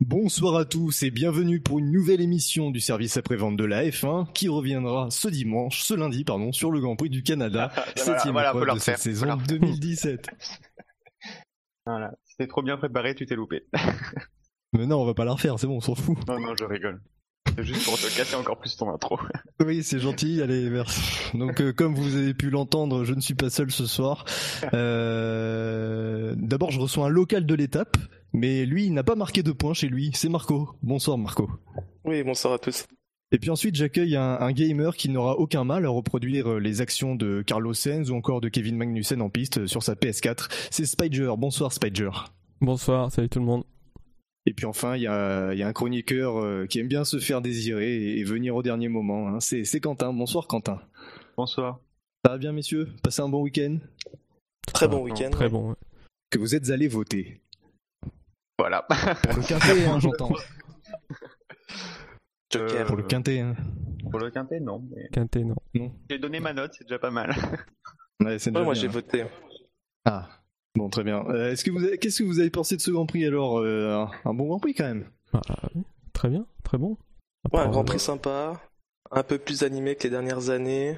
Bonsoir à tous et bienvenue pour une nouvelle émission du service après-vente de la F1 qui reviendra ce dimanche, ce lundi pardon, sur le Grand Prix du Canada, septième voilà, de cette saison le refaire. 2017. Voilà, c'était trop bien préparé, tu t'es loupé. Mais non, on va pas la refaire, c'est bon, on s'en fout. non, non, je rigole. C'est juste pour te casser encore plus ton intro. Oui, c'est gentil, allez, merci. Donc, euh, comme vous avez pu l'entendre, je ne suis pas seul ce soir. Euh, D'abord, je reçois un local de l'étape, mais lui, il n'a pas marqué de points chez lui, c'est Marco. Bonsoir Marco. Oui, bonsoir à tous. Et puis ensuite, j'accueille un, un gamer qui n'aura aucun mal à reproduire euh, les actions de Carlos Sainz ou encore de Kevin Magnussen en piste euh, sur sa PS4. C'est Spider. Bonsoir Spider. Bonsoir, salut tout le monde. Et puis enfin, il y a, il y a un chroniqueur euh, qui aime bien se faire désirer et, et venir au dernier moment. hein. C'est c'est Quentin. Bonsoir Quentin. Bonsoir. Ça va bien messieurs? Passez un bon week-end? Très bon week-end. Très bon. ouais. Que vous êtes allés voter. Voilà. Pour le quintet, hein, j'entends. Joker. Euh, Pour le quintet, hein. Pour le quintet, non. Mais... Quintet, non. J'ai donné ma note, c'est déjà pas mal. Ouais, c'est Ouais, moi j'ai voté. Ah, bon, très bien. Euh, Est-ce que vous, avez- qu'est-ce que vous avez pensé de ce Grand Prix alors Euh, un, bon Grand Prix quand même? Ah, oui, très bien, très bon. Ouais, un grand euh, prix sympa, un peu plus animé que les dernières années,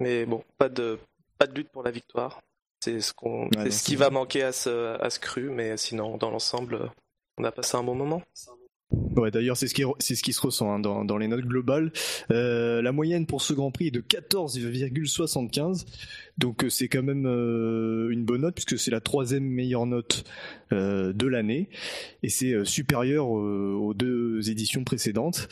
mais bon, pas de pas de lutte pour la victoire. C'est ce qu'on, Ouais, ce qui va manquer à ce à ce cru, mais sinon dans l'ensemble, on a passé un bon moment. Ouais, d'ailleurs, c'est ce qui, c'est ce qui se ressent hein, dans, dans les notes globales. Euh, la moyenne pour ce Grand Prix est de 14,75. Donc, euh, c'est quand même euh, une bonne note puisque c'est la troisième meilleure note euh, de l'année. Et c'est euh, supérieur euh, aux deux éditions précédentes.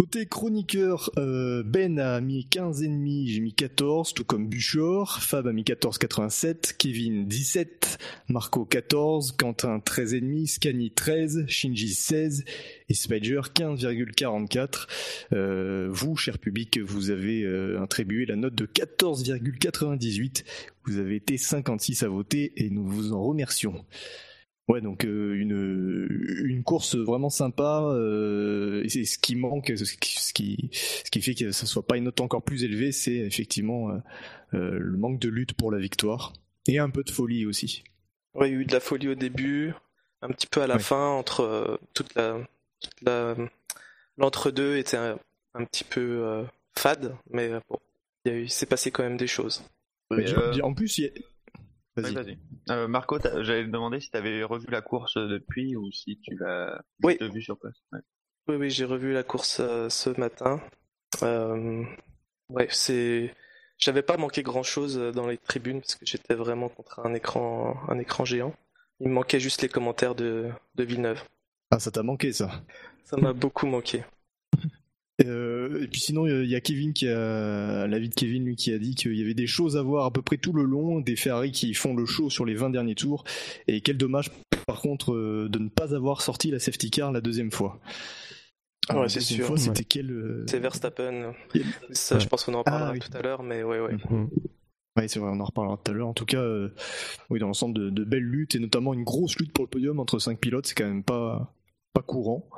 Côté chroniqueur, euh, Ben a mis 15,5, j'ai mis 14, tout comme Buchor. Fab a mis 14,87, Kevin 17, Marco 14, Quentin 13,5, Scani 13, Shinji 16 et Spider 15,44. Euh, vous, cher public, vous avez euh, attribué la note de 14,98. Vous avez été 56 à voter et nous vous en remercions. Ouais, donc euh, une, une course vraiment sympa. Euh, et ce qui manque, ce qui, ce qui, ce qui fait que ça soit pas une note encore plus élevée, c'est effectivement euh, euh, le manque de lutte pour la victoire et un peu de folie aussi. Ouais, il y a eu de la folie au début, un petit peu à la Ouais. fin entre euh, toute la toute la l'entre-deux était un, un petit peu euh, fade, mais bon, il s'est passé quand même des choses. Mais, En plus, il y a... Vas-y. vas-y. Euh, Marco, j'allais te demander si t'avais revu la course depuis ou si tu l'as Oui. juste vu sur place. Ouais. Oui, oui, j'ai revu la course euh, ce matin. Euh, ouais, c'est. J'avais pas manqué grand-chose euh, dans les tribunes parce que j'étais vraiment contre un écran, un écran géant. Il me manquait juste les commentaires de, de Villeneuve. Ah, ça t'a manqué ça? Ça m'a beaucoup manqué. Euh, et puis sinon, il y a Kevin qui a, l'avis de Kevin, lui, qui a dit qu'il y avait des choses à voir à peu près tout le long, des Ferrari qui font le show sur les 20 derniers tours, et quel dommage, par contre, euh, de ne pas avoir sorti la safety car la deuxième fois. Alors, Ouais, c'est sûr. Ouais. c'était quel euh, C'est Verstappen. Quel- Ça, Ouais. je pense qu'on en parlera Ah, oui. tout à l'heure, mais ouais, ouais. Mhm. Ouais, c'est vrai, on en reparlera tout à l'heure. En tout cas, euh, oui, dans l'ensemble de, de belles luttes, et notamment une grosse lutte pour le podium entre cinq pilotes, c'est quand même pas, pas courant.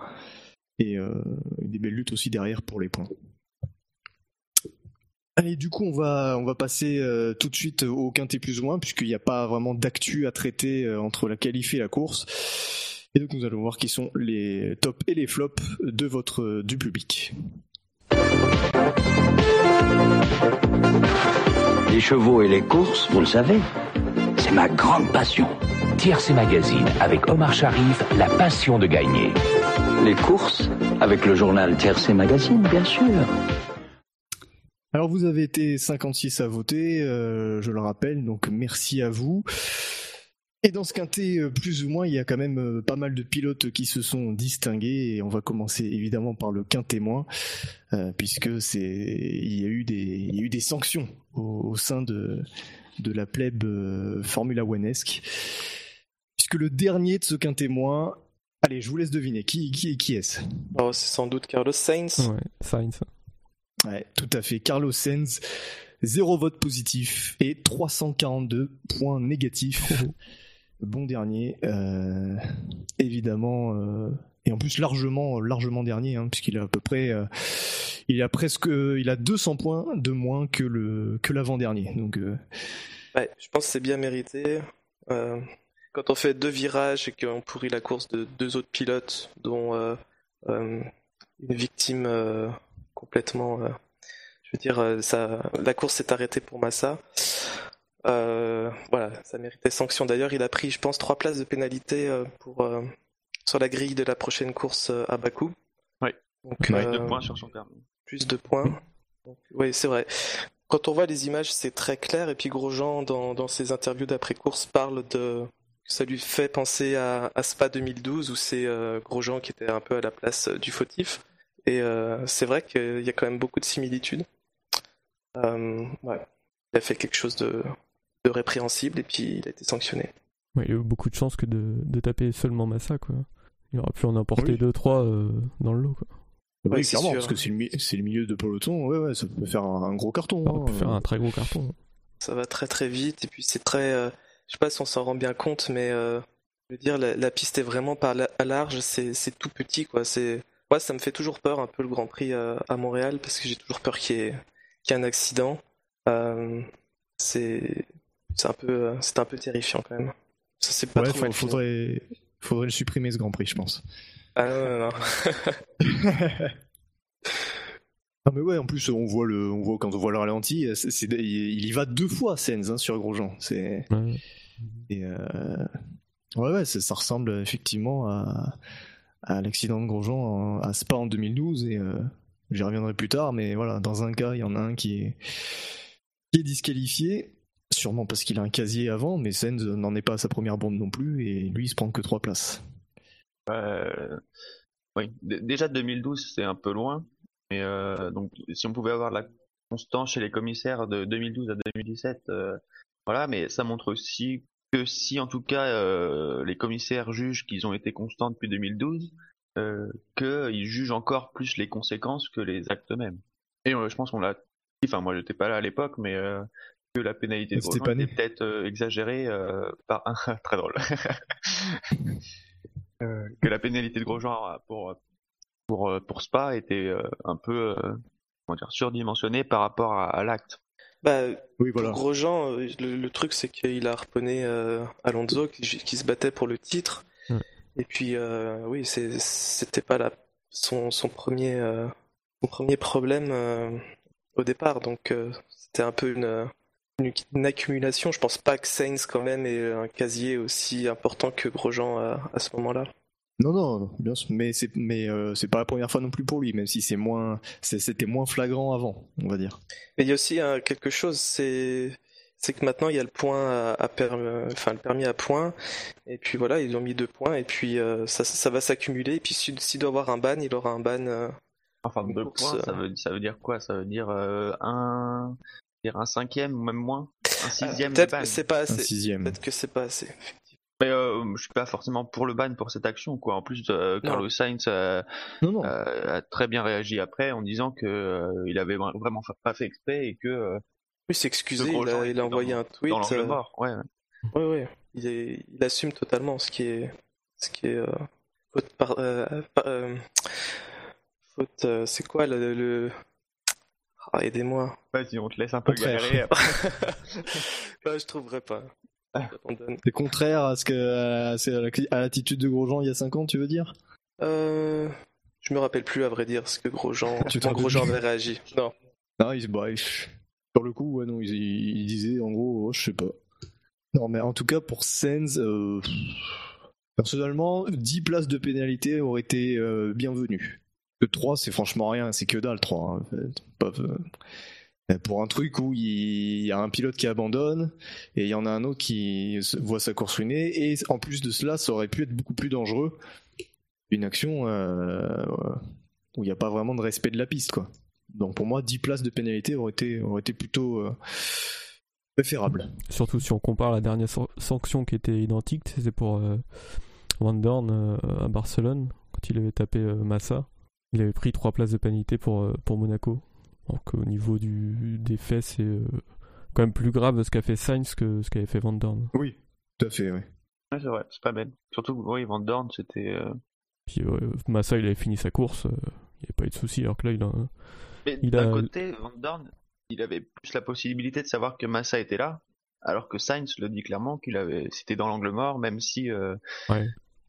Et euh, des belles luttes aussi derrière pour les points. Allez, du coup, on va, on va passer euh, tout de suite au quintet plus ou moins, puisqu'il n'y a pas vraiment d'actu à traiter euh, entre la qualif et la course. Et donc, nous allons voir qui sont les tops et les flops de votre, du public. Les chevaux et les courses, vous le savez, c'est ma grande passion. TRC Magazine avec Omar Sharif, la passion de gagner. Les courses, avec le journal TRC Magazine, bien sûr. Alors vous avez été 56 à voter, euh, je le rappelle, donc merci à vous. Et dans ce quintet, euh, plus ou moins, il y a quand même euh, pas mal de pilotes qui se sont distingués, et on va commencer évidemment par le quintet moins, euh, puisque c'est il y a eu des il y a eu des sanctions au, sein de de la plèbe euh, Formula One-esque, puisque le dernier de ce quintet moins, allez, je vous laisse deviner qui qui qui est-ce? Oh, c'est sans doute Carlos Sainz. Ouais, Sainz. Ouais, tout à fait. Carlos Sainz, 0 vote positif et 342 points négatifs. bon dernier, euh, évidemment, euh, et en plus largement, largement dernier, hein, puisqu'il a à peu près, euh, il a presque, il a 200 points de moins que le que l'avant dernier. Donc, euh, Ouais, je pense que c'est bien mérité. Quand on fait deux virages et qu'on pourrit la course de deux autres pilotes, dont euh, euh, une victime euh, complètement. je veux dire, ça, la course s'est arrêtée pour Massa. Voilà, ça méritait sanction. D'ailleurs, il a pris, je pense, trois places de pénalité pour sur la grille de la prochaine course à Bakou. Ouais. Donc, Ouais. Deux points sur son permis. plus de points. Donc, oui, c'est vrai. Quand on voit les images, c'est très clair. Et puis Grosjean, dans, dans ses interviews d'après-course, parle de... Ça lui fait penser à, à Spa 2012, où c'est euh, Grosjean qui était un peu à la place euh, du fautif. Et euh, c'est vrai qu'il y a quand même beaucoup de similitudes. Euh, ouais. Il a fait quelque chose de, de répréhensible et puis il a été sanctionné. Ouais, il a eu beaucoup de chance que de, de taper seulement Massa, quoi. Il aurait pu en emporter Oui. 2-3 euh, dans le lot, quoi. oui, Ouais, c'est clairement, sûr. parce que c'est le, mi- c'est le milieu de peloton, ouais, ouais, ça peut faire un, un gros carton. Ça pu hein. faire un très gros carton. Ça va très très vite et puis c'est très. Je sais pas si on s'en rend bien compte, mais euh, je veux dire, la, la piste est vraiment pas la- à large, c'est tout petit quoi. C'est moi ça me fait toujours peur un peu le Grand Prix euh, à Montréal parce que j'ai toujours peur qu'il y ait y ait un accident. Euh, c'est c'est un peu c'est un peu terrifiant quand même. Ça c'est pas Ouais, trop faudrait, faudrait le supprimer ce Grand Prix, je pense. Ah non non non. Ah mais ouais, en plus on voit le, on voit quand on voit le ralenti, c'est, c'est- il il y va deux fois Sens hein, sur Grosjean. C'est Ouais. et euh, ouais ouais, c'est- ça ressemble effectivement à, à l'accident de Grosjean à Spa en 2012 et euh, j'y reviendrai plus tard, mais voilà, dans un cas il y en a un qui est qui est disqualifié, sûrement parce qu'il a un casier avant, mais Sens n'en est pas à sa première bombe non plus et lui il se prend que trois places. Euh, oui, D- déjà 2012 c'est un peu loin, mais euh, donc si on pouvait avoir la constance chez les commissaires de 2012 à 2017, euh, voilà, mais ça montre aussi que si en tout cas euh, les commissaires jugent qu'ils ont été constants depuis 2012, euh, qu'ils jugent encore plus les conséquences que les actes mêmes. Et je pense qu'on l'a, enfin moi j'étais pas là à l'époque, mais que la pénalité de né. était peut-être euh, exagérée euh, par un très drôle. Euh, que la pénalité de Grosjean pour pour euh, pour Spa était euh, un peu euh, comment dire surdimensionnée par rapport à, à l'acte. Bah, Oui Pour voilà. Grosjean, le, le truc c'est qu'il a harponné euh, Alonso qui, qui se battait pour le titre. Ouais. Et puis euh, oui, c'était pas la, son, son premier euh, son premier problème euh, au départ, donc euh, c'était un peu une, une, une accumulation. Je pense pas que Sainz quand même ait un casier aussi important que Grosjean à, à ce moment-là. Non, non, bien sûr, mais c'est mais euh, c'est pas la première fois non plus pour lui, même si c'est moins, c'était moins flagrant avant, on va dire. Mais il y a aussi euh, quelque chose, c'est c'est que maintenant il y a le point à, à per- enfin le permis à points, et puis voilà ils ont mis deux points, et puis euh, ça, ça va s'accumuler, et puis s'il s'il doit avoir un ban, il aura un ban. euh, Enfin deux course, points, ça veut ça veut dire quoi? Ça veut dire euh, un dire un cinquième ou même moins, un sixième Peut-être que c'est pas Un assez. sixième. Peut-être que c'est pas assez. Mais euh, je suis pas forcément pour le ban pour cette action quoi. En plus, euh, Carlos Sainz euh, Non, non. euh, a très bien réagi après en disant que euh, il avait vra- vraiment fa- pas fait exprès et que euh, Oui, s'est excusé, il a, il était a envoyé dans- un tweet. dans euh, mort. Ouais. Ouais, ouais. Il, est, il assume totalement ce qui est, ce qui est euh, faute par, euh, par- euh, faute. euh, c'est quoi le, le... Ah, aidez-moi. Vas-y, on te laisse un peu galérer. après. Ouais, je trouverai pas. C'est contraire à ce que à, l'attitude de Grosjean il y a 5 ans, tu veux dire? Euh, je me rappelle plus à vrai dire ce que Grosjean, Tu Grosjean avait réagi. Non. Non, il, bah, il- sur le coup, ouais, non, il, il disait en gros, oh, je sais pas. Non, mais en tout cas pour Sens, euh, personnellement, 10 places de pénalité auraient été euh, bienvenues. Le 3, c'est franchement rien, c'est que dalle 3. hein, en fait. Euh, pour un truc où il y a un pilote qui abandonne et il y en a un autre qui voit sa course ruinée et en plus de cela, ça aurait pu être beaucoup plus dangereux. Une action euh, où il n'y a pas vraiment de respect de la piste, quoi. Donc pour moi, 10 places de pénalité auraient été, auraient été plutôt euh, préférables. Surtout si on compare la dernière san- sanction qui était identique, c'était pour euh, Van Dorn euh, à Barcelone, quand il avait tapé euh, Massa. Il avait pris trois places de pénalité pour, euh, pour Monaco. Donc au niveau du, des faits, c'est euh, quand même plus grave ce qu'a fait Sainz que ce qu'avait fait Van Dorn. Oui, tout à fait, oui. Ouais, c'est vrai, c'est pas bête. Surtout, oui, Van Dorn, c'était. euh, Puis euh, Massa, il avait fini sa course, euh, il n'y avait pas eu de souci, alors que là, il a. Mais Il d'un a- côté, Van Dorn, il avait plus la possibilité de savoir que Massa était là, alors que Sainz le dit clairement qu'il avait, c'était dans l'angle mort, même si euh, Ouais.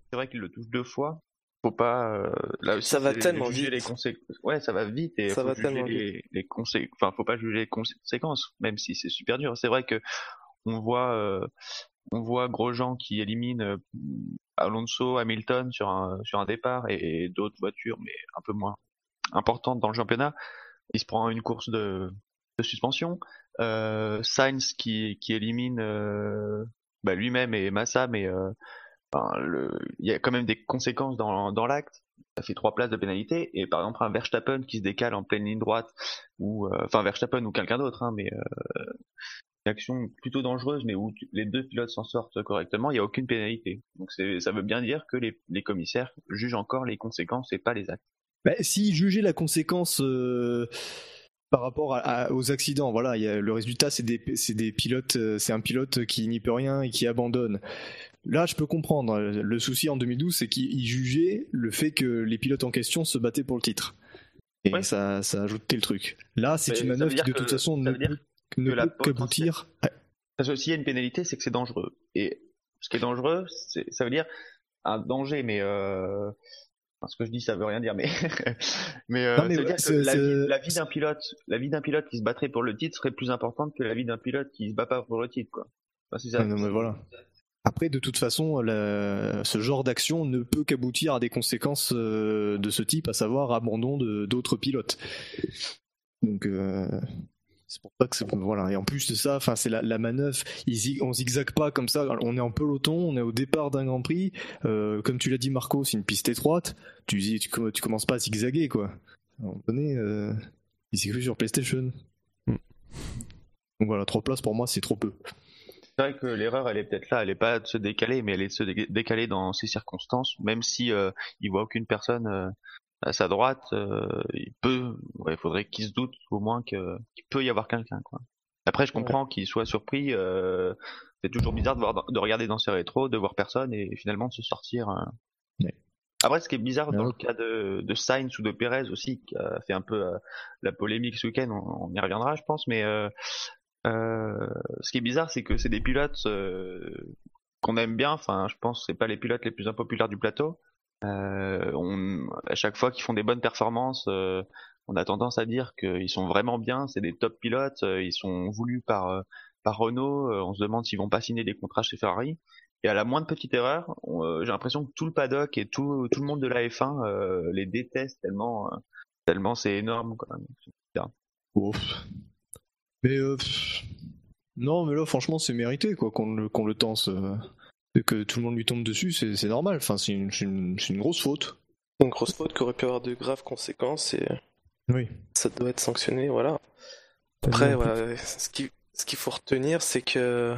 c'est vrai qu'il le touche deux fois. Faut pas. euh, là aussi, Ça va tellement juger vite. Les conséquences. Ouais, ça va vite et Ça faut va juger tellement les, les conséquences. Enfin, faut pas juger les conséquences, même si c'est super dur. C'est vrai que on voit, euh, on voit Grosjean qui élimine euh, Alonso, Hamilton sur un sur un départ et, et d'autres voitures, mais un peu moins importantes dans le championnat. Il se prend une course de, de suspension. Euh, Sainz qui qui élimine euh, bah, lui-même et Massa, mais euh, il y a quand même des conséquences dans, l'acte. Ça fait trois places de pénalité et par exemple un Verstappen qui se décale en pleine ligne droite ou euh, enfin Verstappen ou quelqu'un d'autre, hein, mais euh, une action plutôt dangereuse, mais où les deux pilotes s'en sortent correctement, il n'y a aucune pénalité. Donc ça veut bien dire que les, commissaires jugent encore les conséquences et pas les actes. Bah, si juger la conséquence euh, par rapport aux accidents, voilà, le résultat c'est des, pilotes, c'est un pilote qui n'y peut rien et qui abandonne. Là, je peux comprendre. Le souci en 2012, c'est qu'il jugeait le fait que les pilotes en question se battaient pour le titre. Et Ouais. ça, ça a ajouté le truc. Là, c'est une manœuvre qui, de toute façon, ne peut, qu'aboutir. Parce que s'il y a une pénalité, c'est que c'est dangereux. Et ce qui est dangereux, ça veut dire un danger, mais euh, enfin, ce que je dis, ça veut rien dire, mais mais, euh, Non, mais ça veut dire que la, vie, la vie d'un pilote, la vie d'un pilote qui se battrait pour le titre serait plus importante que la vie d'un pilote qui se bat pas pour le titre, quoi. Enfin, c'est ça. Ouais, non, mais voilà. Après, de toute façon, la- ce genre d'action ne peut qu'aboutir à des conséquences euh, de ce type, à savoir abandon de- d'autres pilotes. Donc, euh, c'est pour ça que c'est voilà. Et en plus de ça, enfin, c'est la, la manœuvre. Ils on zigzague pas comme ça. On est en peloton, on est au départ d'un Grand Prix. Euh, comme tu l'as dit, Marco, c'est une piste étroite. Tu tu, com- tu commences pas à zigzaguer, quoi. À un moment donné, euh, il sur PlayStation. Mm. Donc voilà, trois places pour moi, c'est trop peu. C'est vrai que l'erreur, elle est peut-être là, elle est pas de se décaler, mais elle est de se dé- décaler dans ces circonstances, même si euh, il voit aucune personne euh, à sa droite, euh, il peut, ouais, faudrait qu'il se doute au moins qu'il peut y avoir quelqu'un, quoi. Après, je comprends qu'il soit surpris. euh, c'est toujours bizarre de, voir, dans- de regarder dans ses rétros, de voir personne et finalement de se sortir. Ouais. Après, ce qui est bizarre dans le cas de, de Sainz ou de Perez aussi, qui a fait un peu euh, la polémique ce week-end, on, on y reviendra, je pense, mais euh, ce qui est bizarre, c'est que c'est des pilotes euh, qu'on aime bien. Enfin, je pense que c'est pas les pilotes les plus impopulaires du plateau. Euh, on, à chaque fois qu'ils font des bonnes performances, euh, on a tendance à dire qu'ils sont vraiment bien. C'est des top pilotes. euh, ils sont voulus par euh, par Renault. euh, on se demande s'ils vont pas signer des contrats chez Ferrari. Et à la moindre petite erreur, euh, j'ai l'impression que tout le paddock et tout tout le monde de la F1 euh, les déteste tellement euh, tellement c'est énorme. Quoi. Ouf. Mais euh, pff, non, mais là, franchement, c'est mérité quoi qu'on le, qu'on le tense. euh, et que tout le monde lui tombe dessus, c'est c'est normal. Enfin, c'est une, c'est une, c'est une grosse faute. Une grosse faute qui aurait pu avoir de graves conséquences et Oui. ça doit être sanctionné, voilà. Après, voilà, ce qui- ce qu'il faut retenir, c'est que,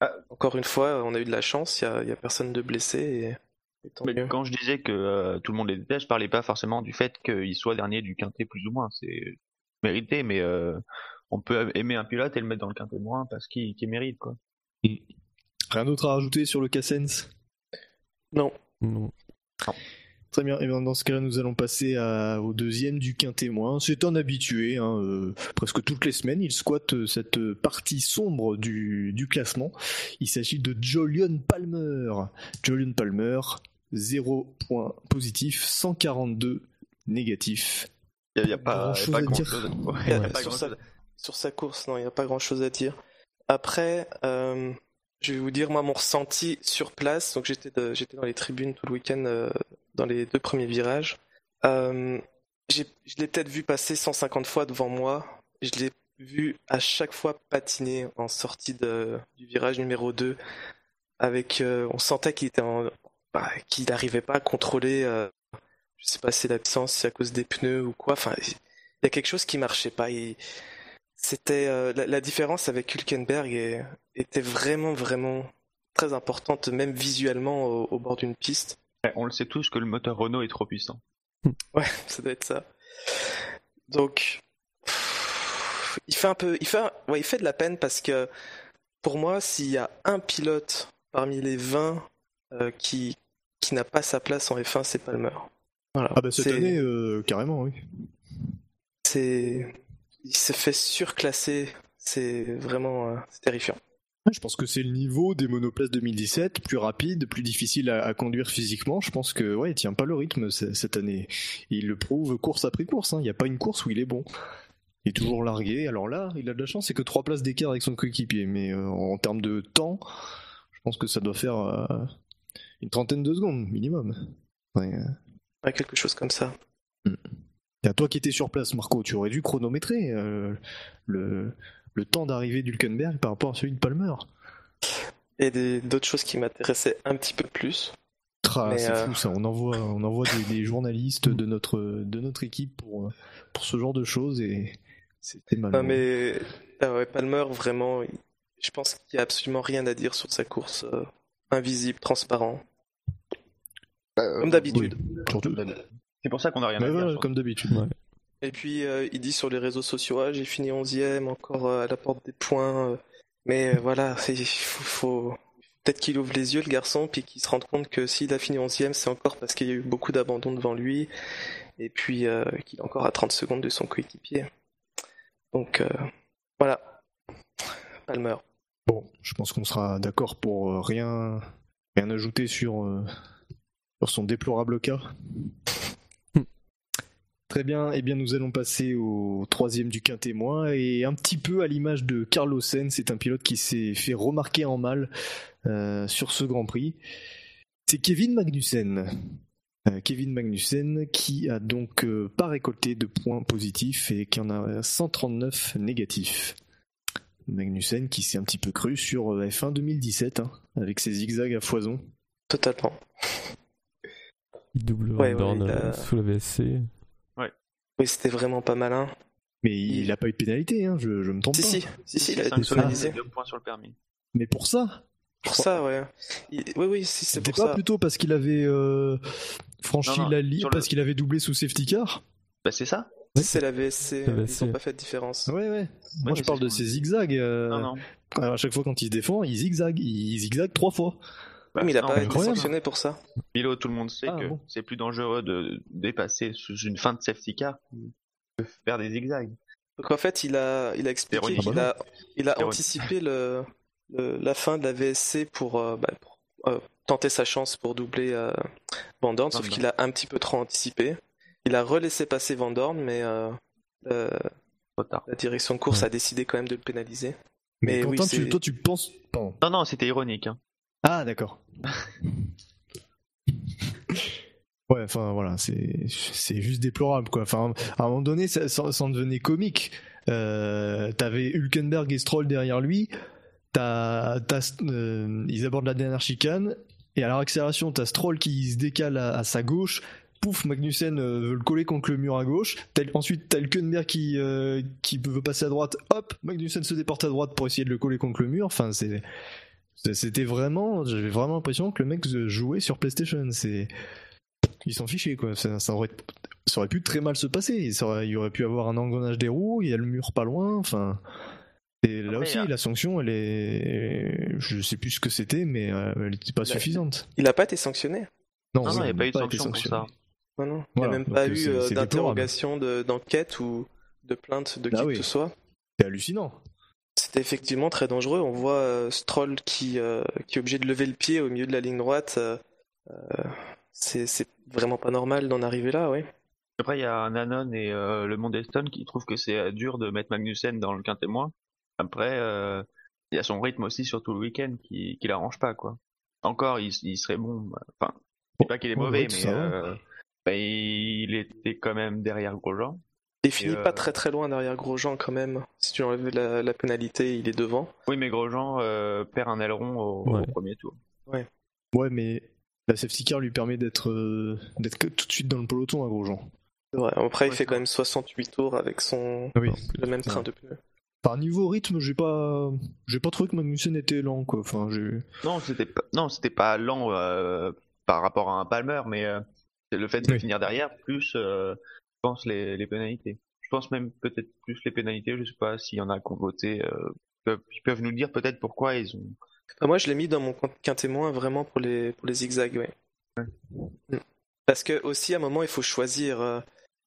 Ah. encore une fois, on a eu de la chance, il n'y a, il y a personne de blessé et, et tant Mais mieux. quand je disais que euh, tout le monde les déteste, je parlais pas forcément du fait qu'il soit dernier du quintet plus ou moins. C'est mérité, mais euh, on peut aimer un pilote et le mettre dans le quintet moins parce qu'il mérite quoi. Rien d'autre à rajouter sur le Cassens? Non, Non. Très bien. Et bien dans ce cas-là, nous allons passer à- au deuxième du quintet moins. C'est un habitué. hein, euh, presque toutes les semaines, il squatte euh, cette partie sombre du, du classement. Il s'agit de Jolion Palmer. Jolion Palmer, 0 points positif, 142 négatifs. Il y a, pas, Grand-chose y a pas à grand dire. chose. Ouais, pas grand-chose. Sur sa course, non, il n'y a pas grand-chose à dire. Après, euh, je vais vous dire, moi, mon ressenti sur place, donc j'étais dans les tribunes tout le week-end, euh, dans les deux premiers virages. Euh, je l'ai peut-être vu passer 150 fois devant moi. Je l'ai vu à chaque fois patiner en sortie de, du virage numéro 2. Avec, euh, on sentait qu'il était bah, qu'il n'arrivait pas à contrôler, je sais pas si c'est la puissance, si c'est à cause des pneus ou quoi. Enfin, il y a quelque chose qui marchait pas. C'était euh, la, la différence avec Hülkenberg est- était vraiment vraiment très importante, même visuellement au, au bord d'une piste. Ouais, On le sait tous que le moteur Renault est trop puissant. Ouais, ça doit être ça. Donc, pff, il fait un peu, il fait, un- ouais, il fait de la peine parce que pour moi, s'il y a un pilote parmi les 20 euh, qui qui n'a pas sa place en F1, c'est Palmer. Voilà. Ah bah cette C'est- année, euh, carrément, oui. c'est, il se fait surclasser. C'est vraiment, euh, terrifiant. Je pense que c'est le niveau des monoplaces 2017, plus rapide, plus difficile à, à conduire physiquement. Je pense que ouais, il tient pas le rythme cette année. Il le prouve course après course. hein. Il n'y a pas une course où il est bon. Il est toujours largué. Alors là, il a de la chance, c'est que trois places d'écart avec son coéquipier. Mais euh, en termes de temps, je pense que ça doit faire euh, une trentaine de secondes minimum. Ouais. Ouais, quelque chose comme ça. Et à toi qui étais sur place, Marco, tu aurais dû chronométrer euh, le, le temps d'arrivée d'Hulkenberg par rapport à celui de Palmer. Et d'autres choses qui m'intéressaient un petit peu plus. C'est euh, fou ça, on envoie, on envoie des, des journalistes de notre, de notre équipe pour, pour ce genre de choses et c'était mal. Non mais ah ouais, Palmer vraiment, je pense qu'il n'y a absolument rien à dire sur sa course euh, invisible, transparent, comme d'habitude. Surtout. C'est pour ça qu'on a rien à dire. comme d'habitude. Ouais. Et puis euh, il dit sur les réseaux sociaux, ah, j'ai fini 11e, encore euh, à la porte des points. euh, mais euh, voilà, il faut, faut- peut-être qu'il ouvre les yeux le garçon, puis qu'il se rende compte que s'il a fini 11e, c'est encore parce qu'il y a eu beaucoup d'abandon devant lui, et puis euh, qu'il est encore à 30 secondes de son coéquipier. Donc euh, voilà, Palmer. Bon, je pense qu'on sera d'accord pour rien, rien ajouter sur, euh, sur son déplorable cas. Très bien, eh bien nous allons passer au troisième du quintémoin et un petit peu à l'image de Carlos Sainz, c'est un pilote qui s'est fait remarquer en mal euh, sur ce Grand Prix. C'est Kevin Magnussen. Euh, Kevin Magnussen qui a donc euh, pas récolté de points positifs et qui en a 139 négatifs. Magnussen qui s'est un petit peu cru sur euh, F1 2017 hein, avec ses zigzags à foison. Totalement. Il double Ouais, sous la VSC. Oui, c'était vraiment pas malin. Mais il n'a pas eu de pénalité, hein, je, je me trompe Si, pas. si, si, si, il a été pénalisé. deux points sur le permis. Mais pour ça, Pour ça, ouais. Il- Oui, oui, si, c'est c'était pour pas ça. plutôt parce qu'il avait euh, franchi Non, non, la ligne, le- parce qu'il avait doublé sous safety car? Bah c'est ça. Ouais, C'est la VSC, la ils VSC. ont pas fait de différence. Ouais, ouais. Moi, je parle de ses zigzags. euh, Non, non. alors, à chaque fois quand il se défend, il zigzague. Il zigzague trois fois. Mais il a Non, pas été sanctionné pour ça. Milo, tout le monde sait Ah, que bon. c'est plus dangereux de dépasser sous une fin de safety car que faire des zigzags. Donc en fait, il a, il a expliqué qu'il a, il a Ironique. anticipé le, le- la fin de la VSC pour, euh, bah, pour, euh, tenter sa chance pour doubler euh, Van Dorn, sauf qu'il a un petit peu trop anticipé. Il a relaissé passer Van Dorn, mais euh, euh, la direction de course Ouais. a décidé quand même de le pénaliser. Mais, Mais oui, tu- c'est- toi, tu penses. Pardon. Non, non, c'était ironique. Hein. Ah, d'accord. Ouais, enfin voilà, c'est juste déplorable quoi. Enfin, à un moment donné, ça, ça, en devenait comique. Euh, T'avais Hülkenberg et Stroll derrière lui. T'as, euh, ils abordent la dernière chicane et à leur accélération, t'as Stroll qui se décale à, sa gauche. Pouf, Magnussen euh, veut le coller contre le mur à gauche. Ensuite, t'as Hülkenberg qui euh, qui veut passer à droite. Hop, Magnussen se déporte à droite pour essayer de le coller contre le mur. Enfin, c'est c'était vraiment, j'avais vraiment l'impression que le mec jouait sur PlayStation. C'est, il s'en fichait quoi. Ça, ça aurait, ça aurait pu très mal se passer. Ça aurait- il aurait pu avoir un engrenage des roues. Il y a le mur pas loin. Enfin, et là Après, aussi, a- la sanction, elle est, je sais plus ce que c'était, mais euh, elle était pas Il a- suffisante. Il n'a pas été sanctionné? Non, non, oui, il n'y a pas eu de sanction pour ça. Non, non. Voilà, il n'y a même pas euh, eu euh, d'interrogation, de- d'enquête ou de plainte de qui Ah que oui. ce soit. C'est hallucinant. C'était effectivement très dangereux. On voit euh, Stroll qui, euh, qui est obligé de lever le pied au milieu de la ligne droite. euh, c'est c'est vraiment pas normal d'en arriver là, oui. Après, il y a Nanon et euh, le monde Eston qui trouvent que c'est dur de mettre Magnussen dans le quintémoin. Après, euh, il y a son rythme aussi sur tout le week-end qui, qui l'arrange pas, quoi. Encore, il, il serait bon. bah, Enfin, je dis pas qu'il est mauvais, ouais, mais euh, bah, il était quand même derrière Grosjean. Il finit euh, pas très très loin derrière Grosjean quand même. Si tu enlèves la, la pénalité, il est devant. Oui, mais Grosjean euh, perd un aileron au, au Ouais. premier tour. Ouais, mais la safety car lui permet d'être, euh, d'être que- tout de suite dans le peloton à Grosjean. C'est vrai. Après, il Ouais, fait quand même 68 tours avec son Oui. le même train de pneus. Par niveau rythme, j'ai pas, j'ai pas trouvé que Magnussen était lent quoi. Enfin, j'ai. Non, c'était pas, non, c'était pas lent euh, par rapport à un Palmer, mais euh, c'est le fait de Oui. finir derrière plus, euh, pense, les, les pénalités. Je pense même peut-être plus les pénalités. Je sais pas s'il y en a qui ont voté. euh, ils peuvent- ils peuvent nous dire peut-être pourquoi ils ont. Enfin, moi, je l'ai mis dans mon quin témoin vraiment pour les, pour les zigzags, ouais. Mm. Parce que aussi, à un moment, il faut choisir. euh,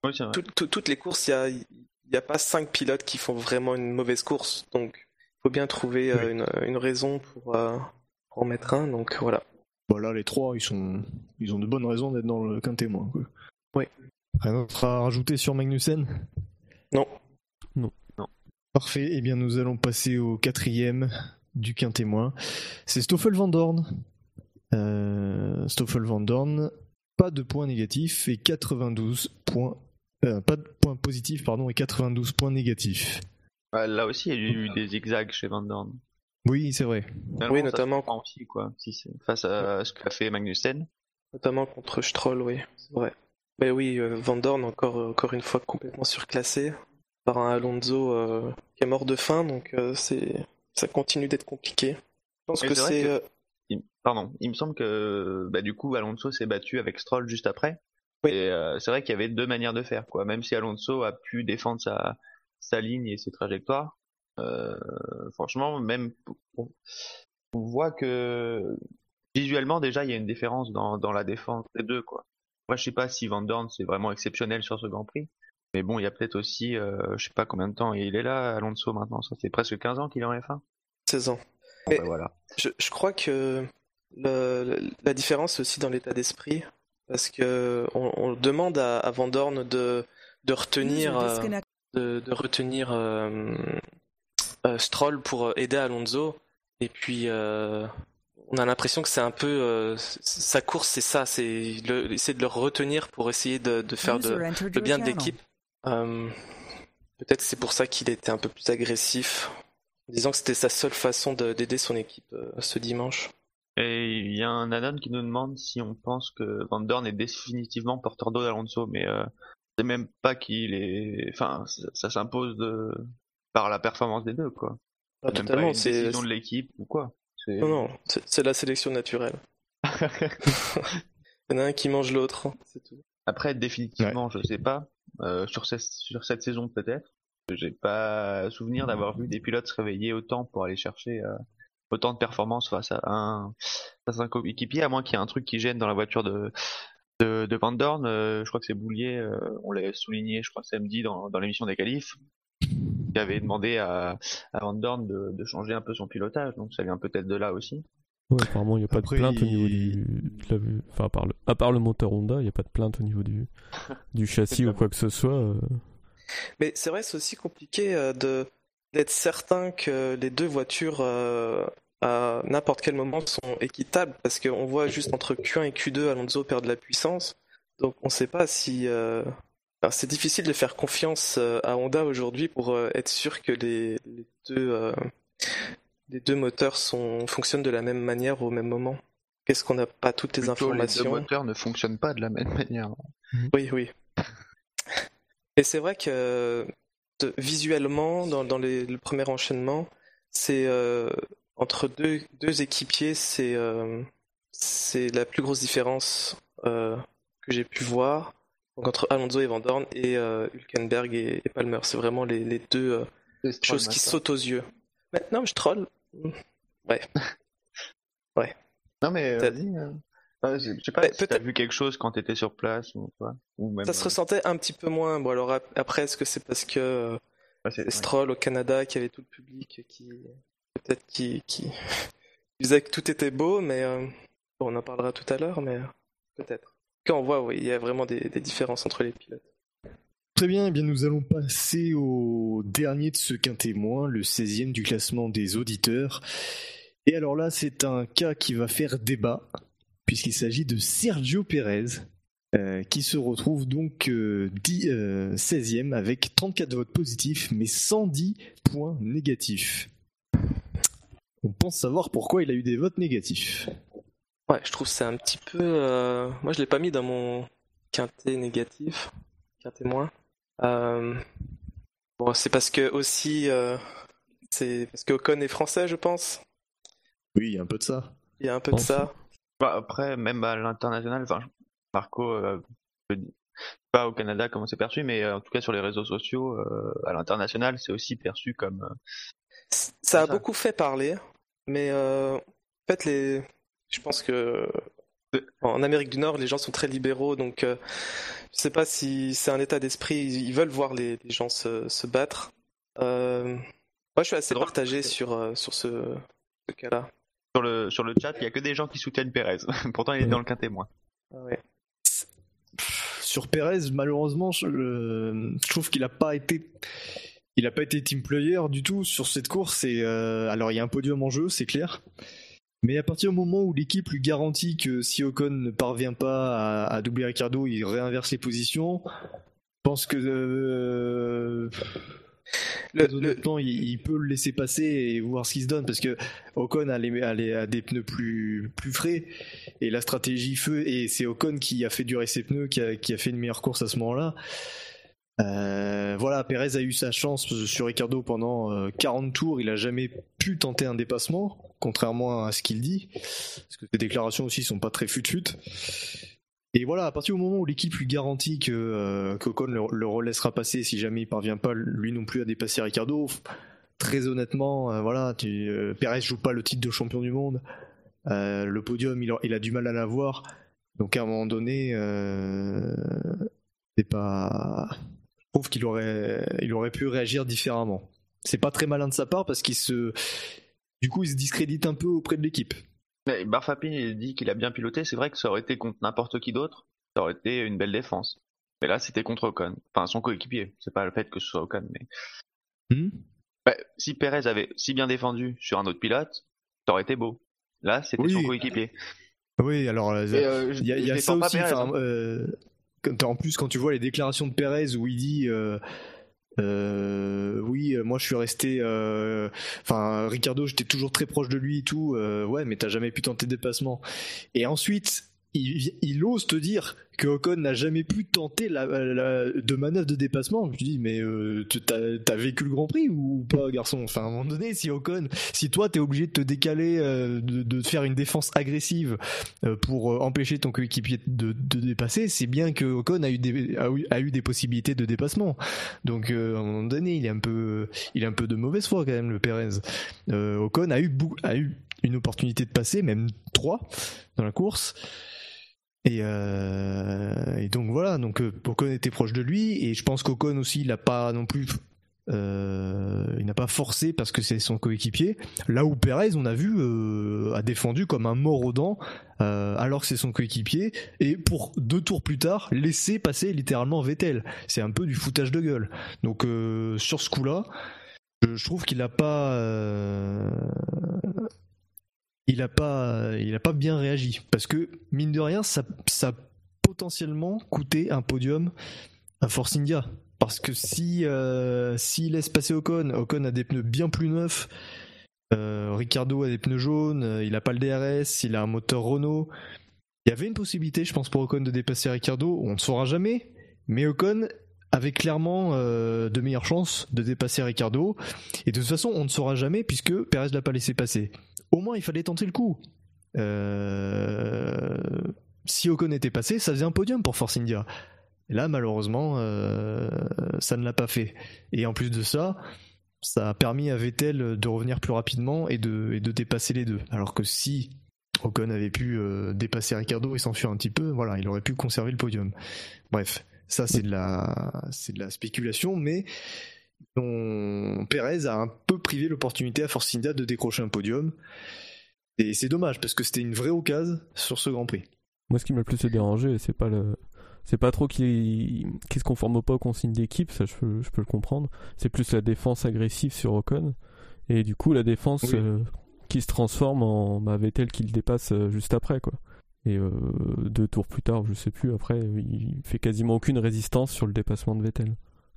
Oui, c'est vrai. tout- tout- toutes les courses, il y a, il y a pas cinq pilotes qui font vraiment une mauvaise course. Donc, il faut bien trouver euh, une, une raison pour, euh, pour en mettre un. Donc, voilà. Voilà, les trois, ils sont, ils ont de bonnes raisons d'être dans le quintet moins. Quoi. Oui. Rien d'autre à rajouter sur Magnussen? Non. Parfait. Eh bien, nous allons passer au quatrième du quintet moins. C'est Stoffel Van Dorn. Euh, Stoffel Van Dorn, pas de points négatifs et 92 points. euh, pas de points positifs, pardon, et 92 points négatifs. Ah, Là aussi, il y a eu des zigzags chez Van Dorn. Oui, c'est vrai. Finalement, Oui, notamment- aussi, quoi. Si face à ce qu'a fait Magnussen. Notamment contre Stroll, oui, c'est vrai. Mais oui, euh, Van Dorn, encore, euh, encore une fois, complètement surclassé par un Alonso euh, qui est mort de faim, donc euh, c'est ça continue d'être compliqué. Je pense Et que c'est que- euh, Pardon, il me semble que bah, du coup Alonso s'est battu avec Stroll juste après. Oui. Et c'est vrai qu'il y avait deux manières de faire, quoi. Même si Alonso a pu défendre sa, sa ligne et ses trajectoires, franchement, même on, on voit que visuellement déjà il y a une différence dans, dans la défense des deux, quoi. Moi, je sais pas si Van Dorn c'est vraiment exceptionnel sur ce Grand Prix, mais bon, il y a peut-être aussi, euh, je sais pas combien de temps il est là, Alonso maintenant. Ça fait presque 15 ans qu'il est en F1. 16 ans. Bon, Mais- bah, voilà. Je, je crois que le- la différence c'est aussi dans l'état d'esprit, parce que on, on demande à, à Van Dorn de, de retenir, euh, de, de retenir euh, euh, Stroll pour aider Alonso, et puis euh, on a l'impression que c'est un peu euh, sa course, c'est ça, c'est le- essayer de le retenir pour essayer de, de faire de, le bien de l'équipe. Euh, Peut-être c'est pour ça qu'il était un peu plus agressif, disant que c'était sa seule façon de- d'aider son équipe euh, ce dimanche. Et il y a un anon qui nous demande si on pense que Van Dorn est définitivement porteur d'eau d'Alonso, mais euh, c'est même pas qu'il est. Enfin, ça, ça s'impose de par la performance des deux, quoi. Ah, totalement, pas une c'est décision de l'équipe ou quoi. Non non, c'est la sélection naturelle. Il y en a un qui mange l'autre, c'est tout. Après, définitivement, je sais pas. Euh, sur, cette, sur cette saison, peut-être. J'ai pas souvenir d'avoir vu des pilotes se réveiller autant pour aller chercher euh, autant de performance face à un, face à un coéquipier, à moins qu'il y ait un truc qui gêne dans la voiture de, de, de Van Dorn. Euh, je crois que c'est Boulier, euh, on l'a souligné, je crois, samedi dans, dans l'émission des qualifs, qui avait demandé à, à Van Dorn de, de changer un peu son pilotage. Donc ça vient peut-être de là aussi. Ouais, apparemment, il n'y a pas Après, de plainte au niveau du. de la- Enfin, à part, le... à part le moteur Honda, il n'y a pas de plainte au niveau du, du châssis ou quoi que ce soit. euh. Mais c'est vrai, c'est aussi compliqué euh, de d'être certain que les deux voitures euh, à n'importe quel moment sont équitables, parce qu'on voit juste entre Q1 et Q2 Alonso perd de la puissance, donc on ne sait pas si. euh, c'est difficile de faire confiance euh, à Honda aujourd'hui pour euh, être sûr que les, les deux euh, les deux moteurs sont fonctionnent de la même manière au même moment. Qu'est-ce qu'on n'a pas toutes les Plutôt, les deux informations moteurs ne fonctionnent pas de la même manière. Oui, oui. Et c'est vrai que de- visuellement, dans, dans les- le premier enchaînement, c'est euh, entre deux, deux équipiers, c'est euh, c'est la plus grosse différence euh, que j'ai pu voir. Donc entre Alonso et Van Dorn et euh, Hülkenberg et, et Palmer, c'est vraiment les, les deux euh, choses qui sautent aux yeux. Maintenant, je troll. Ouais. Non mais vas-y. euh. Je sais pas Ouais, si t'as vu quelque chose quand t'étais sur place ou quoi. Ou même, Ça se euh, ressentait un petit peu moins. Bon, alors ap- après, est-ce que c'est parce que ouais, c'est- Stroll au Canada qui avait tout le public qui peut-être qui, qui disait que tout était beau, mais euh, bon, on en parlera tout à l'heure, mais peut-être. Quand on voit, oui, il y a vraiment des, différences entre les pilotes. Très bien, eh bien nous allons passer au dernier de ce quintet moins, le 16e du classement des auditeurs. Et alors là, c'est un cas qui va faire débat, puisqu'il s'agit de Sergio Pérez, euh, qui se retrouve donc euh, dix- euh, 16e avec 34 votes positifs, mais 110 points négatifs. On pense savoir pourquoi il a eu des votes négatifs. Ouais, je trouve que c'est un petit peu. euh, Moi, je l'ai pas mis dans mon quintet négatif, quintet moins. Euh, Bon, c'est parce que aussi, euh, c'est parce que Ocon est français, je pense. Oui, il y a un peu de ça. Il y a un peu de ça. Bah, après, même à l'international, enfin, Marco euh, peut, pas au Canada comment c'est perçu, mais en tout cas sur les réseaux sociaux, à l'international, c'est aussi perçu comme. ça a beaucoup fait parler, mais en fait, les... je pense que en Amérique du Nord, les gens sont très libéraux, donc je je sais pas si c'est un état d'esprit. Ils veulent voir les, gens se, se battre. moi, je suis assez partagé sur, sur ce, ce cas-là. Sur le, sur le chat, il n'y a que des gens qui soutiennent Pérez. Pourtant, il est dans le quintet moins. Ah ouais. Sur Pérez, malheureusement, je, trouve qu'il n'a pas été. Il n'a pas été team player du tout sur cette course. Et, euh, alors, il y a un podium en jeu, c'est clair. Mais à partir du moment où l'équipe lui garantit que si Ocon ne parvient pas à, doubler Ricardo, il réinverse les positions, je pense que euh, le, il, peut le laisser passer et voir ce qui se donne parce que Ocon a, des pneus plus, plus frais et la stratégie feu et c'est Ocon qui a fait durer ses pneus, qui a, fait une meilleure course à ce moment-là. Euh, voilà, Perez a eu sa chance sur Ricardo pendant 40 euh, tours, il a jamais pu tenter un dépassement, contrairement à ce qu'il dit, parce que ses déclarations aussi sont pas très fut-fut. Et voilà, à partir du moment où l'équipe lui garantit que euh, le, le, relaissera passer si jamais il parvient pas lui non plus à dépasser Ricardo, très honnêtement, euh, voilà, tu, joue pas le titre de champion du monde. Le podium, il a, il a, du mal à l'avoir. Donc à un moment donné, c'est pas. Trouve qu'il aurait, il aurait pu réagir différemment. C'est pas très malin de sa part parce qu'il se, du coup, il se discrédite un peu auprès de l'équipe. Mais Barfapin dit qu'il a bien piloté, c'est vrai que ça aurait été contre n'importe qui d'autre, ça aurait été une belle défense. Mais là, c'était contre Ocon. Enfin, son coéquipier. C'est pas le fait que ce soit Ocon, mais. Hmm? Bah, si Perez avait si bien défendu sur un autre pilote, ça aurait été beau. Là, c'était son coéquipier. Oui, alors euh, il y a, ça aussi. Hein. Euh, en plus, quand tu vois les déclarations de Perez où il dit euh, oui, moi je suis resté. Euh, enfin, Ricardo, j'étais toujours très proche de lui et tout. Euh, ouais, mais t'as jamais pu tenter des dépassements. Et ensuite, il, ose te dire que Ocon n'a jamais pu tenter de manœuvre de dépassement. Je dis, mais euh, t'as as vécu le Grand Prix ou pas, garçon? Enfin, à un moment donné, si Ocon, si toi t'es obligé de te décaler, euh, de, faire une défense agressive euh, pour empêcher ton coéquipier de, dépasser, c'est bien que Ocon a eu des a eu, des possibilités de dépassement. Donc, à un moment donné, il est un peu, il est un peu de mauvaise foi quand même, le Perez. Ocon a eu a eu une opportunité de passer, même trois dans la course. Euh, et, donc voilà, donc euh, Ocon était proche de lui et je pense qu'Ocon aussi il n'a pas non plus euh, il n'a pas forcé parce que c'est son coéquipier. Là où Perez, on a vu, a défendu comme un mort aux dents alors que c'est son coéquipier et pour deux tours plus tard laisser passer littéralement Vettel. C'est un peu du foutage de gueule. Donc sur ce coup-là, je trouve qu'il n'a pas il a pas, a pas bien réagi parce que mine de rien, ça, ça a potentiellement coûté un podium à Force India. Parce que euh, s'il laisse passer Ocon, Ocon a des pneus bien plus neufs. Euh, Ricardo a des pneus jaunes, euh, il a pas le DRS, il a un moteur Renault. Il y avait une possibilité, je pense, pour Ocon de dépasser Ricardo. On ne saura jamais, mais Ocon avait clairement de meilleures chances de dépasser Ricardo. Et de toute façon, on ne saura jamais puisque Perez l'a pas laissé passer au moins il fallait tenter le coup. Euh, si Ocon était passé, ça faisait un podium pour Force India. Là, malheureusement, euh, ça ne l'a pas fait. Et en plus de ça, ça a permis à Vettel de revenir plus rapidement et de, dépasser les deux. Alors que si Ocon avait pu euh, dépasser Ricardo et s'enfuir un petit peu, voilà, il aurait pu conserver le podium. Bref, ça c'est de la, c'est de la spéculation, mais dont Perez a un peu privé l'opportunité à Force India de décrocher un podium. Et c'est dommage parce que c'était une vraie occasion sur ce Grand Prix. Moi, ce qui m'a le plus dérangé, c'est pas le, c'est pas trop qu'il qu se conforme pas aux consignes d'équipe, ça je peux, je peux le comprendre. C'est plus la défense agressive sur Ocon et du coup la défense euh, qui se transforme en bah, Vettel qui le dépasse euh, juste après quoi. Et euh, deux tours plus tard, je sais plus, après, il fait quasiment aucune résistance sur le dépassement de Vettel.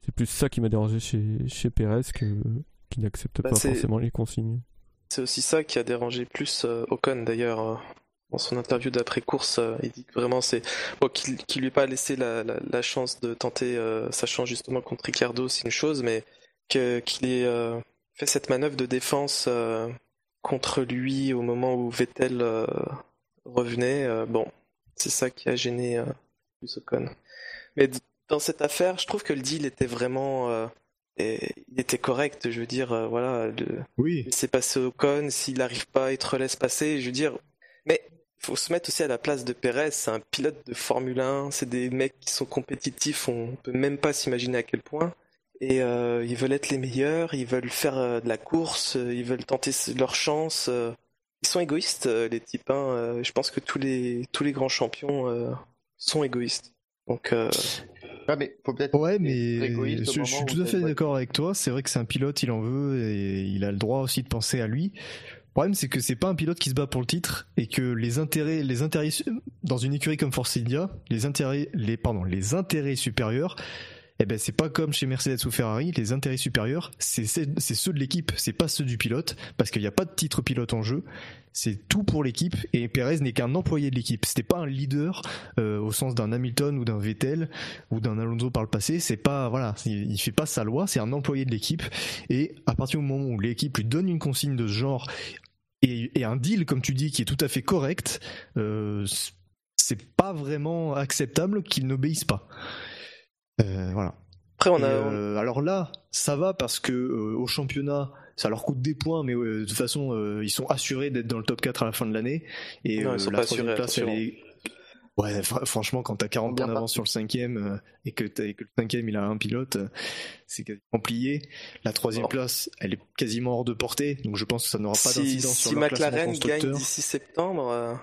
C'est plus ça qui m'a dérangé chez, chez Perez que, qui n'accepte bah, pas forcément les consignes. C'est aussi ça qui a dérangé plus euh, Ocon d'ailleurs. Euh, dans son interview d'après-course, euh, il dit que vraiment c'est bon, qu'il ne lui ait pas laissé la, la, chance de tenter sa chance justement contre Ricardo, c'est une chose, mais qu'il ait fait cette manœuvre de défense contre lui au moment où Vettel revenait, bon, c'est ça qui a gêné plus Ocon. Mais dans cette affaire, je trouve que le deal était vraiment. Euh, et il était correct, je veux dire, euh, voilà. Le... Oui. C'est passé au con, s'il n'arrive pas, il te laisse passer, je veux dire. Mais il faut se mettre aussi à la place de Perez, c'est un pilote de Formule 1, c'est des mecs qui sont compétitifs, on peut même pas s'imaginer à quel point. Et euh, ils veulent être les meilleurs, ils veulent faire euh, de la course, euh, ils veulent tenter leur chance. Ils sont égoïstes, les types. Hein. Je pense que tous les, tous les grands champions sont égoïstes. Donc, ah, mais faut peut-être ouais, mais je, suis tout à fait d'accord avec toi. C'est vrai que c'est un pilote, il en veut et il a le droit aussi de penser à lui. Le problème, c'est que c'est pas un pilote qui se bat pour le titre et que les intérêts, les intérêts dans une écurie comme Force India, les intérêts, les pardon, les intérêts supérieurs, eh ben c'est pas comme chez Mercedes ou Ferrari, les intérêts supérieurs, c'est ceux de l'équipe, c'est pas ceux du pilote, parce qu'il n'y a pas de titre pilote en jeu. C'est tout pour l'équipe et Perez n'est qu'un employé de l'équipe. C'était pas un leader euh, au sens d'un Hamilton ou d'un Vettel ou d'un Alonso par le passé. C'est pas voilà, il, il fait pas sa loi. C'est un employé de l'équipe et à partir du moment où l'équipe lui donne une consigne de ce genre et, un deal comme tu dis qui est tout à fait correct, euh, c'est pas vraiment acceptable qu'il n'obéisse pas. Euh, voilà. Après, on a. Euh, alors là, ça va parce que euh, au championnat, ça leur coûte des points, mais de toute façon, ils sont assurés d'être dans le top 4 à la fin de l'année. Et non, la troisième place, elle est. Ouais, franchement, quand t'as 40 points d'avance sur le cinquième et que, et que le cinquième il a un pilote, c'est quasiment plié. La troisième place, elle est quasiment hors de portée, donc je pense que ça n'aura pas si, d'incidence si sur leur McLaren gagne d'ici septembre,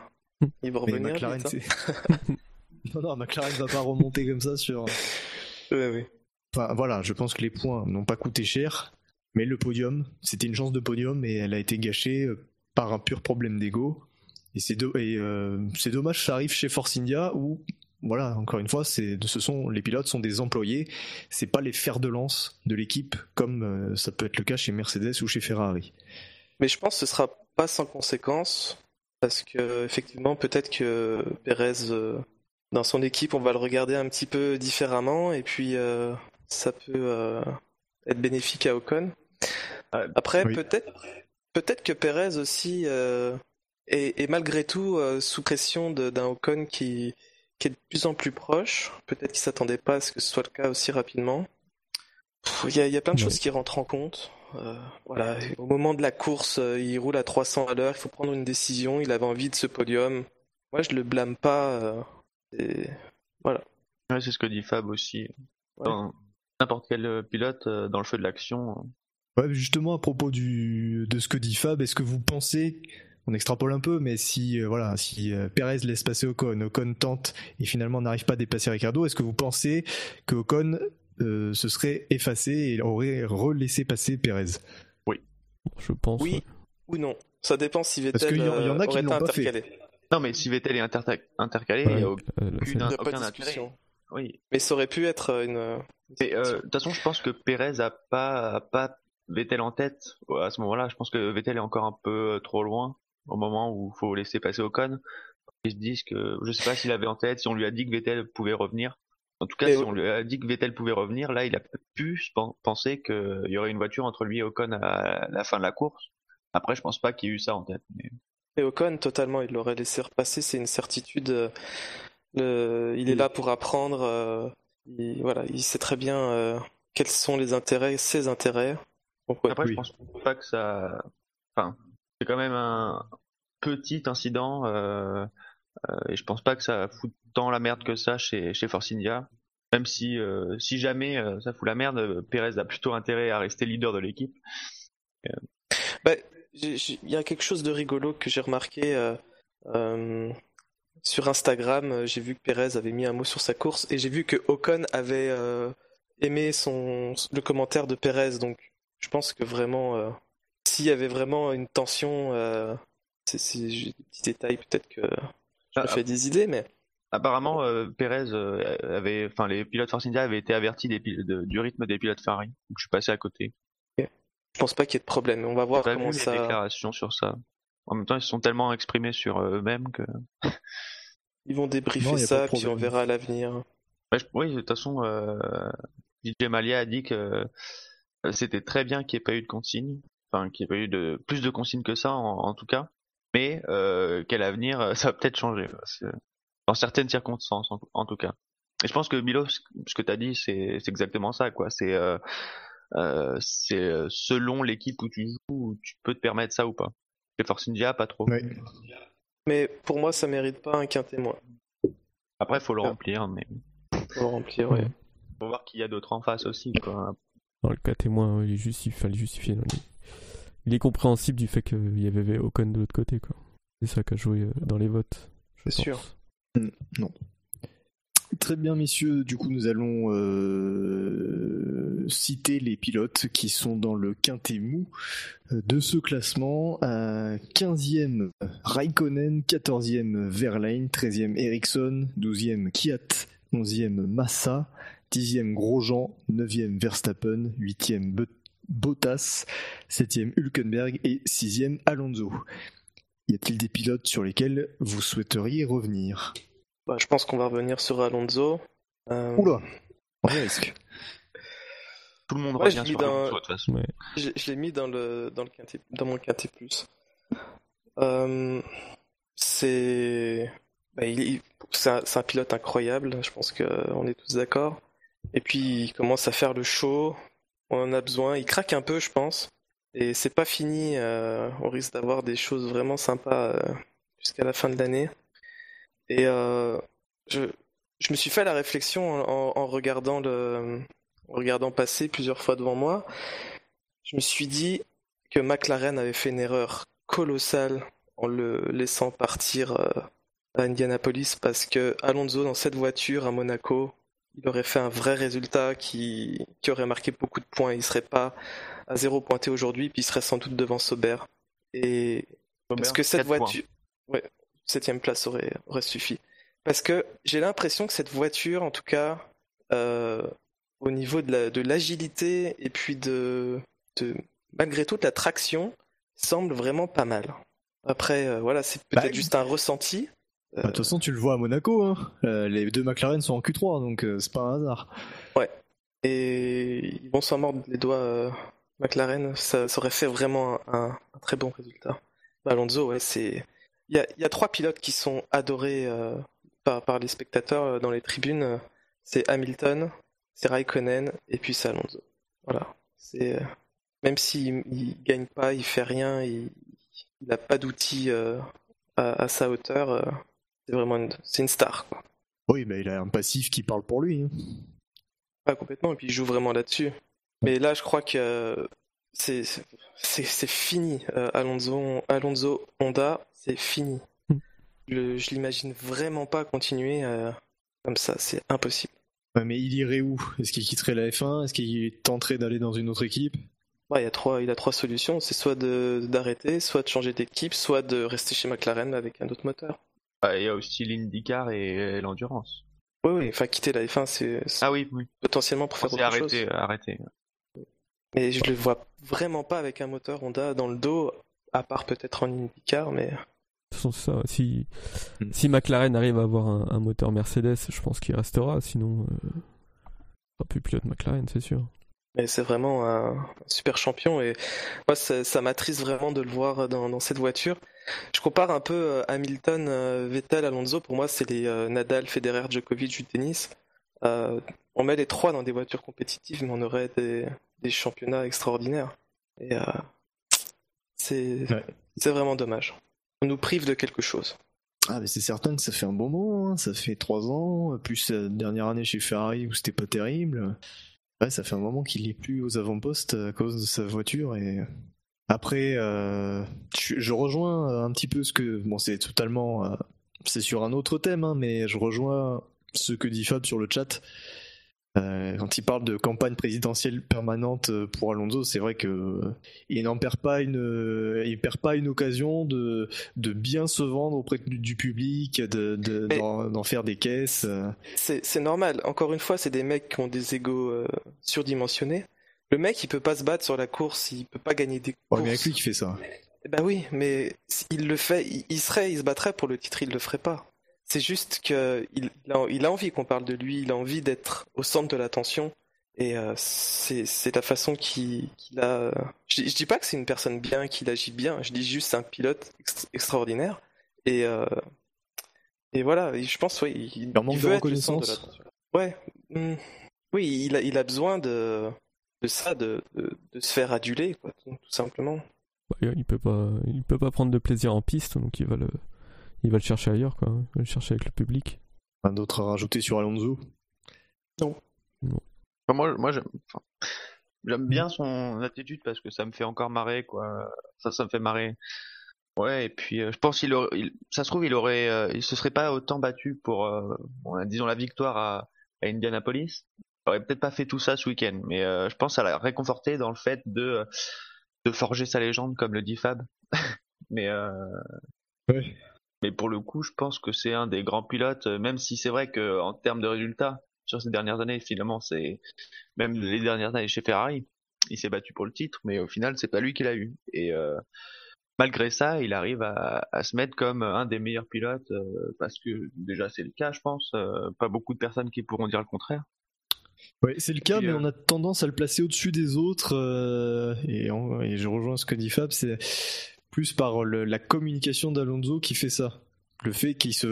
ils vont revenir. McLaren, vite, hein. non, non, McLaren va pas remonter comme ça sur. Ouais. Enfin, voilà, je pense que les points n'ont pas coûté cher, mais le podium, c'était une chance de podium et elle a été gâchée par un pur problème d'ego. Et c'est euh, dommage, ça arrive chez Force India où, voilà, encore une fois, ce sont les pilotes sont des employés, c'est pas les fers de lance de l'équipe comme euh, ça peut être le cas chez Mercedes ou chez Ferrari. Mais je pense que ce sera pas sans conséquence parce que effectivement peut-être que Perez euh, dans son équipe, on va le regarder un petit peu différemment et puis euh, ça peut euh, être bénéfique à Ocon. Après, peut-être peut-être que Perez aussi euh, est, malgré tout sous pression d'un Ocon qui, qui est de plus en plus proche. Peut-être qu'il s'attendait pas à ce que ce soit le cas aussi rapidement. Il y, a, plein de choses qui rentrent en compte. voilà, au moment de la course, il roule à 300 à l'heure, il faut prendre une décision. Il avait envie de ce podium. Moi, je le blâme pas voilà. c'est ce que dit Fab aussi. N'importe quel euh, pilote euh, dans le feu de l'action. Euh. Ouais, justement, à propos du, de ce que dit Fab, est-ce que vous pensez, on extrapole un peu, mais si, voilà, si Perez laisse passer Ocon, Ocon tente et finalement n'arrive pas à dépasser Ricardo, est-ce que vous pensez que Ocon se serait effacé et aurait relaissé passer Perez? Oui. Je pense. Oui ou non. Ça dépend si Vettel Parce qu'il y, en a qui l'ont pas fait. Non, mais si Vettel est intercalé, il n'y a aucune, aucun intérêt. Oui. Mais ça aurait pu être une. Euh, de toute façon, je pense que Perez a pas, a pas Vettel en tête à ce moment-là. Je pense que Vettel est encore un peu euh, trop loin au moment où il faut laisser passer Ocon. Ils se disent que je sais pas s'il avait en tête, si on lui a dit que Vettel pouvait revenir. En tout cas, si on lui a dit que Vettel pouvait revenir, là, il a pu penser qu'il y aurait une voiture entre lui et Ocon à la fin de la course. Après, je pense pas qu'il y ait eu ça en tête. Mais... Et Ocon, totalement, il l'aurait laissé repasser, c'est une certitude. Euh, il est là pour apprendre. Euh, il, voilà, il sait très bien euh, quels sont les intérêts, ses intérêts. Après, je pense pas que ça. Enfin, c'est quand même un petit incident, et je pense pas que ça fout tant la merde que ça chez, chez Force India. Même si, si jamais ça fout la merde, Perez a plutôt intérêt à rester leader de l'équipe. Bah, il y a quelque chose de rigolo que j'ai remarqué euh, euh, sur Instagram. J'ai vu que Perez avait mis un mot sur sa course et j'ai vu que Ocon avait euh, aimé son le commentaire de Perez. Donc, je pense que vraiment, s'il y avait vraiment une tension, c'est des petits détails peut-être que je me ah, fais des idées, mais apparemment Perez avait, enfin les pilotes Force India avaient été avertis du rythme des pilotes Ferrari. Donc je suis passé à côté. Je pense pas qu'il y ait de problème. On va voir comment vu ça. Les déclarations sur ça. En même temps, ils sont tellement exprimés sur eux-mêmes que. Ils vont débriefer ça, puis on verra à l'avenir. oui, de toute façon, euh, DJ Malia a dit que euh, c'était très bien qu'il n'y ait pas eu de consigne, enfin qu'il n'y ait pas eu de plus de consignes que ça en, tout cas, mais euh, qu'à l'avenir, ça va peut-être changer, dans certaines circonstances en, tout cas. Et je pense que Milo, ce que tu as dit, c'est exactement ça, quoi. C'est euh, euh, c'est selon l'équipe où tu joues, tu peux te permettre ça ou pas. Et Force India, pas trop. Mais pour moi, ça mérite pas un quintet moins. Après, faut le ah. remplir, mais. Faut le remplir, ouais. Faut voir qu'il y a d'autres en face aussi, quoi. Le quintet moins, il, fallait justifier. Il est compréhensible du fait qu'il y avait Ocon de l'autre côté, quoi. C'est ça qu'a joué dans les votes. C'est sûr. Hmm, non. Très bien, messieurs. Du coup, nous allons euh, citer les pilotes qui sont dans le quintet mou euh, de ce classement. 15e Raikkonen, 14e Verlaine, 13e Ericsson, 12e Kiat, 11e Massa, 10e Grosjean, 9e Verstappen, 8e Bottas, 7e Hülkenberg et 6e Alonso. Y a-t-il des pilotes sur lesquels vous souhaiteriez revenir? Bah, je pense qu'on va revenir sur Alonso. Euh... Oula, risque. Tout le monde revient sur Alonso de toute façon. Je, l'ai mis dans, le, dans, le dans mon quintet plus. Euh, c'est bah, c'est un, un, pilote incroyable, je pense qu'on est tous d'accord. Et puis il commence à faire le show, on en a besoin, il craque un peu je pense. Et c'est pas fini, euh, on risque d'avoir des choses vraiment sympas euh, jusqu'à la fin de l'année. Et euh, je, je, me suis fait la réflexion en, regardant le, en regardant passer plusieurs fois devant moi. Je me suis dit que McLaren avait fait une erreur colossale en le laissant partir euh, à Indianapolis parce que Alonso dans cette voiture à Monaco, il aurait fait un vrai résultat qui, qui aurait marqué beaucoup de points. Il serait pas à zéro pointé aujourd'hui, puis il serait sans doute devant Sauber. Et parce que cette voiture, ouais, septième place aurait, aurait suffi. Parce que j'ai l'impression que cette voiture, en tout cas, euh, au niveau de l'agilité et puis de, de, malgré toute la traction, semble vraiment pas mal. Après, euh, voilà, c'est peut-être bah, juste un ressenti. Bah, de toute façon, tu le vois à Monaco, hein. Euh, les deux McLaren sont en Q3, donc c'est pas un hasard. Ouais. Et ils vont s'en mordre les doigts, McLaren. Ça, aurait fait vraiment un, un très bon résultat. Bah, Alonso, ouais, c'est il y a, trois pilotes qui sont adorés euh, par, les spectateurs euh, dans les tribunes. C'est Hamilton, c'est Raikkonen et puis c'est Alonso. Voilà. C'est euh, même s'il il gagne pas, il fait rien, il n'a pas d'outils à, sa hauteur. c'est vraiment une, c'est une star. Quoi. Oui, mais il a un passif qui parle pour lui. Hein. Pas complètement, et puis il joue vraiment là-dessus. Mais là, je crois que c'est c'est fini. Alonso, Alonso, Honda, c'est fini. Hmm. Je, l'imagine vraiment pas continuer euh, comme ça, c'est impossible. mais il irait où? Est-ce qu'il quitterait la F1 Est-ce qu'il tenterait d'aller dans une autre équipe? Il, y a trois, il a trois solutions, c'est soit d'arrêter, soit de changer d'équipe, soit de rester chez McLaren avec un autre moteur. Ah, il y a aussi l'IndyCar et, l'endurance. Oui, oui, enfin quitter la F1, c'est ah oui, oui. potentiellement pour faire autre arrêter, chose. Arrêter. Mais je le vois vraiment pas avec un moteur Honda dans le dos, à part peut-être en IndyCar, mais ça. Si, hmm. si McLaren arrive à avoir un, moteur Mercedes, je pense qu'il restera. Sinon, euh, plus pilote McLaren, c'est sûr. Mais c'est vraiment un, super champion et moi ça, m'attriste vraiment de le voir dans, cette voiture. Je compare un peu euh, Hamilton, euh, Vettel, Alonso. Pour moi, c'est les Nadal, Federer, Djokovic du tennis. on met les trois dans des voitures compétitives, mais on aurait des, championnats extraordinaires. Et c'est vraiment dommage nous prive de quelque chose. Ah mais c'est certain que ça fait un bon moment, hein. ça fait trois ans, plus la dernière année chez Ferrari où c'était pas terrible. Ouais, ça fait un moment qu'il est plus aux avant-postes à cause de sa voiture et après, euh, je, rejoins un petit peu ce que bon c'est totalement, euh, c'est sur un autre thème, hein, mais je rejoins ce que dit Fab sur le chat. Euh, quand il parle de campagne présidentielle permanente euh, pour Alonso, c'est vrai que euh, il n'en perd pas une, il perd pas une occasion de, de bien se vendre auprès du, public, de, d'en, faire des caisses. C'est, normal. Encore une fois, c'est des mecs qui ont des égos surdimensionnés. Le mec, il peut pas se battre sur la course, il peut pas gagner des courses. Ouais, mais avec lui qui fait ça. Bah oui, mais il le fait, il serait, il se battrait pour le titre, il le ferait pas. C'est juste qu'il il a, envie qu'on parle de lui, il a envie d'être au centre de l'attention. Et euh, c'est la façon qu'il a. Je, je, dis pas que c'est une personne bien, qu'il agit bien. Je dis juste c'est un pilote extraordinaire. Et euh, et voilà. je pense oui, il, il, manque de reconnaissance. Ouais. hmm. Oui, il a, il a besoin de, de ça, de, de, de se faire aduler, quoi, tout, tout simplement. Bah, il peut pas, il peut pas prendre de plaisir en piste, donc il va le, il va le chercher ailleurs, quoi. Il va le chercher avec le public. Un d'autre à rajouter sur Alonso? Enfin, moi, moi j'aime enfin, j'aime bien son attitude parce que ça me fait encore marrer, quoi. Ça, ça me fait marrer. Ouais, et puis euh, je pense qu'il aurait, il- ça se trouve, il aurait, euh, il se serait pas autant battu pour, euh, bon, disons, la victoire à, à Indianapolis. Il aurait peut-être pas fait tout ça ce week-end, mais euh, je pense que ça l'a réconforté dans le fait de, de forger sa légende, comme le dit Fab. mais, euh, Ouais. Mais pour le coup, je pense que c'est un des grands pilotes, euh, même si c'est vrai que en termes de résultats sur ces dernières années, finalement, c'est même les dernières années chez Ferrari, il s'est battu pour le titre, mais au final, c'est pas lui qui l'a eu. Et euh, malgré ça, il arrive à, à se mettre comme un des meilleurs pilotes euh, parce que déjà c'est le cas, je pense. euh, pas beaucoup de personnes qui pourront dire le contraire. Ouais, c'est le cas, puis, mais on a tendance à le placer au-dessus des autres. et, et je rejoins ce que dit Fab, c'est plus par la communication d'Alonso qui fait ça. Le fait qu'il se,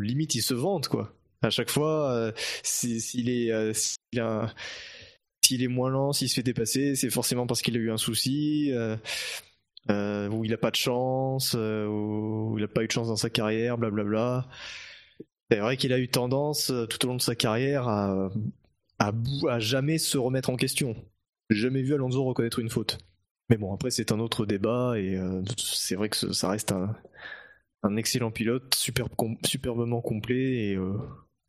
limite, il se vante quoi. À chaque fois, euh, si- s'il est, euh, est moins lent, s'il se fait dépasser, c'est forcément parce qu'il a eu un souci. euh, euh, ou il a pas de chance, ou il a pas eu de chance dans sa carrière, blablabla. C'est vrai qu'il a eu tendance tout au long de sa carrière à, à, à jamais se remettre en question. Jamais vu Alonso reconnaître une faute. Mais bon, après c'est un autre débat et euh, c'est vrai que ce- ça reste un, un excellent pilote, superbe com- superbement complet et euh,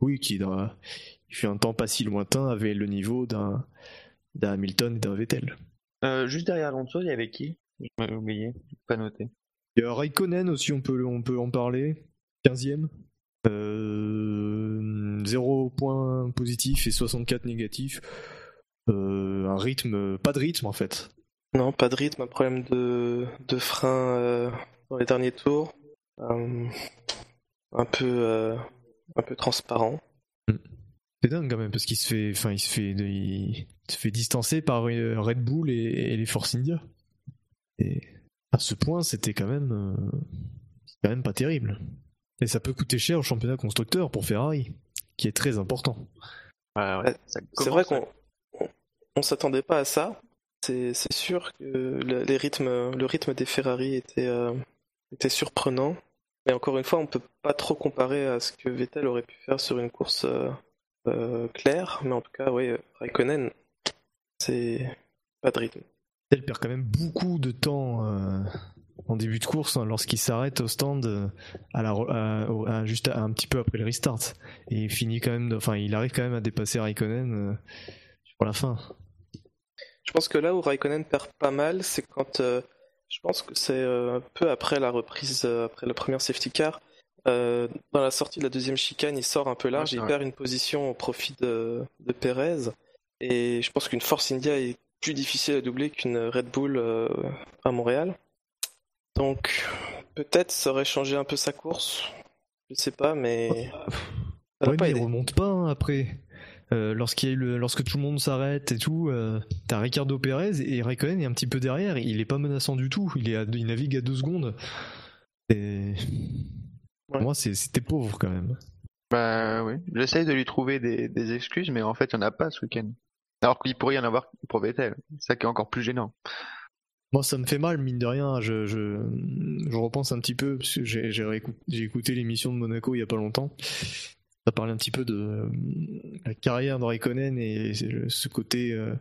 oui, qui dans, il fait un temps pas si lointain avait le niveau d'un Hamilton et d'un Vettel. Euh, juste derrière Alonso, il y avait qui? Je m'avais oublié, j'ai pas noté. Il y a Raikkonen aussi, on peut, on peut en parler. 15e. Euh, 0 points positifs et 64 négatifs. Euh, un rythme, pas de rythme en fait. Non, pas de rythme, un problème de, de frein euh, dans les derniers tours. Euh, un peu euh, un peu transparent. C'est dingue quand même parce qu'il se fait, enfin il se fait, il se fait distancer par Red Bull et, et les Force India. Et à ce point, c'était quand même, euh, quand même pas terrible. Et ça peut coûter cher au championnat constructeur pour Ferrari, qui est très important. Ouais, ouais, C'est vrai qu'on on, on s'attendait pas à ça. C'est sûr que le, rythme des Ferrari était, euh, était surprenant. Mais encore une fois, on peut pas trop comparer à ce que Vettel aurait pu faire sur une course euh, euh, claire. Mais en tout cas, oui, Raikkonen, c'est pas de rythme. Elle perd quand même beaucoup de temps en début de course hein, lorsqu'il s'arrête au stand à la, juste un petit peu après le restart et il finit quand même, enfin il arrive quand même à dépasser Raikkonen sur la fin. Je pense que là où Raikkonen perd pas mal, c'est quand euh, je pense que c'est euh, un peu après la reprise, euh, après la première safety car. Euh, dans la sortie de la deuxième chicane, il sort un peu large, Ouais, il perd une position au profit de, de Perez. Et je pense qu'une Force India est plus difficile à doubler qu'une Red Bull euh, à Montréal. Donc peut-être ça aurait changé un peu sa course. Je sais pas, mais ça Ouais, pas mais il remonte pas hein, après. Euh, lorsqu'il y a eu le- lorsque tout le monde s'arrête et tout, euh, t'as Ricardo Pérez et Raikkonen est un petit peu derrière. Il est pas menaçant du tout. Il est à- il navigue à deux secondes. Et pour moi c'était pauvre quand même. Bah oui, j'essaye de lui trouver des, des excuses, mais en fait, il n'y en a pas ce week-end. Alors qu'il pourrait y en avoir pour Vettel. C'est ça qui est encore plus gênant. Moi, ça me fait mal, mine de rien. Je, je, je repense un petit peu, parce que j'ai écouté l'émission de Monaco il y a pas longtemps. Ça parlait un petit peu de euh, la carrière de Raikkonen et ce côté euh,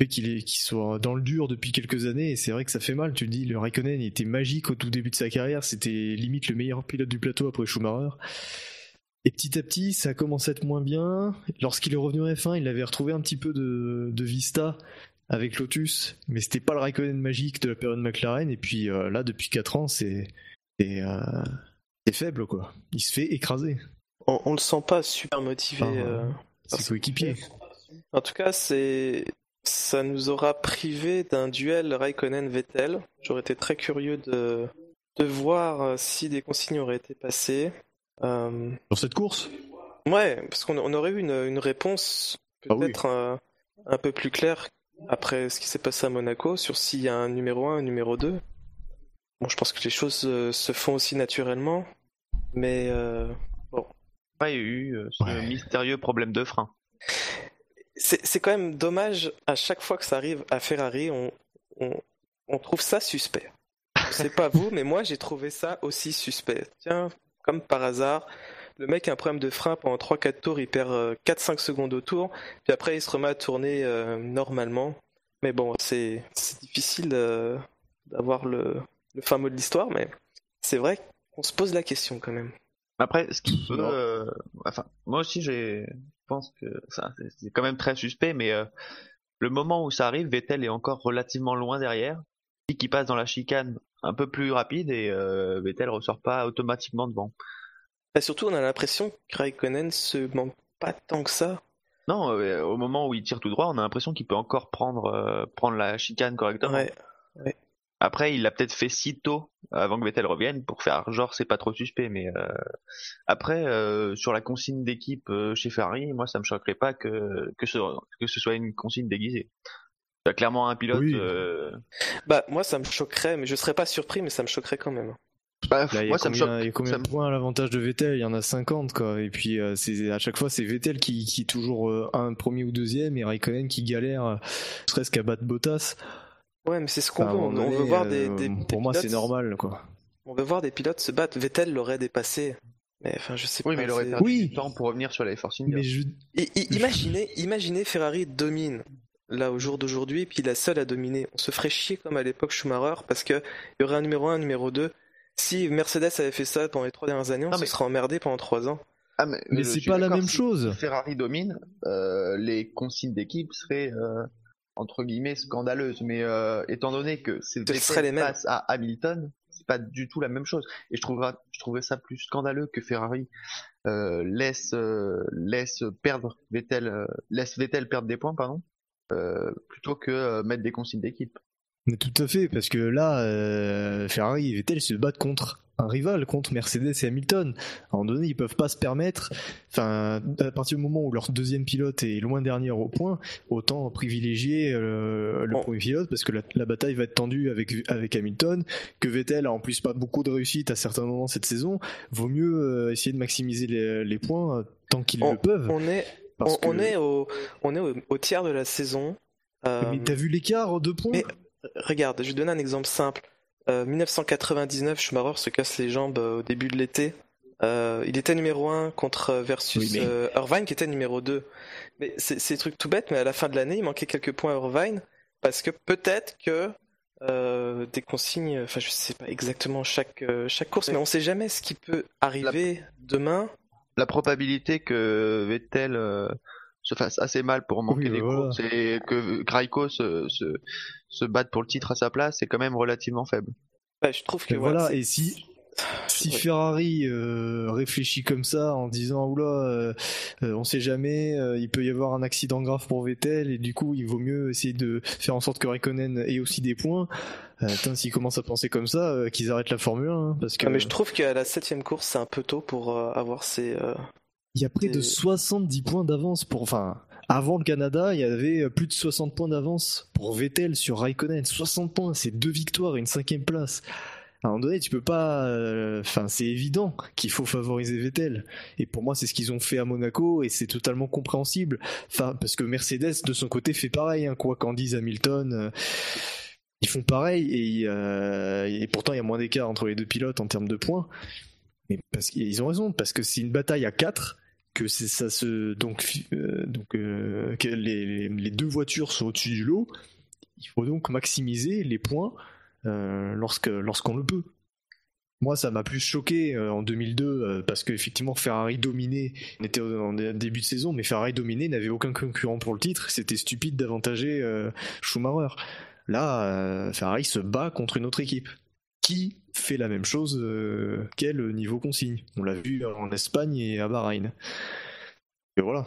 fait qu'il soit dans le dur depuis quelques années. Et c'est vrai que ça fait mal. Tu le dis, le Raikkonen était magique au tout début de sa carrière. C'était limite le meilleur pilote du plateau après Schumacher. Et petit à petit, ça commence à être moins bien. Lorsqu'il est revenu en F1, il avait retrouvé un petit peu de, vista avec Lotus, mais c'était pas le Raikkonen magique de la période McLaren. Et puis euh, là, depuis 4 ans, c'est euh, faible quoi. Il se fait écraser. On, on le sent pas super motivé. Par, euh, Ses Parce- coéquipiers. En tout cas, c'est ça nous aura privé d'un duel Raikkonen-Vettel. J'aurais été très curieux de, de voir euh, si des consignes auraient été passées. Euh, Sur cette course, Ouais, parce qu'on on aurait eu une, une réponse Ah oui. peut-être un, un peu plus claire après ce qui s'est passé à Monaco sur s'il y a un numéro 1 un numéro 2. Bon, je pense que les choses euh, se font aussi naturellement, mais euh, pas eu euh, ce mystérieux problème de frein. C'est quand même dommage, à chaque fois que ça arrive à Ferrari, on, on, trouve ça suspect. C'est pas vous, mais moi j'ai trouvé ça aussi suspect. Tiens, comme par hasard, le mec a un problème de frein pendant 3-4 tours, il perd 4-5 euh, secondes au tour, puis après il se remet à tourner euh, normalement. Mais bon, c'est difficile d'avoir le, le fin mot de l'histoire, mais c'est vrai qu'on se pose la question quand même. Après, ce qui peut, euh, enfin, moi aussi, j'ai, je pense que ça, c'est quand même très suspect, mais euh, le moment où ça arrive, Vettel est encore relativement loin derrière, et qui passe dans la chicane un peu plus rapide et euh, Vettel ressort pas automatiquement devant. Et surtout, on a l'impression que Raikkonen se manque pas tant que ça. Non, au moment où il tire tout droit, on a l'impression qu'il peut encore prendre prendre la chicane correctement. Ouais, ouais. Après, il l'a peut-être fait si tôt avant que Vettel revienne pour faire genre c'est pas trop suspect. Mais euh, après, euh, sur la consigne d'équipe euh, chez Ferrari, moi ça me choquerait pas que que ce, que ce soit une consigne déguisée. T'as clairement un pilote. Bah moi ça me choquerait, mais je serais pas surpris, mais ça me choquerait quand même. Bah, moi, ça me choque. Il y a combien de points à l'avantage de Vettel? Il y en a 50 quoi. Et puis c'est à chaque fois c'est Vettel qui, qui est toujours un premier ou deuxième et Raikkonen qui galère, serait-ce qu'à battre Bottas. Ouais, mais c'est ce qu'on veut. On, veut voir des, des, euh, Pour moi, c'est normal, quoi. On veut voir des pilotes se battre. Vettel l'aurait dépassé. Mais enfin, je sais oui, pas. mais il aurait perdu du temps pour revenir sur les Force Mais je... imaginez, imaginez Ferrari domine là au jour d'aujourd'hui, et puis la seule à dominer. On se ferait chier comme à l'époque Schumacher parce que il y aurait un numéro 1, un numéro 2. Si Mercedes avait fait ça pendant les trois dernières années, on se serait emmerdé pendant trois ans. Ah, mais, mais c'est pas la même chose. Ferrari domine, euh, les consignes d'équipe seraient euh, entre guillemets scandaleuse, mais euh, étant donné que c'est les face à Hamilton, c'est pas du tout la même chose. Et je trouverais, je trouverais ça plus scandaleux que Ferrari euh, laisse euh, laisse perdre Vettel, euh, laisse Vettel perdre des points, pardon, euh, plutôt que mettre des consignes d'équipe. Mais tout à fait, parce que là, Ferrari et Vettel se battent contre un rival contre Mercedes et Hamilton. À un moment donné, ils peuvent pas se permettre, enfin, à partir du moment où leur deuxième pilote est loin dernier au point, autant privilégier euh, le premier pilote parce que la, bataille va être tendue avec, avec Hamilton, que Vettel a en plus pas beaucoup de réussite à certains moments cette saison. Vaut mieux euh, essayer de maximiser les, points tant qu'ils le peuvent. On est, on, est, au, on est au, tiers de la saison. Euh, mais t'as vu l'écart de points? Regarde, je vais donner un exemple simple. 1999, euh, Schumacher se casse les jambes euh, au début de l'été. Euh, il était numéro 1 contre versus Irvine qui était numéro 2. Mais c'est truc tout bête, mais à la fin de l'année, il manquait quelques points à Irvine parce que peut-être que des consignes, enfin je sais pas exactement chaque chaque course, mais on sait jamais ce qui peut arriver demain. La probabilité que Vettel se fasse assez mal pour manquer des courses et que Graiko se, se, se batte pour le titre à sa place, c'est quand même relativement faible. je trouve que voilà, et si si Ferrari euh, réfléchit comme ça en disant oula euh, euh, on sait jamais il peut y avoir un accident grave pour Vettel et du coup il vaut mieux essayer de faire en sorte que Raikkonen ait aussi des points s'ils commencent à penser comme ça qu'ils arrêtent la Formule 1 hein, parce que mais je trouve qu'à la septième course c'est un peu tôt pour avoir ces il y a près de 70 points d'avance pour. Enfin, avant le Canada, il y avait plus de 60 points d'avance pour Vettel sur Raikkonen. 60 points, c'est deux victoires et une cinquième place. À un moment donné, tu peux pas. Euh, enfin, c'est évident qu'il faut favoriser Vettel. Et pour moi, c'est ce qu'ils ont fait à Monaco et c'est totalement compréhensible. Enfin, parce que Mercedes, de son côté, fait pareil. Hein, quoi qu'en dise Hamilton. Euh, ils font pareil et, euh, et pourtant il y a moins d'écart entre les deux pilotes en termes de points. Mais parce qu'ils ont raison, parce que c'est une bataille à 4 que ça se donc euh, donc euh, que les, les, deux voitures sont au-dessus du lot. Il faut donc maximiser les points euh, lorsque lorsqu'on le peut. Moi, ça m'a plus choqué en 2002 parce qu'effectivement Ferrari dominait. On était en début de saison, mais Ferrari dominait, n'avait aucun concurrent pour le titre. C'était stupide d'avantager Schumacher. Là, Ferrari se bat contre une autre équipe qui fait la même chose euh, qu'elle niveau consigne. On l'a vu en Espagne et à Bahreïn. Et voilà.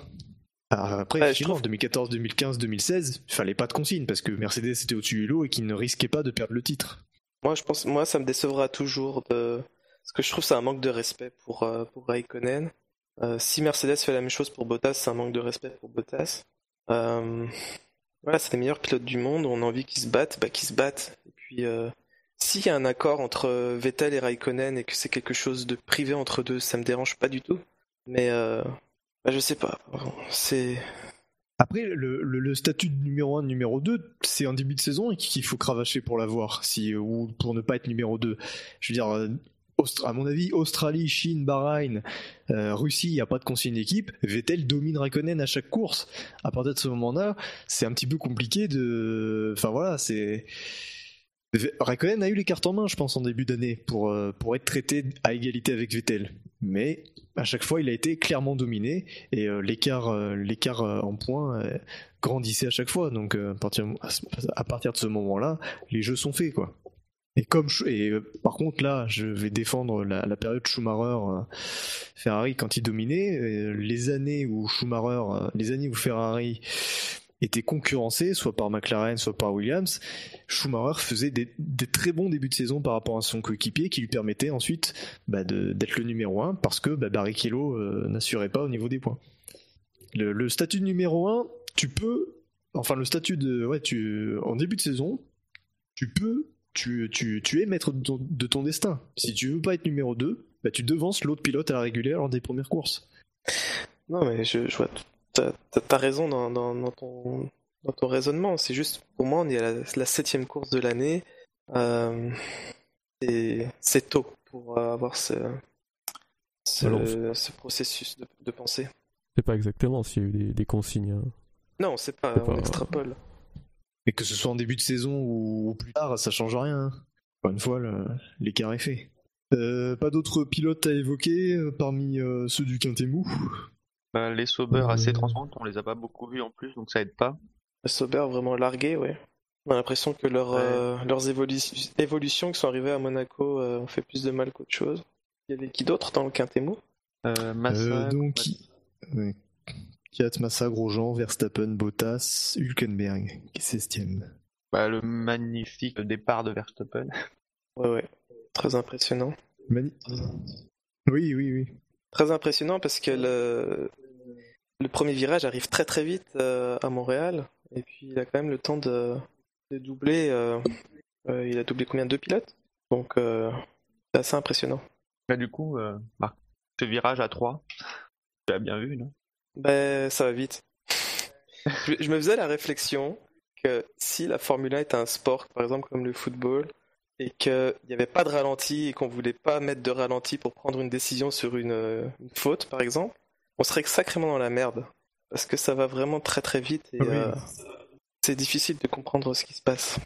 Après, en 2014, 2015, 2016, il fallait pas de consigne parce que Mercedes était au-dessus du lot et qu'il ne risquait pas de perdre le titre. Moi, je pense, moi, ça me décevra toujours de, parce que je trouve c'est un manque de respect pour euh, pour Raikkonen. Euh, si Mercedes fait la même chose pour Bottas, c'est un manque de respect pour Bottas. voilà, c'est les meilleurs pilotes du monde. On a envie qu'ils se battent, bah qu'ils se battent. Et puis s'il y a un accord entre Vettel et Raikkonen et que c'est quelque chose de privé entre deux, ça me dérange pas du tout. Mais euh, bah, je sais pas. C'est. Après, le, statut de numéro 1, numéro 2, c'est en début de saison qu'il faut cravacher pour l'avoir, si, ou pour ne pas être numéro 2. Je veux dire, euh, à mon avis, Australie, Chine, Bahreïn, euh, Russie, il n'y a pas de consigne d'équipe. Vettel domine Raikkonen à chaque course. À partir de ce moment-là, c'est un petit peu compliqué de. Enfin voilà, c'est. Raikkonen a eu les cartes en main, je pense, en début d'année pour, euh, pour être traité à égalité avec Vettel. Mais à chaque fois, il a été clairement dominé et euh, l'écart, euh, en points grandissait à chaque fois. Donc à partir, de ce moment-là, les jeux sont faits, quoi. Et par contre là, je vais défendre la, la période Schumacher Ferrari quand il dominait. les années où Schumacher, les années où Ferrari était concurrencé, soit par McLaren, soit par Williams, Schumacher faisait des, très bons débuts de saison par rapport à son coéquipier qui lui permettait ensuite bah, d'être le numéro 1 parce que bah, Barrichello euh, n'assurait pas au niveau des points. Le, statut de numéro 1, tu peux, enfin le statut de, ouais, tu, en début de saison, tu peux, tu, es maître de ton, destin. Si tu veux pas être numéro 2, bah, tu devances l'autre pilote à la régulière lors des premières courses. Non mais je, je vois t'as raison dans, dans, ton, dans ton raisonnement. C'est juste, pour moi, on est à la, septième course de l'année. Euh, c'est tôt pour avoir ce, ce, processus de, de pensée. C'est pas exactement s'il y a eu des, consignes. Hein. Non, c'est pas, on extrapole. Mais que ce soit en début de saison ou, plus tard, ça change rien. Hein. Encore une fois, l'écart est fait. Euh, pas d'autres pilotes à évoquer euh, parmi ceux du Quintemou bah, les Sauber assez transparentes, on les a pas beaucoup vus en plus, donc ça aide pas. Les Sauber vraiment largués, ouais. On a l'impression que euh, leurs évolutions qui sont arrivées à Monaco euh, ont fait plus de mal qu'autre chose. Il y avait qui d'autre dans le Quintémo euh, Massa. Euh, donc, ouais. Kiat, Massa, Grosjean, Verstappen, Bottas, Hülkenberg, qui s'estime. Bah, le magnifique départ de Verstappen. Ouais, ouais. Très impressionnant. Oui, oui, oui. Très impressionnant parce que le, le premier virage arrive très très vite euh, à Montréal et puis il a quand même le temps de, de doubler. Euh, euh, il a doublé combien? Deux pilotes? Donc c'est assez impressionnant. Bah, du coup, bah, ce virage à 3, tu l'as bien vu, non? Ben ça va vite. je, me faisais la réflexion que si la Formule 1 est un sport, par exemple comme le football, et qu'il n'y avait pas de ralenti et qu'on voulait pas mettre de ralenti pour prendre une décision sur une, faute, par exemple, on serait sacrément dans la merde. Parce que ça va vraiment très très vite et euh, c'est difficile de comprendre ce qui se passe.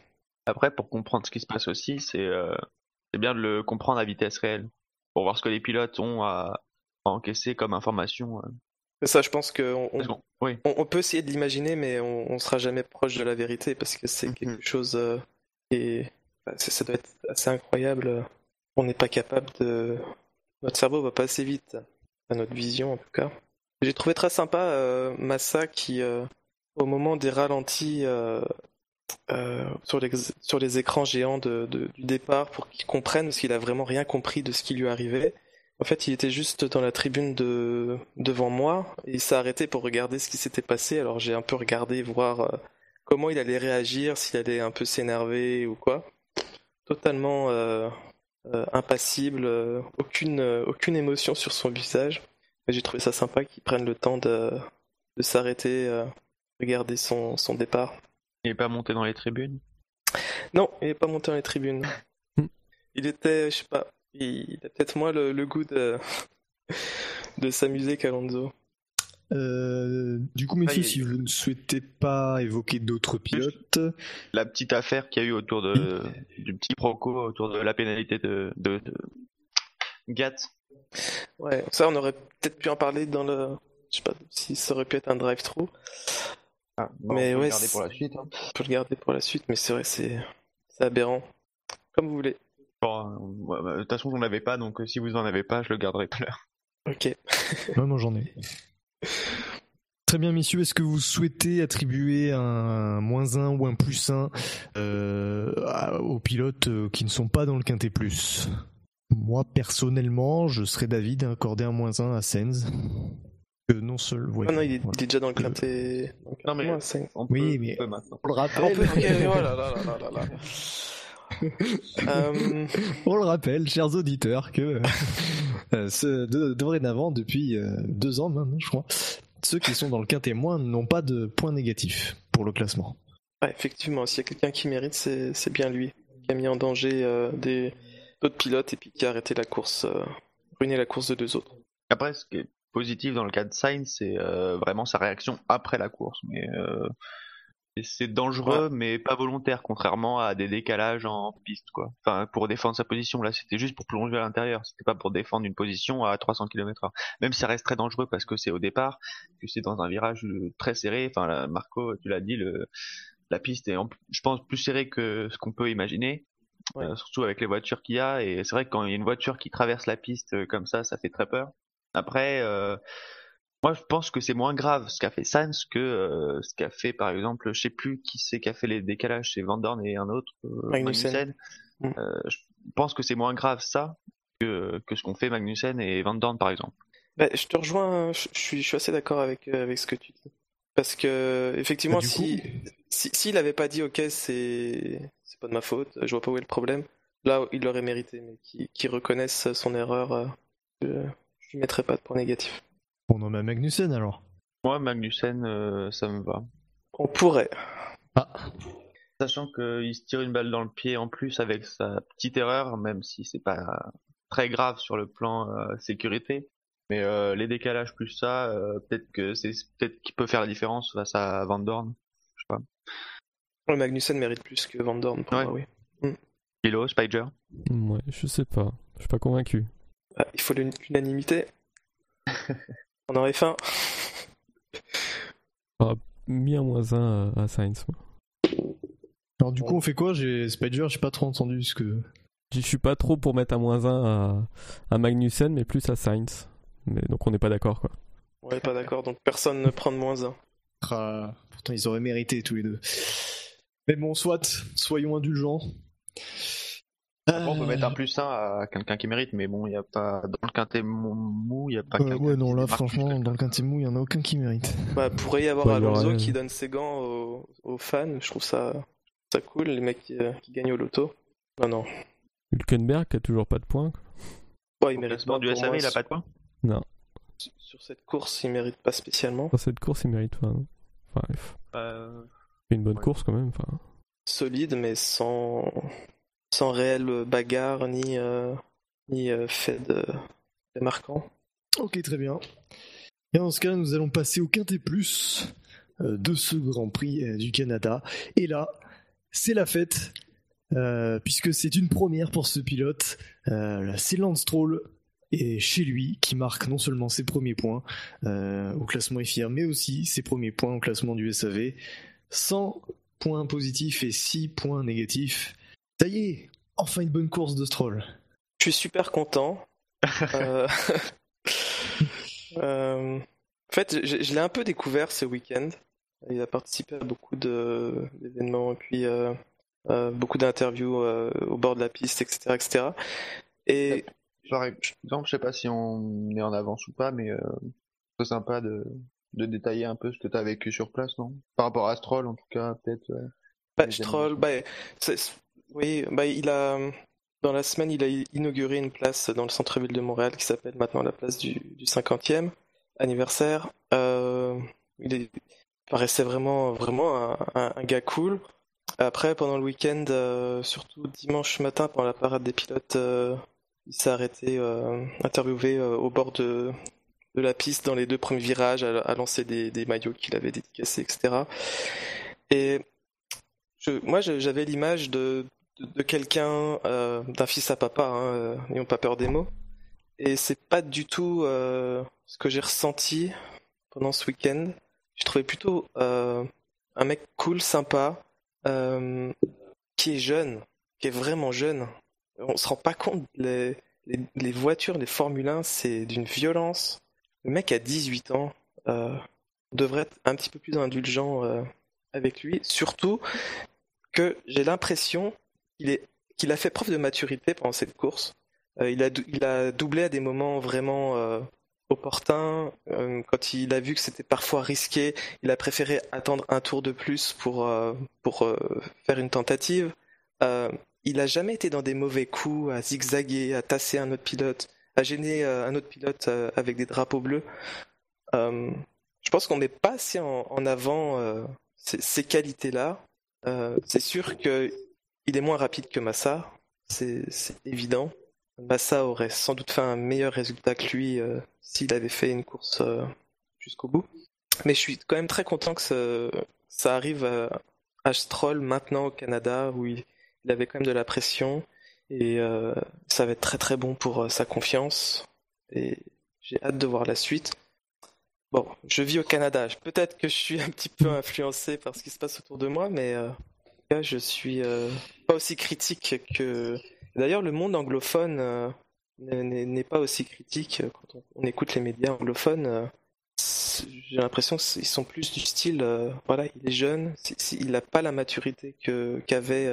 Après, pour comprendre ce qui se passe aussi, c'est euh, bien de le comprendre à vitesse réelle. Pour voir ce que les pilotes ont à, encaisser comme information. Euh. Ça, je pense qu'on on, peut essayer de l'imaginer, mais on, ne sera jamais proche de la vérité parce que c'est mm-hmm. quelque chose qui est bah, ça, doit être assez incroyable. On n'est pas capable de. Notre cerveau va pas assez vite, à notre vision en tout cas. J'ai trouvé très sympa euh, Massa qui, euh, au moment des ralentis euh, sur, les, sur les écrans géants de, du départ, pour qu'il comprenne, parce qu'il a vraiment rien compris de ce qui lui arrivait. En fait, il était juste dans la tribune de, devant moi et il s'est arrêté pour regarder ce qui s'était passé. Alors j'ai un peu regardé, voir comment il allait réagir, s'il allait un peu s'énerver ou quoi totalement euh, euh, impassible, euh, aucune, aucune émotion sur son visage. J'ai trouvé ça sympa qu'il prenne le temps de, de s'arrêter, regarder son, son départ. Il n'est pas monté dans les tribunes? Non, il n'est pas monté dans les tribunes. il était, je sais pas, il, a peut-être moins le, le goût de, de s'amuser qu'Alonso. Euh, du coup, messieurs, si vous ne souhaitez pas évoquer d'autres pilotes. La petite affaire qu'il y a eu autour de, du petit proco autour de la pénalité de, de, Gat. Ouais, ça, on aurait peut-être pu en parler dans le. Je sais pas si ça aurait pu être un drive-through. Ah, mais on peut le garder pour la suite. Hein. On peut le garder pour la suite, mais c'est vrai, c'est aberrant. Comme vous voulez. Bon, bah, de toute façon, on l'avez pas, donc euh, si vous en avez pas, je le garderai tout à l'heure. Ok. non, non, j'en ai. Très bien, messieurs. Est-ce que vous souhaitez attribuer un moins 1 ou un plus 1 euh, aux pilotes euh, qui ne sont pas dans le Quintet Plus? Moi, personnellement, je serais David à accorder un moins 1 à Sens. Que non seul. ah non, il est, déjà dans le Quintet. Non, mais oui, mais on le rappelle. oh là là là là là. Euh, On le rappelle, chers auditeurs, que euh, ce- de- dorénavant, depuis euh, deux ans maintenant, je crois, ceux qui sont dans le quintet moins n'ont pas de points négatifs pour le classement. ouais, effectivement, s'il y a quelqu'un qui mérite, c'est bien lui, qui a mis en danger euh, des d'autres pilotes et puis qui a arrêté la course, euh, ruiné la course de deux autres. Après, ce qui est positif dans le cas de Sainz, c'est euh, vraiment sa réaction après la course. Mais euh, c'est dangereux, mais pas volontaire, contrairement à des décalages en piste, quoi. Enfin, pour défendre sa position, là, c'était juste pour plonger à l'intérieur. C'était pas pour défendre une position à 300 km/h. Même si ça reste très dangereux parce que c'est au départ, que c'est dans un virage euh, très serré. Enfin, là, Marco, tu l'as dit, le, la piste est, en- je pense, plus serrée que ce qu'on peut imaginer. Ouais. Euh, surtout avec les voitures qu'il y a. Et c'est vrai que quand il y a une voiture qui traverse la piste euh, comme ça, ça fait très peur. Après, euh, moi je pense que c'est moins grave ce qu'a fait Sainz que euh, ce qu'a fait par exemple, je sais plus qui c'est qui a fait les décalages, c'est Van Dorn et un autre, euh, Magnussen. Mm. Euh, je pense que c'est moins grave ça que, que ce qu'ont fait Magnussen et Van Dorn par exemple. Bah, je te rejoins, je, je suis, je suis assez d'accord avec, euh, avec ce que tu dis. Parce que, effectivement, Bah, du si, coup- si, s'il avait pas dit, ok, c'est, c'est pas de ma faute, je vois pas où est le problème, là, il l'aurait mérité, mais qu'il qu'il reconnaisse son erreur, euh, je, je lui mettrais pas de point négatif. On en met Magnussen alors. Moi Magnussen, euh, ça me va. On pourrait. Ah, Sachant qu'il se tire une balle dans le pied en plus avec sa petite erreur, même si c'est pas très grave sur le plan euh, sécurité. Mais euh, les décalages plus ça, euh, peut-être que c'est peut-être qu'il peut faire la différence face à Van Dorn. Je sais pas. Le Magnussen mérite plus que Van Dorn pour Ouais. moi, oui. Philo, Spider. Ouais, je sais pas. Je suis pas convaincu. Ah, il faut l'un- l'unanimité. On aurait faim. Mis un moins un à, à Sainz. moi. alors du coup on fait quoi? J'ai Spider, j'ai pas trop entendu ce que. Je suis pas trop pour mettre un moins un à, à Magnussen, mais plus à Sainz. Mais donc on n'est pas d'accord quoi. On est pas d'accord, donc personne ne prend de moins un. Ah, pourtant ils auraient mérité tous les deux. Mais bon, soit, soyons indulgents. Après, on peut mettre un plus 1 à quelqu'un qui mérite, mais bon, il y a pas dans le quintet mou- il y a pas euh, quelqu'un ouais, non, là, franchement, dans le quintet mou, il y en a aucun qui mérite. Bah, pourrait y avoir Ouais, il y Alonso qui donne ses gants aux, aux fans, je trouve ça, ça cool, les mecs qui, euh, qui gagnent au loto. Non, non. Hülkenberg qui a toujours pas de points. quoi. Ouais, il Au mérite pas du SAV, moi, il a pas de points Non, sur, sur cette course, il mérite pas spécialement. dans cette course il mérite pas. non. Enfin, il fait Euh, une bonne Ouais. course quand même. Enfin, Solide, mais sans, sans réelle bagarre ni, euh, ni euh, fait de, de marquant. Ok, très bien. Et dans ce cas, nous allons passer au quintet plus euh, de ce Grand Prix euh, du Canada. Et là, c'est la fête, euh, puisque c'est une première pour ce pilote. Euh, c'est Lance Stroll et chez lui qui marque non seulement ses premiers points euh, au classement FIA, mais aussi ses premiers points au classement du SAV. 100 points positifs et 6 points négatifs. Ça y est, enfin une bonne course de Stroll. Je suis super content. Euh, euh, En fait, je, je l'ai un peu découvert ce week-end. Il a participé à beaucoup de- d'événements et puis euh, euh, beaucoup d'interviews euh, au bord de la piste, etc., etc. Et Par exemple, je sais pas si on est en avance ou pas, mais euh, c'est sympa de, de détailler un peu ce que tu as vécu sur place, non? Par rapport à Stroll, en tout cas, peut-être. Bah, Stroll, bah, oui, bah, il a, dans la semaine, il a inauguré une place dans le centre-ville de Montréal qui s'appelle maintenant la place du, du 50e anniversaire. Euh, il, est- paraissait vraiment, vraiment un, gars cool. Après, pendant le week-end, euh, surtout dimanche matin, pendant la parade des pilotes, euh, il s'est arrêté, interviewé au bord de, la piste dans les deux premiers virages, à, lancer des, maillots qu'il avait dédicacés, etc. Et moi, j'avais l'image de, de, quelqu'un, euh, d'un fils à papa, hein, euh, n'ayons pas peur des mots. Et c'est pas du tout euh, ce que j'ai ressenti pendant ce week-end. J'ai trouvé plutôt euh, un mec cool, sympa, euh, qui est jeune, qui est vraiment jeune. On se rend pas compte, les, les, les voitures, les Formule 1, c'est d'une violence. Le mec a 18 ans. Euh, on devrait être un petit peu plus indulgent euh, avec lui. Surtout que j'ai l'impression qu'il a fait preuve de maturité pendant cette course. Euh, il, a, doublé à des moments vraiment euh, opportuns. Euh, quand il a vu que c'était parfois risqué, il a préféré attendre un tour de plus pour, euh, faire une tentative. Il a jamais été dans des mauvais coups, à zigzaguer, à tasser un autre pilote, à gêner un autre pilote avec des drapeaux bleus. Je pense qu'on met pas assez en, avant ces, ces qualités-là. C'est sûr que il est moins rapide que Massa, c'est évident. Massa aurait sans doute fait un meilleur résultat que lui euh, s'il avait fait une course euh, jusqu'au bout. Mais je suis quand même très content que ça, arrive à, à Stroll maintenant au Canada où il, avait quand même de la pression et euh, ça va être très très bon pour euh, sa confiance et j'ai hâte de voir la suite. Bon, je vis au Canada, peut-être que je suis un petit peu influencé par ce qui se passe autour de moi, mais euh, cas, je suis euh, pas aussi critique que. D'ailleurs, le monde anglophone euh, n'est pas aussi critique quand on, écoute les médias anglophones. euh, J'ai l'impression qu'ils sont plus du style, voilà, il est jeune, il n'a pas la maturité qu'avait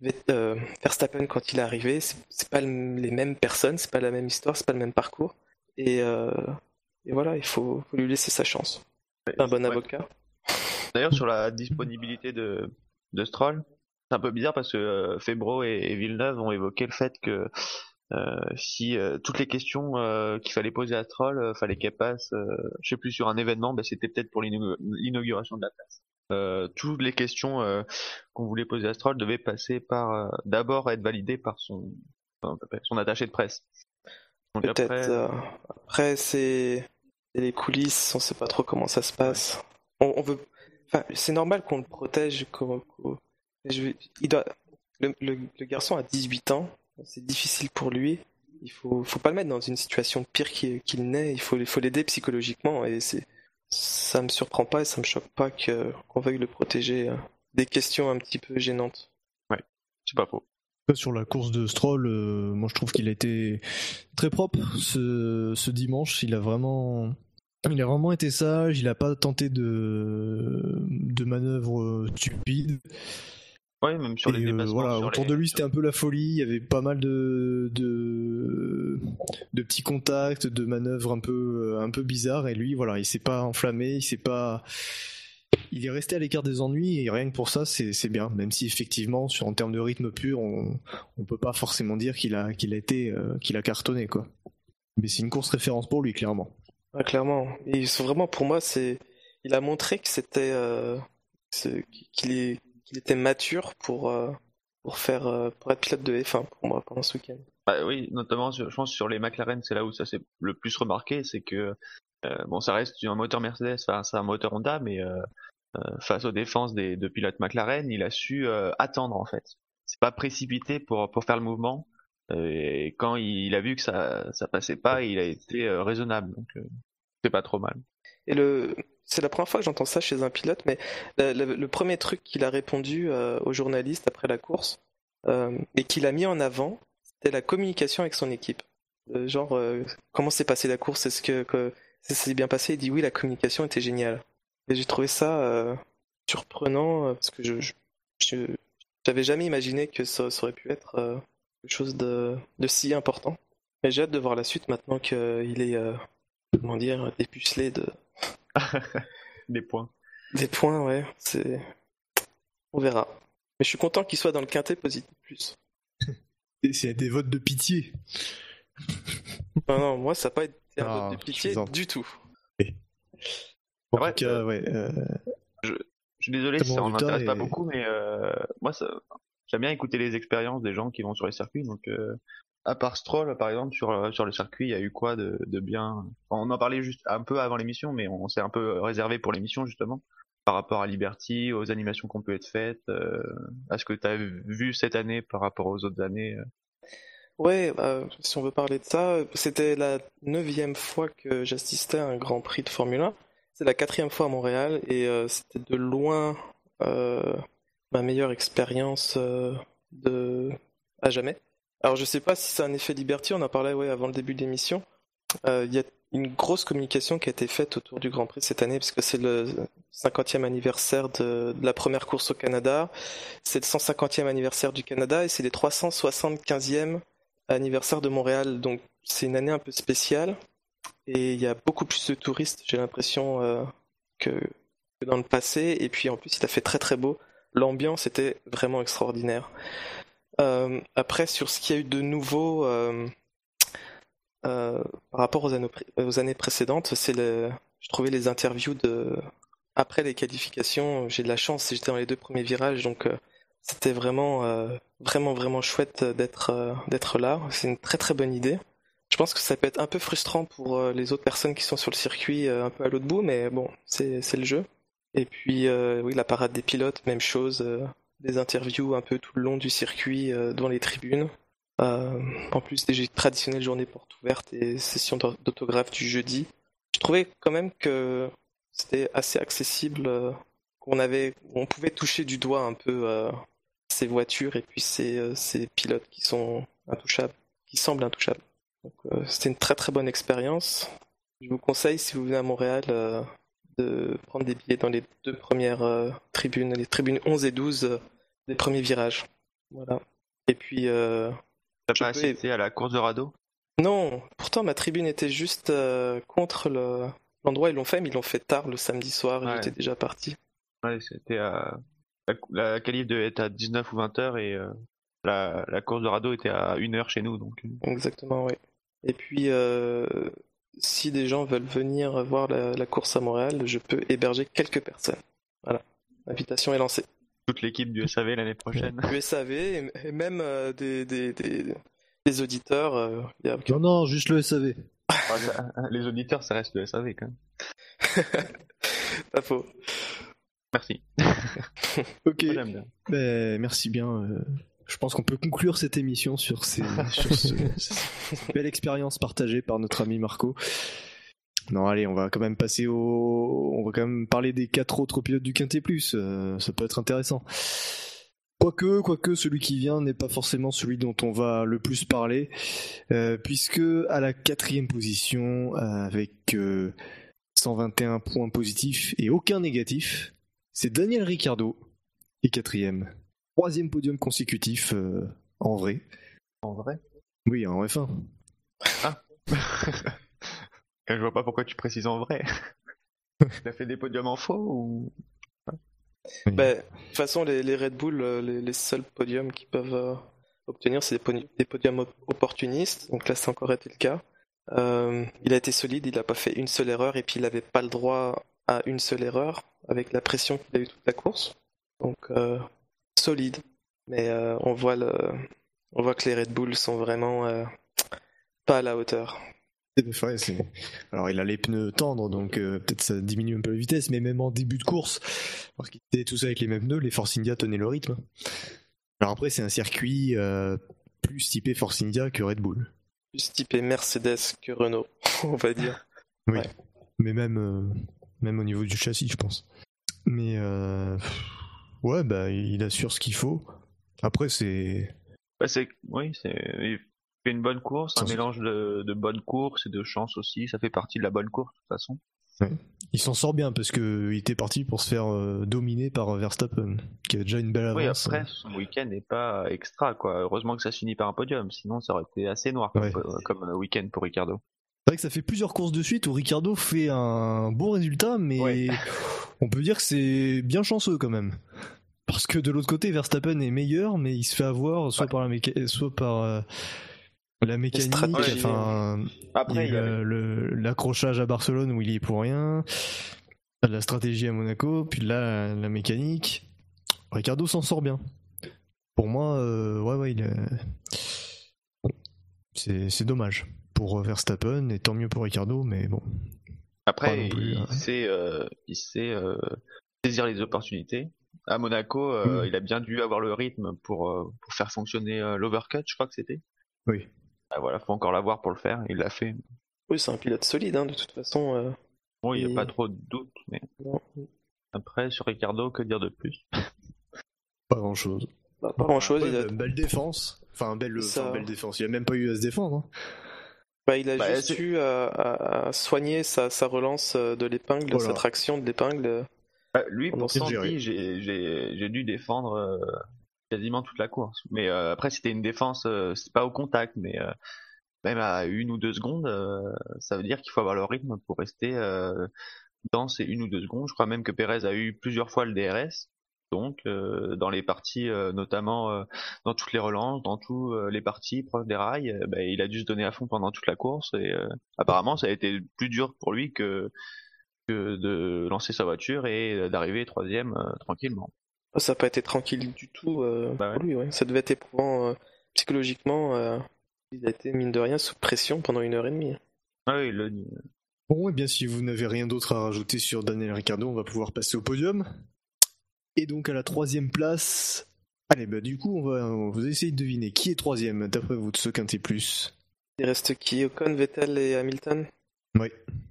Verstappen quand il est arrivé. C'est pas le- les mêmes personnes, c'est pas la même histoire, c'est pas le même parcours. Et, euh, et voilà, il faut, faut lui laisser sa chance. Un bon avocat. D'ailleurs, sur la disponibilité de, de Stroll, c'est un peu bizarre parce que euh, Febro et, et Villeneuve ont évoqué le fait que euh, si euh, toutes les questions qu'il fallait poser à Stroll, fallait qu'elles passent, je sais plus, sur un événement, bah, c'était peut-être pour l'inaugu- l'inauguration de la place. Euh, toutes les questions euh, qu'on voulait poser à Stroll devaient passer par euh, d'abord être validées par son attaché de presse. Peut-être. après, Après, c'est c'est les coulisses, on sait pas trop comment ça se passe. On, on veut. Enfin, c'est normal qu'on le protège. je Il doit. Le, le- le garçon a 18 ans, c'est difficile pour lui. Il faut, faut pas le mettre dans une situation pire qu'il qu'il n'est. Il faut, l'aider psychologiquement et c'est. Ça me surprend pas et ça me choque pas que qu'on veuille le protéger. Des questions un petit peu gênantes. c'est pas faux. Sur la course de Stroll, euh, moi je trouve qu'il a été très propre ce, ce dimanche. Il a vraiment, il a vraiment été sage. Il a pas tenté de, de manœuvres euh, stupides. Ouais, même sur les euh, voilà, sur autour les- de lui c'était un peu la folie. Il y avait pas mal de, de, de petits contacts, de manœuvres un peu, euh, un peu bizarres. Et lui, voilà, il s'est pas enflammé, il s'est pas. Il est resté à l'écart des ennuis et rien que pour ça, c'est c'est bien. Même si effectivement, sur en termes de rythme pur, on on peut pas forcément dire qu'il a qu'il a été euh, qu'il a cartonné quoi. Mais c'est une course référence pour lui clairement. Clairement. Vraiment, pour moi, c'est, il a montré que c'était, euh, qu'il est, qu'il était mature pour, euh, pour faire, euh, pour être pilote de F1 pour moi pendant ce week-end. Bah oui, notamment, je pense sur les McLaren, c'est là où ça s'est le plus remarqué, c'est que bon, ça reste un moteur Mercedes, enfin, c'est un moteur Honda, mais face aux défenses des de pilotes McLaren, il a su attendre en fait. C'est pas précipité pour pour faire le mouvement. Euh, et quand il, a vu que ça ça passait pas, il a été euh, raisonnable, donc euh, c'est pas trop mal. Et le, c'est la première fois que j'entends ça chez un pilote, mais le, premier truc qu'il a répondu aux journalistes après la course, et qu'il a mis en avant, c'était la communication avec son équipe. Genre, comment s'est passée la course? Est-ce que, que ça s'est bien passé? Il dit oui, la communication était géniale. Et j'ai trouvé ça surprenant, parce que je, je, j'avais jamais imaginé que ça, aurait pu être quelque chose de, de si important. Mais j'ai hâte de voir la suite maintenant qu'il est, euh, comment dire, dépucelé de, Des points. des points, ouais, c'est. On verra. Mais je suis content qu'il soit dans le quintet positif plus. Et c'est des votes de pitié. Non, non, moi ça n'a pas été un Ah, vote de je pitié du tout. En Ouais, tout cas, euh, ouais. euh, Je suis désolé si bon ça en résultat intéresse pas beaucoup, mais euh, moi, ça, j'aime bien écouter les expériences des gens qui vont sur les circuits. Donc, euh, à part Stroll, par exemple, sur euh, sur le circuit, il y a eu quoi de, de bien? On en parlait juste un peu avant l'émission, mais on s'est un peu réservé pour l'émission justement par rapport à Liberty, aux animations qu'on peut être faites, euh, à ce que tu as vu cette année par rapport aux autres années. Ouais, bah, si on veut parler de ça, c'était la neuvième fois que j'assistais à un Grand Prix de Formule 1. C'est la quatrième fois à Montréal et c'était de loin ma meilleure expérience euh, de à jamais. Alors je sais pas si c'est un effet Liberty, on en parlait ouais, avant le début de l'émission. Euh, Il y a une grosse communication qui a été faite autour du Grand Prix cette année parce que c'est le 50e anniversaire de, la première course au Canada, c'est le 150e anniversaire du Canada et c'est les 375e anniversaire de Montréal. Donc c'est une année un peu spéciale et il y a beaucoup plus de touristes, j'ai l'impression, euh, que dans le passé. Et puis en plus, il a fait très très beau. L'ambiance était vraiment extraordinaire. Euh, après, sur ce qu'il y a eu de nouveau euh, euh, par rapport aux années, aux années précédentes, c'est le, je trouvais les interviews de après les qualifications. J'ai de la chance, j'étais dans les deux premiers virages, donc c'était vraiment, vraiment, vraiment chouette d'être d'être là. C'est une très très bonne idée. Je pense que ça peut être un peu frustrant pour les autres personnes qui sont sur le circuit un peu à l'autre bout, mais bon, c'est le jeu. Et puis euh, oui, la parade des pilotes, même chose. euh, des interviews un peu tout le long du circuit euh, dans les tribunes. En plus des traditionnelles journées portes ouvertes et sessions d'aut- d'autographes du jeudi. Je trouvais quand même que c'était assez accessible, qu'on avait, on pouvait toucher du doigt un peu ces voitures et puis ces, ces pilotes qui sont intouchables, qui semblent intouchables. Donc c'était une très très bonne expérience. Je vous conseille si vous venez à Montréal de prendre des billets dans les deux premières euh, tribunes, les tribunes 11 et 12 euh, des premiers virages. Voilà. Et puis euh, T'as pas peux- assisté à la course de radeau? Non, pourtant ma tribune était juste euh, contre le l'endroit où ils l'ont fait, mais ils l'ont fait tard le samedi soir et Ouais. j'étais déjà parti. Ouais, c'était à. La, la qualif devait être à 19 ou 20 heures et euh, la, la course de radeau était à 1 heure chez nous. Donc, Exactement, oui. Et puis, si des gens veulent venir voir la, la course à Montréal, je peux héberger quelques personnes. Voilà, l'invitation est lancée. toute l'équipe du SAV l'année prochaine. Du SAV et, et même euh, des, des, des, des auditeurs. euh, il y a- Non, non, juste le SAV. Ah, ça- les auditeurs, ça reste le SAV quand même. Pas faux. Merci. Ok. Moi, j'aime bien. Ben, merci bien. euh, Je pense qu'on peut conclure cette émission sur, ces, sur ce- cette belle expérience partagée par notre ami Marco. Non, allez, on va quand même passer au. On va quand même parler des quatre autres pilotes du Quintet Plus. euh, ça peut être intéressant. Quoique, quoique, celui qui vient n'est pas forcément celui dont on va le plus parler, euh, puisque à la quatrième position, euh, avec euh, 121 points positifs et aucun négatif, c'est Daniel Ricciardo qui est quatrième. Troisième podium consécutif euh, en vrai. En vrai? Oui, en F1. Je vois pas pourquoi tu précises en vrai. T'as fait des podiums en faux ou Oui. Ben, de toute façon, les, les Red Bull, euh, les, les seuls podiums qu'ils peuvent euh, obtenir, c'est des, podi- des podiums op- opportunistes. Donc là, ça a encore été le cas. Euh, il a été solide, il n'a pas fait une seule erreur et puis il n'avait pas le droit à une seule erreur avec la pression qu'il a eu toute la course. Donc euh, solide. Mais euh, on voit le, on voit que les Red Bull sont vraiment euh, pas à la hauteur. Alors il a les pneus tendres, donc euh, peut-être ça diminue un peu la vitesse, mais même en début de course, parce qu'il était tous avec les mêmes pneus, les Force India tenaient le rythme. Alors après c'est un circuit plus typé Force India que Red Bull. Plus typé Mercedes que Renault, on va dire. Oui. Ouais. Mais même, même au niveau du châssis, je pense. Mais ouais, bah il assure ce qu'il faut. Après c'est Bah, c'est oui, c'est il fait une bonne course, un Sans- mélange de, de bonne course et de chance aussi. Ça fait partie de la bonne course de toute façon. il s'en sort bien parce que il était parti pour se faire euh, dominer par Verstappen, qui a déjà une belle Oui, avance. après son week-end n'est pas extra quoi. Heureusement que ça finit par un podium, sinon ça aurait été assez noir comme, Ouais. comme, euh, week-end pour Ricardo. C'est vrai que ça fait plusieurs courses de suite où Ricardo fait un bon résultat, mais Ouais. on peut dire que c'est bien chanceux quand même. Parce que de l'autre côté, Verstappen est meilleur, mais il se fait avoir soit Ouais. par la, méca- soit par euh, la mécanique, enfin, Après, il y a eu le- le- l'accrochage à Barcelone où il y est pour rien, la stratégie à Monaco, puis là la mécanique. Ricardo s'en sort bien. Pour moi, euh, ouais, ouais, il est- bon, c'est c'est dommage pour Verstappen et tant mieux pour Ricardo, mais bon. Après, plus, il hein. sait, euh, il sait euh, saisir les opportunités. À Monaco, euh, il a bien dû avoir le rythme pour, euh, pour faire fonctionner euh, l'overcut, je crois que c'était. Oui. Ah, voilà, faut encore l'avoir pour le faire. Il l'a fait. Oui, c'est un pilote solide, hein, de toute façon. euh, Bon, il n'y a Et- pas trop de doute, mais non, après, sur Ricardo, que dire de plus? Pas grand chose. bah, pas grand chose. il, a, Belle défense. Enfin, belle, Ça- enfin, belle défense. Il a même pas eu à se défendre. hein. bah, il a Bah, juste eu à, à- à soigner sa, sa relance de l'épingle, Voilà. sa traction de l'épingle. Euh, Lui, gérer. si, j'ai- dû défendre euh, quasiment toute la course. Mais euh, après, c'était une défense, euh, c'est pas au contact, mais euh, même à une ou deux secondes, euh, ça veut dire qu'il faut avoir le rythme pour rester euh, dans ces une ou deux secondes. Je crois même que Perez a eu plusieurs fois le DRS. Donc, euh, dans les parties, euh, notamment euh, dans toutes les relances, dans tous les parties proches des rails, bah, il a dû se donner à fond pendant toute la course. Et euh, apparemment, ça a été plus dur pour lui que, que de lancer sa voiture et d'arriver troisième euh, tranquillement. Ça n'a pas été tranquille du tout euh, Bah pour lui. Ouais. Ça devait être éprouvant euh, psychologiquement. euh, il a été mine de rien sous pression pendant une heure et demie. Ah oui, il le dit. Bon, et bien si vous n'avez rien d'autre à rajouter sur Daniel Ricciardo, on va pouvoir passer au podium. Et donc à la troisième place. Allez, bah du coup, on va, on va essayer de deviner qui est troisième, d'après vous, de ce quintet plus? Il reste qui? Ocon, Vettel et Hamilton? Oui.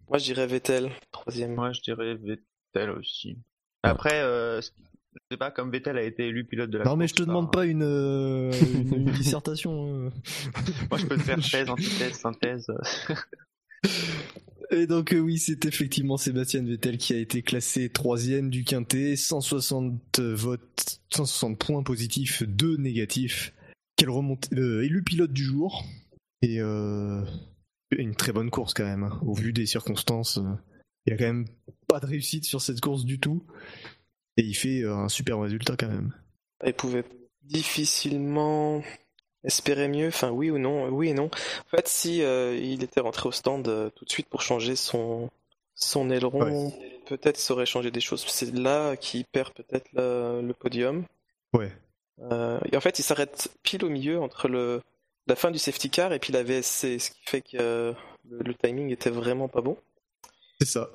Moi, je dirais Vettel, troisième. Moi, je dirais Vettel aussi. Après, euh, je sais pas, comme Vettel a été élu pilote de la Non, mais course, je te demande pas une, euh, une, une dissertation. euh. Moi, je peux te faire thèse, antithèse, synthèse. Et donc euh, oui, c'est effectivement Sébastien Vettel qui a été classé troisième du quintet, 160 votes, 160 points positifs, 2 négatifs. Quelle remontée, euh, élu pilote du jour et euh, une très bonne course quand même. hein. Au vu des circonstances, euh, il y a quand même pas de réussite sur cette course du tout. Et il fait euh, un super résultat quand même. Il pouvait difficilement espérer mieux. Enfin, oui ou non Oui et non. En fait, si euh, il était rentré au stand euh, tout de suite pour changer son, son aileron, peut-être ça aurait changé des choses. C'est là qu'il perd peut-être le, le podium. Ouais. Euh, et en fait, il s'arrête pile au milieu entre le, la fin du safety car et puis la VSC, ce qui fait que euh, le, le timing était vraiment pas bon. C'est ça.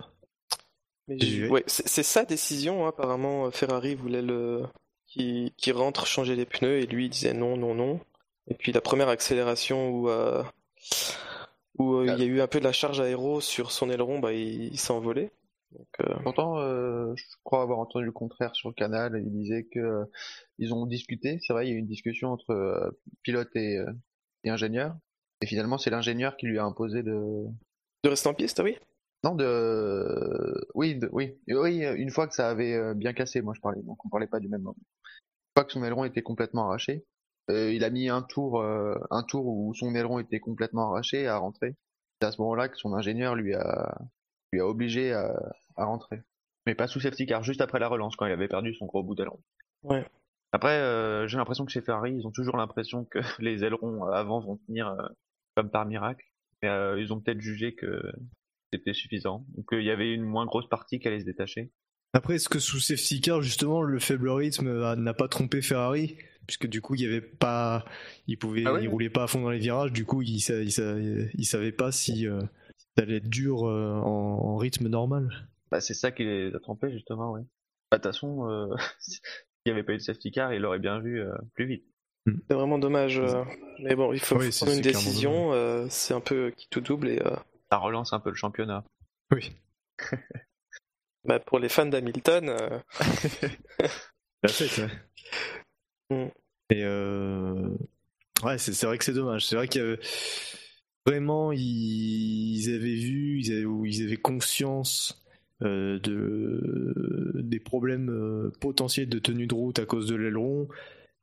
Ouais. c'est c'est sa décision. hein. Apparemment, euh, Ferrari voulait le qui qui rentre changer les pneus et lui il disait non, non, non. Et puis la première accélération où euh, où euh, il y a eu un peu de la charge aéro sur son aileron, bah il, il s'est envolé. Donc, euh, Pourtant, euh, je crois avoir entendu le contraire sur le canal. Il disait que euh, ils ont discuté. C'est vrai, il y a eu une discussion entre euh, pilote et, et ingénieur. Et finalement, c'est l'ingénieur qui lui a imposé de. de rester en piste, oui. Non, de. Oui, de... oui, oui. Une fois que ça avait euh, bien cassé, moi je parlais. Donc on parlait pas du même moment. Une fois que son aileron était complètement arraché, euh, il a mis un tour, euh, un tour où son aileron était complètement arraché à rentrer. C'est à ce moment-là que son ingénieur lui a lui a obligé à, à rentrer. Mais pas sous safety car, juste après la relance, quand il avait perdu son gros bout d'aileron. Ouais. Après, euh, j'ai l'impression que chez Ferrari, ils ont toujours l'impression que les ailerons euh, avant vont tenir euh, comme par miracle. Mais euh, ils ont peut-être jugé que c'était suffisant, ou qu'il y avait une moins grosse partie qui allait se détacher. Après, est-ce que sous safety car, justement, le faible rythme n'a pas trompé Ferrari? Puisque du coup, il y avait pas, il pouvait, Ah ouais? il roulait pas à fond dans les virages. Du coup, il, sa- il, sa- il savait pas si ça allait être dur en, en rythme normal. Bah, c'est ça qui les a trompés, justement, ouais. Bah, de toute façon, euh, s'il n'y avait pas eu de safety car, il l'aurait bien vu euh, plus vite. C'est vraiment dommage. euh, Mais bon, il faut, Oui, c'est- prendre une c'est décision. euh, c'est un peu qui tout double et euh, Ça relance un peu le championnat. Oui. bah, pour les fans d'Hamilton, euh, La fête, ouais. Mm. Et euh... ouais, c'est c'est vrai que c'est dommage. C'est vrai avait vraiment ils, ils avaient vu, ils avaient, ou ils avaient conscience de des problèmes euh, potentiels de tenue de route à cause de l'aileron.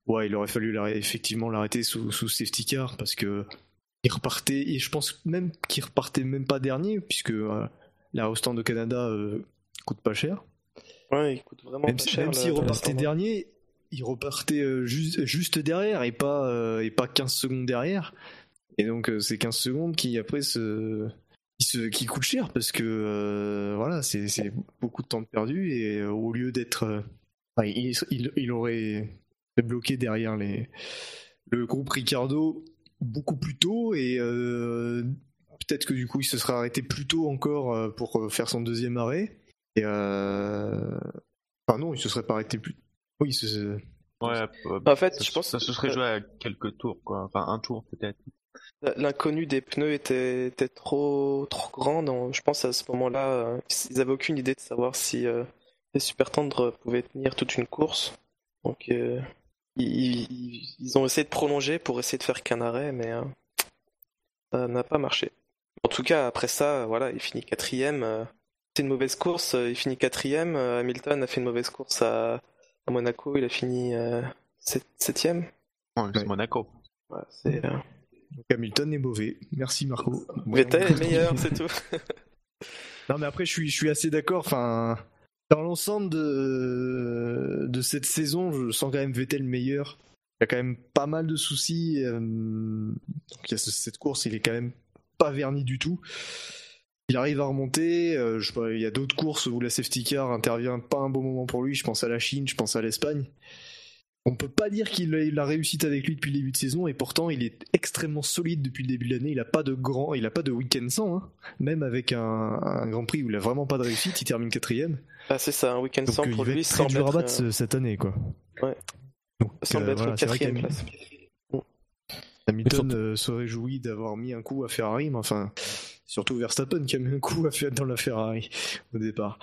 Ouais, il aurait fallu l'arrêter- effectivement l'arrêter sous, sous safety car parce que il repartait et je pense même qu'il repartait même pas dernier puisque euh, la stand au Canada euh, coûte pas cher. ouais, il coûte vraiment Même pas si- cher. même s'il repartait dernier, il repartait euh, juste, juste derrière et pas, euh, et pas 15 secondes derrière. Et donc, euh, c'est 15 secondes qui, après, se, qui, se, qui coûtent cher parce que, euh, voilà, c'est c'est beaucoup de temps perdu et euh, au lieu d'être. euh, enfin, il, il, il aurait bloqué derrière les, le groupe Ricardo beaucoup plus tôt et euh, peut-être que du coup, il se serait arrêté plus tôt encore euh, pour faire son deuxième arrêt. Et euh... Enfin non, il se serait pas arrêté plus. Oui, ce- Ouais, euh, En fait, ça, je pense ça se serait joué à quelques tours, quoi. Enfin, un tour peut-être. L'inconnu des pneus était, était trop, trop grand. dans- je pense à ce moment-là, euh, ils avaient aucune idée de savoir si euh, les super tendres pouvaient tenir toute une course. Donc, euh, ils, ont essayé de prolonger pour essayer de faire qu'un arrêt, mais euh, ça n'a pas marché. En tout cas, après ça, voilà, il finit quatrième. c'est une mauvaise course. Il finit quatrième. Hamilton a fait une mauvaise course à, à Monaco. Il a fini euh, sept- septième. Ouais, c'est Ouais. Monaco. C'est, euh, donc Hamilton est mauvais. Merci Marco. Vettel est meilleur, c'est tout. Non mais après je suis, je suis assez d'accord. Enfin, dans l'ensemble de, de cette saison, je sens quand même Vettel meilleur. Il y a quand même pas mal de soucis. euh, donc il y a ce- cette course, il est quand même pas verni du tout. Il arrive à remonter. euh, je il y a d'autres courses où la safety car intervient pas un bon moment pour lui. Je pense à la Chine, je pense à l'Espagne. On peut pas dire qu'il a eu la réussite avec lui depuis le début de saison et pourtant il est extrêmement solide depuis le début de l'année. Il a pas de grand, il a pas de week-end sans. hein. Même avec un, un Grand Prix où il a vraiment pas de réussite, il termine quatrième. Ah, c'est ça, un week-end Donc sans euh, pour il va lui, être très dur à battre euh, ce- cette année quoi. Ouais. Donc, semble euh, être voilà, quatrième place. Hamilton euh, se réjouit d'avoir mis un coup à Ferrari, mais enfin surtout Verstappen qui a mis un coup à faire dans la Ferrari au départ.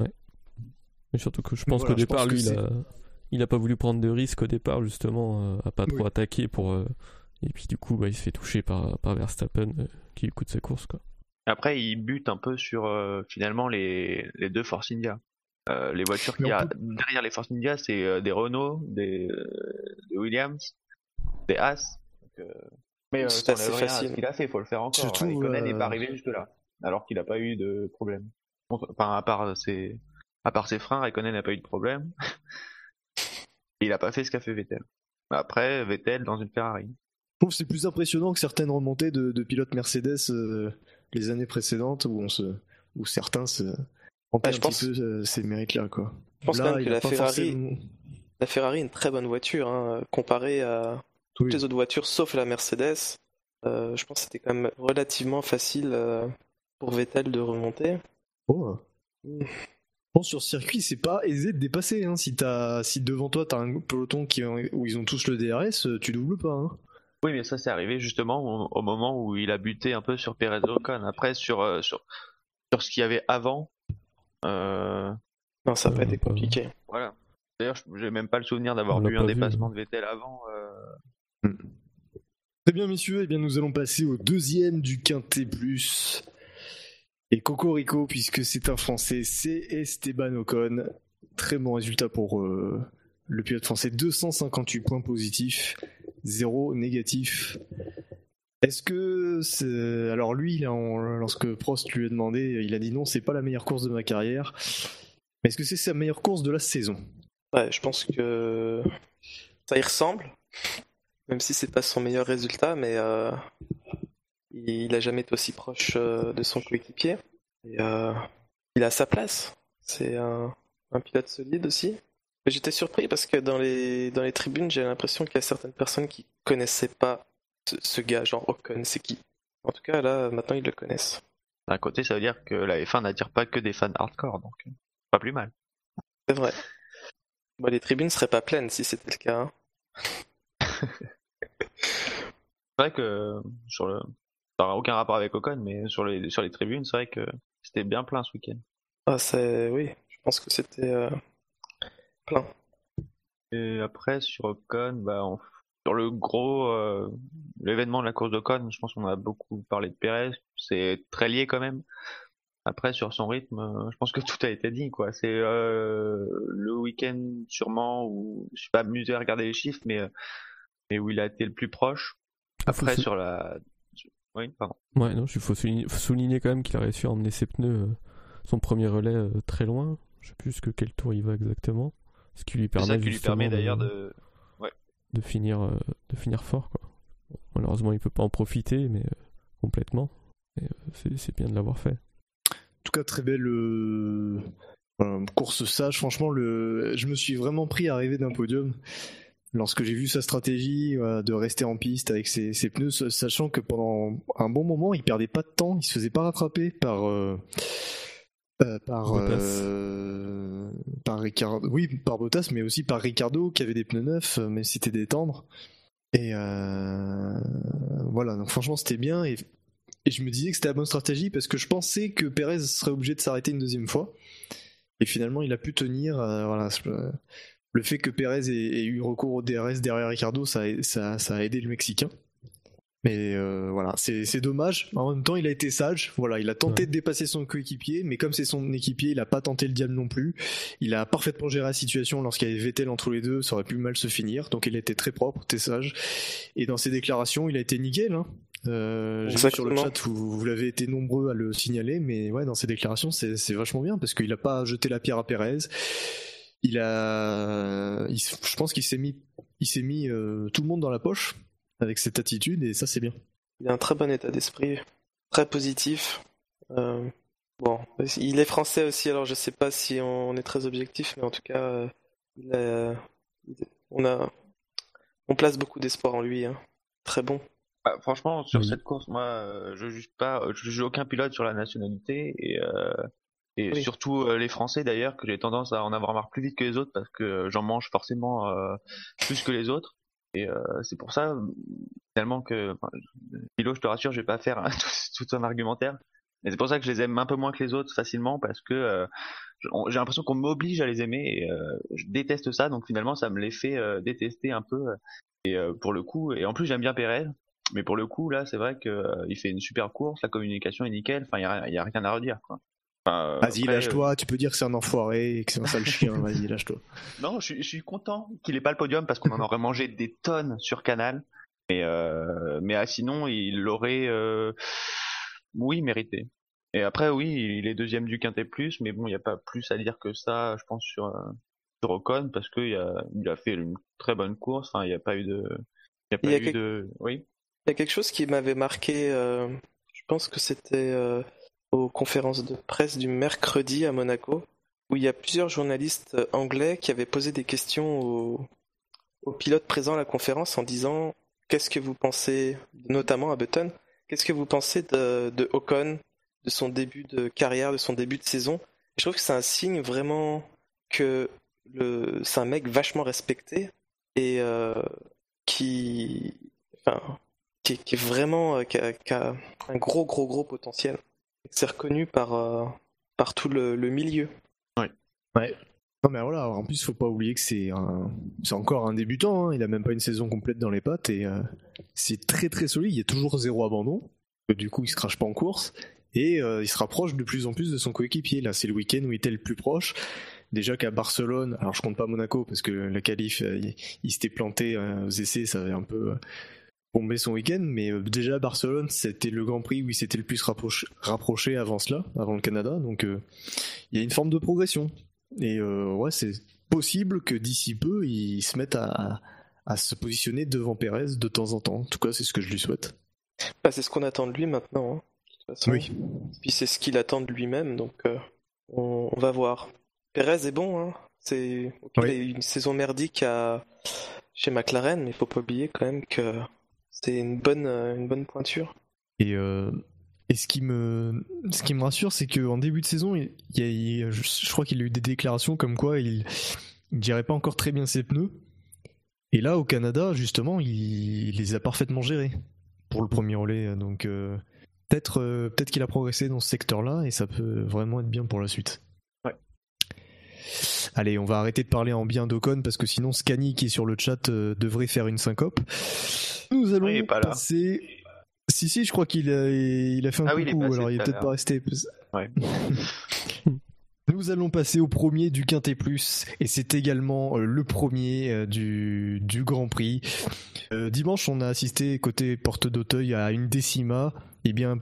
Mais surtout que je pense voilà, qu'au départ, lui, il c'est- a, il a pas voulu prendre de risque au départ, justement, euh, à pas trop Oui. attaquer pour. euh, Et puis du coup, bah, il se fait toucher par, par Verstappen euh, qui lui coûte sa course. Quoi. Après, il bute un peu sur euh, finalement les, les deux Force India. Euh, les voitures qu'il y on a peut- derrière les Force India, c'est euh, des Renault, des, euh, des Williams, des Haas. Donc, euh, Mais euh, C'est assez facile. ce qu'il a fait, il faut le faire encore. Surtout, euh, n'est pas arrivé jusque-là, alors qu'il n'a pas eu de problème. Enfin, à part ses, à part ses freins, Raikkonen n'a pas eu de problème. il n'a pas fait ce qu'a fait Vettel. Après, Vettel dans une Ferrari. Je trouve que c'est plus impressionnant que certaines remontées de, de pilotes Mercedes euh, les années précédentes où on se, où certains se tentaient Ouais, je un pense- petit peu euh, ces mérites-là quoi. Je pense Là, quand même que la Ferrari, forcément- la Ferrari est une très bonne voiture, hein, comparée à Oui. toutes les autres voitures, sauf la Mercedes. Euh, je pense que c'était quand même relativement facile euh, pour Vettel de remonter. Oh. Bon, sur circuit, c'est pas aisé de dépasser. Hein. Si, t'as- si devant toi, t'as un peloton qui, où ils ont tous le DRS, euh, tu doubles pas. Hein. Oui, mais ça c'est arrivé justement au, au moment où il a buté un peu sur Perez Ocon. Après, sur, euh, sur, sur ce qu'il y avait avant, euh, Non, ça n'a pas été compliqué. voilà. D'ailleurs, je- j'ai même pas le souvenir d'avoir vu un dépassement hein. de Vettel avant. euh, Très bien, messieurs. Eh bien, nous allons passer au deuxième du Quintet Plus. Et Cocorico, puisque c'est un Français, c'est Esteban Ocon. Très bon résultat pour euh, le pilote français. 258 points positifs, 0 négatif. Est-ce que. Alors lui, lorsque Prost lui a demandé, il a dit non, c'est pas la meilleure course de ma carrière. Est-ce que c'est sa meilleure course de la saison? Ouais, je pense que ça y ressemble, même si c'est pas son meilleur résultat, mais euh, il a jamais été aussi proche euh, de son coéquipier. Et, euh, il a sa place. C'est un, un pilote solide aussi. J'étais surpris parce que dans les, dans les tribunes, j'ai l'impression qu'il y a certaines personnes qui connaissaient pas ce, ce gars, genre Ocon, c'est qui. En tout cas, là, maintenant, ils le connaissent. D'un côté, ça veut dire que la F1 n'attire pas que des fans hardcore, donc euh, pas plus mal. C'est vrai. Bon, les tribunes seraient pas pleines si c'était le cas. hein. C'est vrai que sur le, ça n'a aucun rapport avec Ocon, mais sur les sur les tribunes, c'est vrai que c'était bien plein ce week-end. Ah, c'est... Oui, je pense que c'était euh, plein. Et après sur Ocon, bah on- sur le gros euh, l'événement de la course d'Ocon, je pense qu'on a beaucoup parlé de Perez, c'est très lié quand même. Après sur son rythme, euh, je pense que tout a été dit quoi. C'est euh, le week-end sûrement où je suis pas amusé à regarder les chiffres, mais mais où il a été le plus proche. Après Faut sou- sur la, oui pardon. Ouais, non, il faut souligner, faut souligner quand même qu'il a réussi à emmener ses pneus, euh, son premier relais euh, très loin. Je sais plus jusque quel tour il va exactement. Ce qui lui permet, ça qui lui justement permet d'ailleurs de de finir, euh, de finir fort. Quoi. Bon, malheureusement, il peut pas en profiter, mais complètement. C'est, bien de l'avoir fait. En tout cas, très belle course sage. Franchement, le... je me suis vraiment pris à rêver d'un podium lorsque j'ai vu sa stratégie euh, de rester en piste avec ses, ses pneus, sa- sachant que pendant un bon moment, il perdait pas de temps, il se faisait pas rattraper par. euh, euh, par Bottas. par Ricardo oui par Bottas mais aussi par Ricardo qui avait des pneus neufs euh, mais c'était des tendres et voilà donc franchement c'était bien et et je me disais que c'était la bonne stratégie parce que je pensais que Perez serait obligé de s'arrêter une deuxième fois. Et finalement, il a pu tenir. voilà, le fait que Perez ait, ait eu recours au DRS derrière Ricardo, ça, a- ça, ça a aidé le Mexicain. Mais euh, voilà, c'est dommage. En même temps, il a été sage. Voilà, il a tenté Ouais. de dépasser son coéquipier, mais comme c'est son équipier, il a pas tenté le diable non plus. Il a parfaitement géré la situation lorsqu'il y avait Vettel entre les deux, ça aurait pu mal se finir. Donc il a été très propre, très sage. Et dans ses déclarations, il a été nickel. Hein. Euh, J'ai vu sur le chat, vous, vous l'avez été nombreux à le signaler, mais ouais, dans ses déclarations, c'est vachement bien parce qu'il a pas jeté la pierre à Perez. Il a, il- je pense qu'il s'est mis, il s'est mis euh, tout le monde dans la poche avec cette attitude et ça c'est bien. Il a un très bon état d'esprit, très positif. Euh, bon, il est français aussi, alors je sais pas si on est très objectif, mais en tout cas, euh, il a- il- on a, on place beaucoup d'espoir en lui. hein. Très bon. Bah, franchement, sur Oui. cette course, moi, je juge pas, je juge aucun pilote sur la nationalité et, euh, et Oui. surtout euh, les Français d'ailleurs, que j'ai tendance à en avoir marre plus vite que les autres parce que euh, j'en mange forcément euh, plus que les autres. Et c'est pour ça, finalement, que Philo, je te rassure, je vais pas faire hein, tout, tout son argumentaire. Mais c'est pour ça que je les aime un peu moins que les autres facilement parce que euh, j'ai l'impression qu'on m'oblige à les aimer et euh, je déteste ça. Donc finalement, ça me les fait euh, détester un peu. Et pour le coup, et en plus j'aime bien Pérez. Mais pour le coup, là, c'est vrai que il fait une super course, la communication est nickel. Enfin, il y a, y a rien à redire. Quoi. Enfin, euh, Vas-y, lâche-toi. Tu peux dire que c'est un enfoiré et que c'est un sale chien. Vas-y, lâche-toi. euh, Non, je, suis- je suis content qu'il ait pas le podium parce qu'on en aurait mangé des tonnes sur Canal. Mais euh, mais ah, sinon, il l'aurait, euh, oui, mérité. Et après, oui, il est deuxième du Quintet Plus, mais bon, il n'y a pas plus à dire que ça, je pense, sur, euh, sur Ocon, parce qu'il a, il a fait une très bonne course. Enfin, il n'y a pas eu de. Il n'y a pas Il y a eu quelque- de. Oui. Il y a quelque chose qui m'avait marqué, euh, je pense que c'était euh, aux conférences de presse du mercredi à Monaco, où il y a plusieurs journalistes anglais qui avaient posé des questions aux, aux pilotes présents à la conférence en disant qu'est-ce que vous pensez, notamment à Button, qu'est-ce que vous pensez de, de Ocon, de son début de carrière, de son début de saison? Je trouve que c'est un signe vraiment que le, c'est un mec vachement respecté et euh, qui, enfin, qui, qui est vraiment euh, qui a, qui a un gros gros gros potentiel. C'est reconnu par euh, par tout le, milieu. Non mais voilà, en plus faut pas oublier que c'est encore un débutant, hein. il a même pas une saison complète dans les pattes et euh, c'est très très solide, il y a toujours zéro abandon, du coup il se crache pas en course et euh, il se rapproche de plus en plus de son coéquipier, là c'est le week-end où il était le plus proche, déjà qu'à Barcelone, alors je compte pas Monaco parce que la qualif euh, il, s'était planté aux essais, ça avait un peu bombé son week-end, mais euh, déjà Barcelone c'était le Grand Prix où il s'était le plus rapproché, rapproché avant cela, avant le Canada, donc euh, il y a une forme de progression. Et euh, ouais, c'est possible que d'ici peu, il se mette à, à se positionner devant Pérez de temps en temps. En tout cas, c'est ce que je lui souhaite. Bah, c'est ce qu'on attend de lui maintenant. hein, de toute façon. Oui. Puis c'est ce qu'il attend de lui-même, donc euh, on, on va voir. Perez est bon, hein. C'est Oui. une saison merdique à... chez McLaren, mais il faut pas oublier quand même que c'est une bonne euh, une bonne pointure. Et, euh, et ce qui me, ce qui me rassure, c'est qu'en début de saison, il, je, crois qu'il a eu des déclarations comme quoi il ne gérait pas encore très bien ses pneus. Et là, au Canada, justement, il, les a parfaitement gérés pour le premier relais. Donc peut-être euh, peut-être qu'il a progressé dans ce secteur-là et ça peut vraiment être bien pour la suite. Allez, on va arrêter de parler en bien d'Ocon parce que sinon Scani qui est sur le chat euh, devrait faire une syncope. Nous allons Oui, pas là. passer. Si si, je crois qu'il a, il a fait un Ah oui, il passé alors il est peut-être pas resté. Ouais. Nous allons passer au premier du Quintet Plus et c'est également euh, le premier euh, du, du Grand Prix. Euh, dimanche, on a assisté côté Porte d'Auteuil à une décima. Et bien,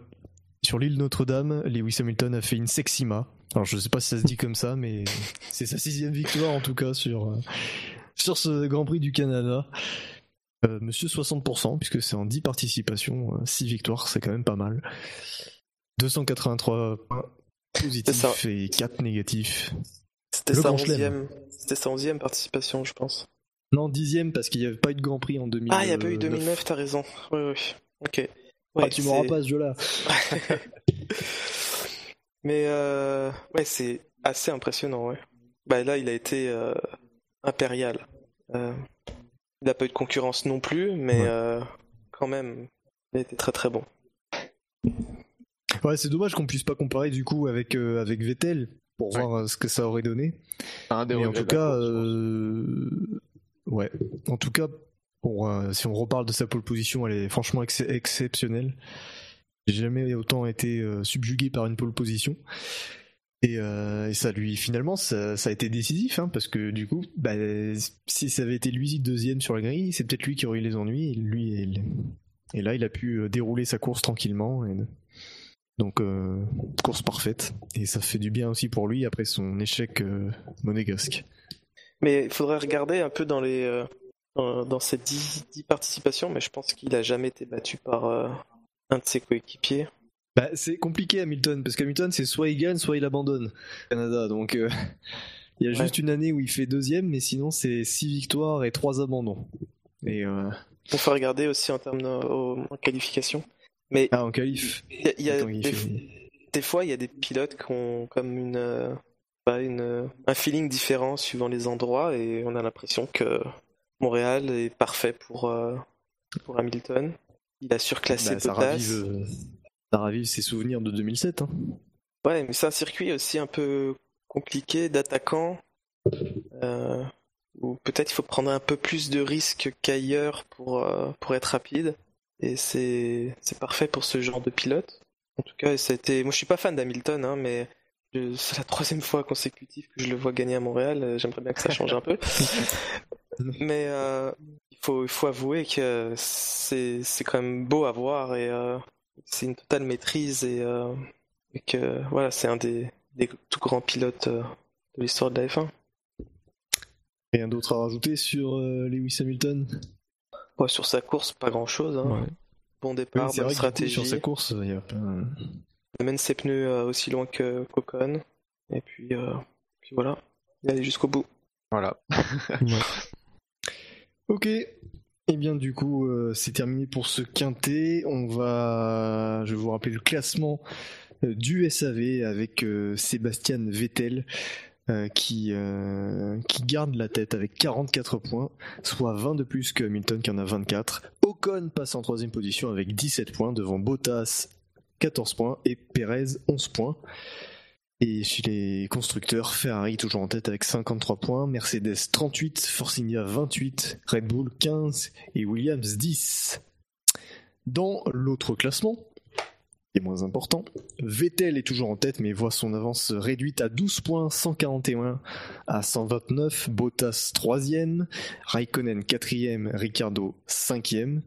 sur l'île Notre-Dame, Lewis Hamilton a fait une sexima. Alors, je sais pas si ça se dit comme ça, mais c'est sa sixième victoire en tout cas sur, euh, sur ce Grand Prix du Canada. Euh, monsieur 60%, puisque c'est en 10 participations, 6 victoires, c'est quand même pas mal. 283 points positifs et 4 négatifs. C'était sa Grand Chelem. onzième, c'était sa onzième participation, je pense. Non, dixième parce qu'il n'y avait pas eu de Grand Prix en 2009. Ah, il y a pas eu 2009, t'as raison. Oui, oui. Ok. Ah, Ouais, tu m'auras pas ce jeu-là. Mais euh, ouais, c'est assez impressionnant, ouais. Bah là, il a été euh, impérial. Euh, il n'a pas eu de concurrence non plus, mais Ouais. euh, quand même, il a été très très bon. Ouais, c'est dommage qu'on puisse pas comparer du coup avec, euh, avec Vettel pour Ouais. voir euh, ce que ça aurait donné. Un des Mais en tout cas, euh, ouais. En tout cas, bon, euh, si on reparle de sa pole position, elle est franchement ex- exceptionnelle. J'ai jamais autant été euh, subjugué par une pole position. Et, euh, et ça lui, finalement, ça, a été décisif, hein, parce que du coup, bah, si ça avait été lui deuxième sur la grille, c'est peut-être lui qui aurait eu les ennuis. Et, lui, il- et là, il a pu euh, dérouler sa course tranquillement. et- donc, course parfaite. Et ça fait du bien aussi pour lui après son échec euh, monégasque. Mais il faudrait regarder un peu dans les dans, ces 10, 10 participations, mais je pense qu'il a jamais été battu par un de ses coéquipiers. Bah, c'est compliqué Hamilton, parce qu'Hamilton c'est soit il gagne, soit il abandonne au Canada. Donc euh, il y a Ouais. juste une année où il fait deuxième, mais sinon c'est 6 victoires et 3 abandons. Et euh... On peut regarder aussi en termes de, au- en qualification. Mais Ah, en qualif. il y a, il y a Attends, il des, fait- des fois, il y a des pilotes qui ont comme une, euh, une, euh, un feeling différent suivant les endroits et on a l'impression que Montréal est parfait pour, pour Hamilton. Il a surclassé Bah, ça, Bottas. ravive, euh, ça ravive ses souvenirs de 2007. Hein. Ouais, mais c'est un circuit aussi un peu compliqué d'attaquant. Euh, où peut-être il faut prendre un peu plus de risques qu'ailleurs pour, euh, pour être rapide. Et c'est c'est parfait pour ce genre de pilote. En tout cas, ça a été... moi je suis pas fan d'Hamilton, hein, mais je- c'est la troisième fois consécutive que je le vois gagner à Montréal. Euh, J'aimerais bien que ça change un peu. Mais euh, faut, il faut avouer que c'est c'est quand même beau à voir et euh, c'est une totale maîtrise et, euh, et que voilà, c'est un des, des tout grands pilotes euh, de l'histoire de la F1. Rien d'autre à rajouter sur euh, Lewis Hamilton? Ouais, sur sa course, pas grand chose. Hein. Ouais. Bon Oui, départ, c'est bonne vrai stratégie. sur sa course, il y a plein. Il amène ses pneus euh, aussi loin que qu'Ocon. Et puis, euh, puis voilà, il est allé jusqu'au bout. Voilà. Ouais. Ok. Et bien du coup, euh, c'est terminé pour ce quintet. On va, je vous rappeler le classement euh, du SAV avec euh, Sébastien Vettel qui qui garde la tête avec 44 points, soit 20 de plus que Hamilton qui en a 24. Ocon passe en troisième position avec 17 points devant Bottas 14 points et Perez 11 points. Et chez les constructeurs, Ferrari toujours en tête avec 53 points, Mercedes 38, Force India 28, Red Bull 15 et Williams 10. Dans l'autre classement, et moins important, Vettel est toujours en tête mais voit son avance réduite à 12 points, 141 à 129, Bottas 3ème, Raikkonen 4ème, Ricardo 5ème.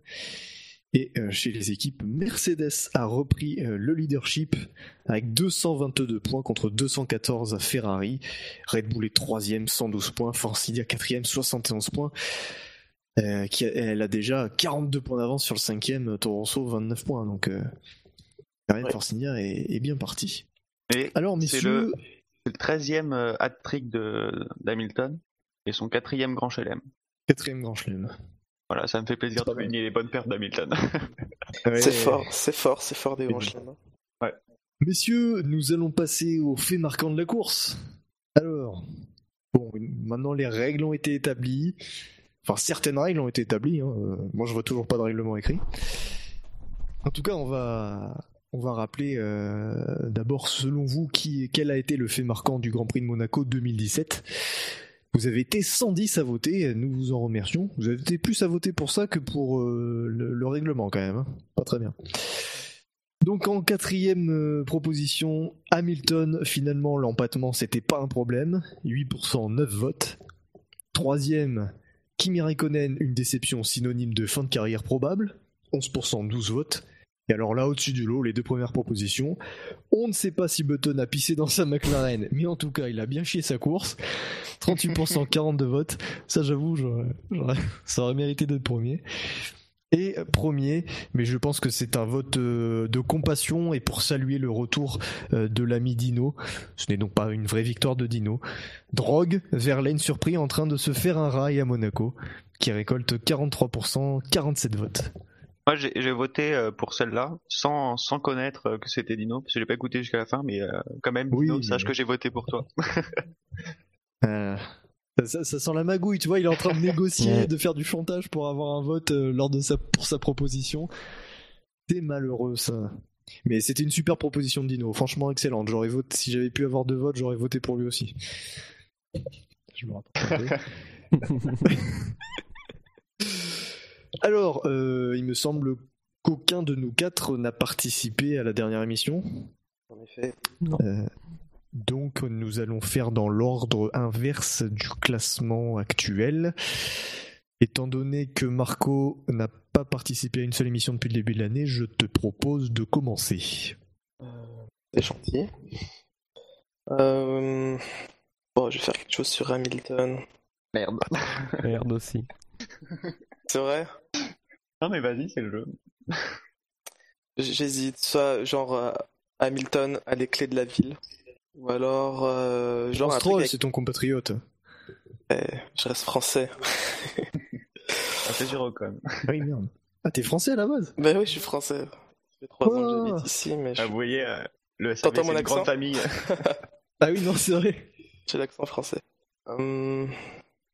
Et euh, chez les équipes, Mercedes a repris euh, le leadership avec 222 points contre 214 à Ferrari. Red Bull est 3ème, 112 points. Force India 4ème, 71 points. Euh, qui a- elle a déjà 42 points d'avance sur le 5ème, Toro Rosso 29 points. Donc, euh, Ferrari Ouais. Force India est, est bien parti. Et Alors, c'est messieurs, le, c'est le 13e euh, hat-trick d'Hamilton et son quatrième grand chelem. quatrième grand chelem. Voilà, ça me fait plaisir de souligner les bonnes pertes d'Hamilton. Ouais. C'est fort, c'est fort, c'est fort des chelems. Messieurs, nous allons passer aux faits marquants de la course. Alors, bon, maintenant les règles ont été établies. Enfin, certaines règles ont été établies. hein. Euh, Moi, je vois toujours pas de règlement écrit. En tout cas, on va, on va rappeler euh, d'abord, selon vous, qui, quel a été le fait marquant du Grand Prix de Monaco 2017. Vous avez été 110 à voter, nous vous en remercions. Vous avez été plus à voter pour ça que pour euh, le, le règlement quand même. hein. Pas très bien. Donc en quatrième euh, proposition, Hamilton, finalement l'empattement c'était pas un problème, 8% 9 votes. Troisième, Kimi Raikkonen, une déception synonyme de fin de carrière probable, 11% 12 votes. Et alors là au-dessus du lot, les deux premières propositions, on ne sait pas si Button a pissé dans sa McLaren, mais en tout cas il a bien chié sa course, 38% 42 votes, ça j'avoue, ça aurait mérité d'être premier. Et premier, mais je pense que c'est un vote euh, de compassion et pour saluer le retour euh, de l'ami Dino. Ce n'est donc pas une vraie victoire de Dino. Drogue, Verlaine surpris en train de se faire un rail à Monaco, qui récolte 43%, 47 votes. Moi, j'ai voté euh, pour celle-là, sans, sans connaître euh, que c'était Dino, parce que j'ai pas écouté jusqu'à la fin, mais euh, quand même, Oui, Dino, mais- sache que j'ai voté pour toi. Euh, ça, ça sent la magouille, tu vois, il est en train de négocier, de faire du chantage pour avoir un vote euh, lors de sa, pour sa proposition. C'est malheureux ça. Mais c'était une super proposition de Dino, franchement excellente. J'aurais voté, si j'avais pu avoir deux votes, j'aurais voté pour lui aussi. Je me rappelle. Alors, euh, il me semble qu'aucun de nous quatre n'a participé à la dernière émission. En effet. Euh, donc nous allons faire dans l'ordre inverse du classement actuel. Étant donné que Marco n'a pas participé à une seule émission depuis le début de l'année, je te propose de commencer. C'est gentil. Euh, Bon, je vais faire quelque chose sur Hamilton. Merde. Merde aussi. C'est vrai? Non mais vas-y, c'est le jeu. J'hésite, soit genre euh, Hamilton à les clés de la ville, ou alors euh, genre un truc Stroll, avec- c'est ton compatriote. Eh, je reste français. Ah, c'est sur Ocon. Oui, merde. Ah, t'es français à la base? Ben oui, je suis français. Ça fait trois ans que j'habite ici, mais je Ah, suis- vous voyez, euh, le T'entends SAV, mon c'est une accent grande famille. Ah oui, non, c'est vrai. j'ai l'accent français. Hum, Vous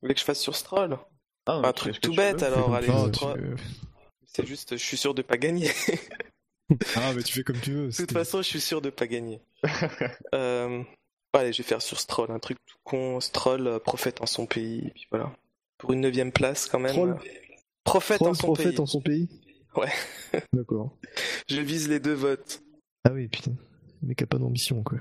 voulez que je fasse sur Stroll? Ah, Un truc tout bête alors, allez, c'est juste, je suis sûr de pas gagner. Ah, mais tu fais comme tu veux. De toute façon, je suis sûr de pas gagner. Euh, Allez, je vais faire sur Stroll, un truc tout con. Stroll, euh, prophète en son pays, et puis voilà. Pour une neuvième place quand même. Stroll euh, Prophète en Stroll, son prophète pays. en son pays? Ouais. D'accord. Je vise les deux votes. Ah oui, putain. Le mec a pas d'ambition, quoi.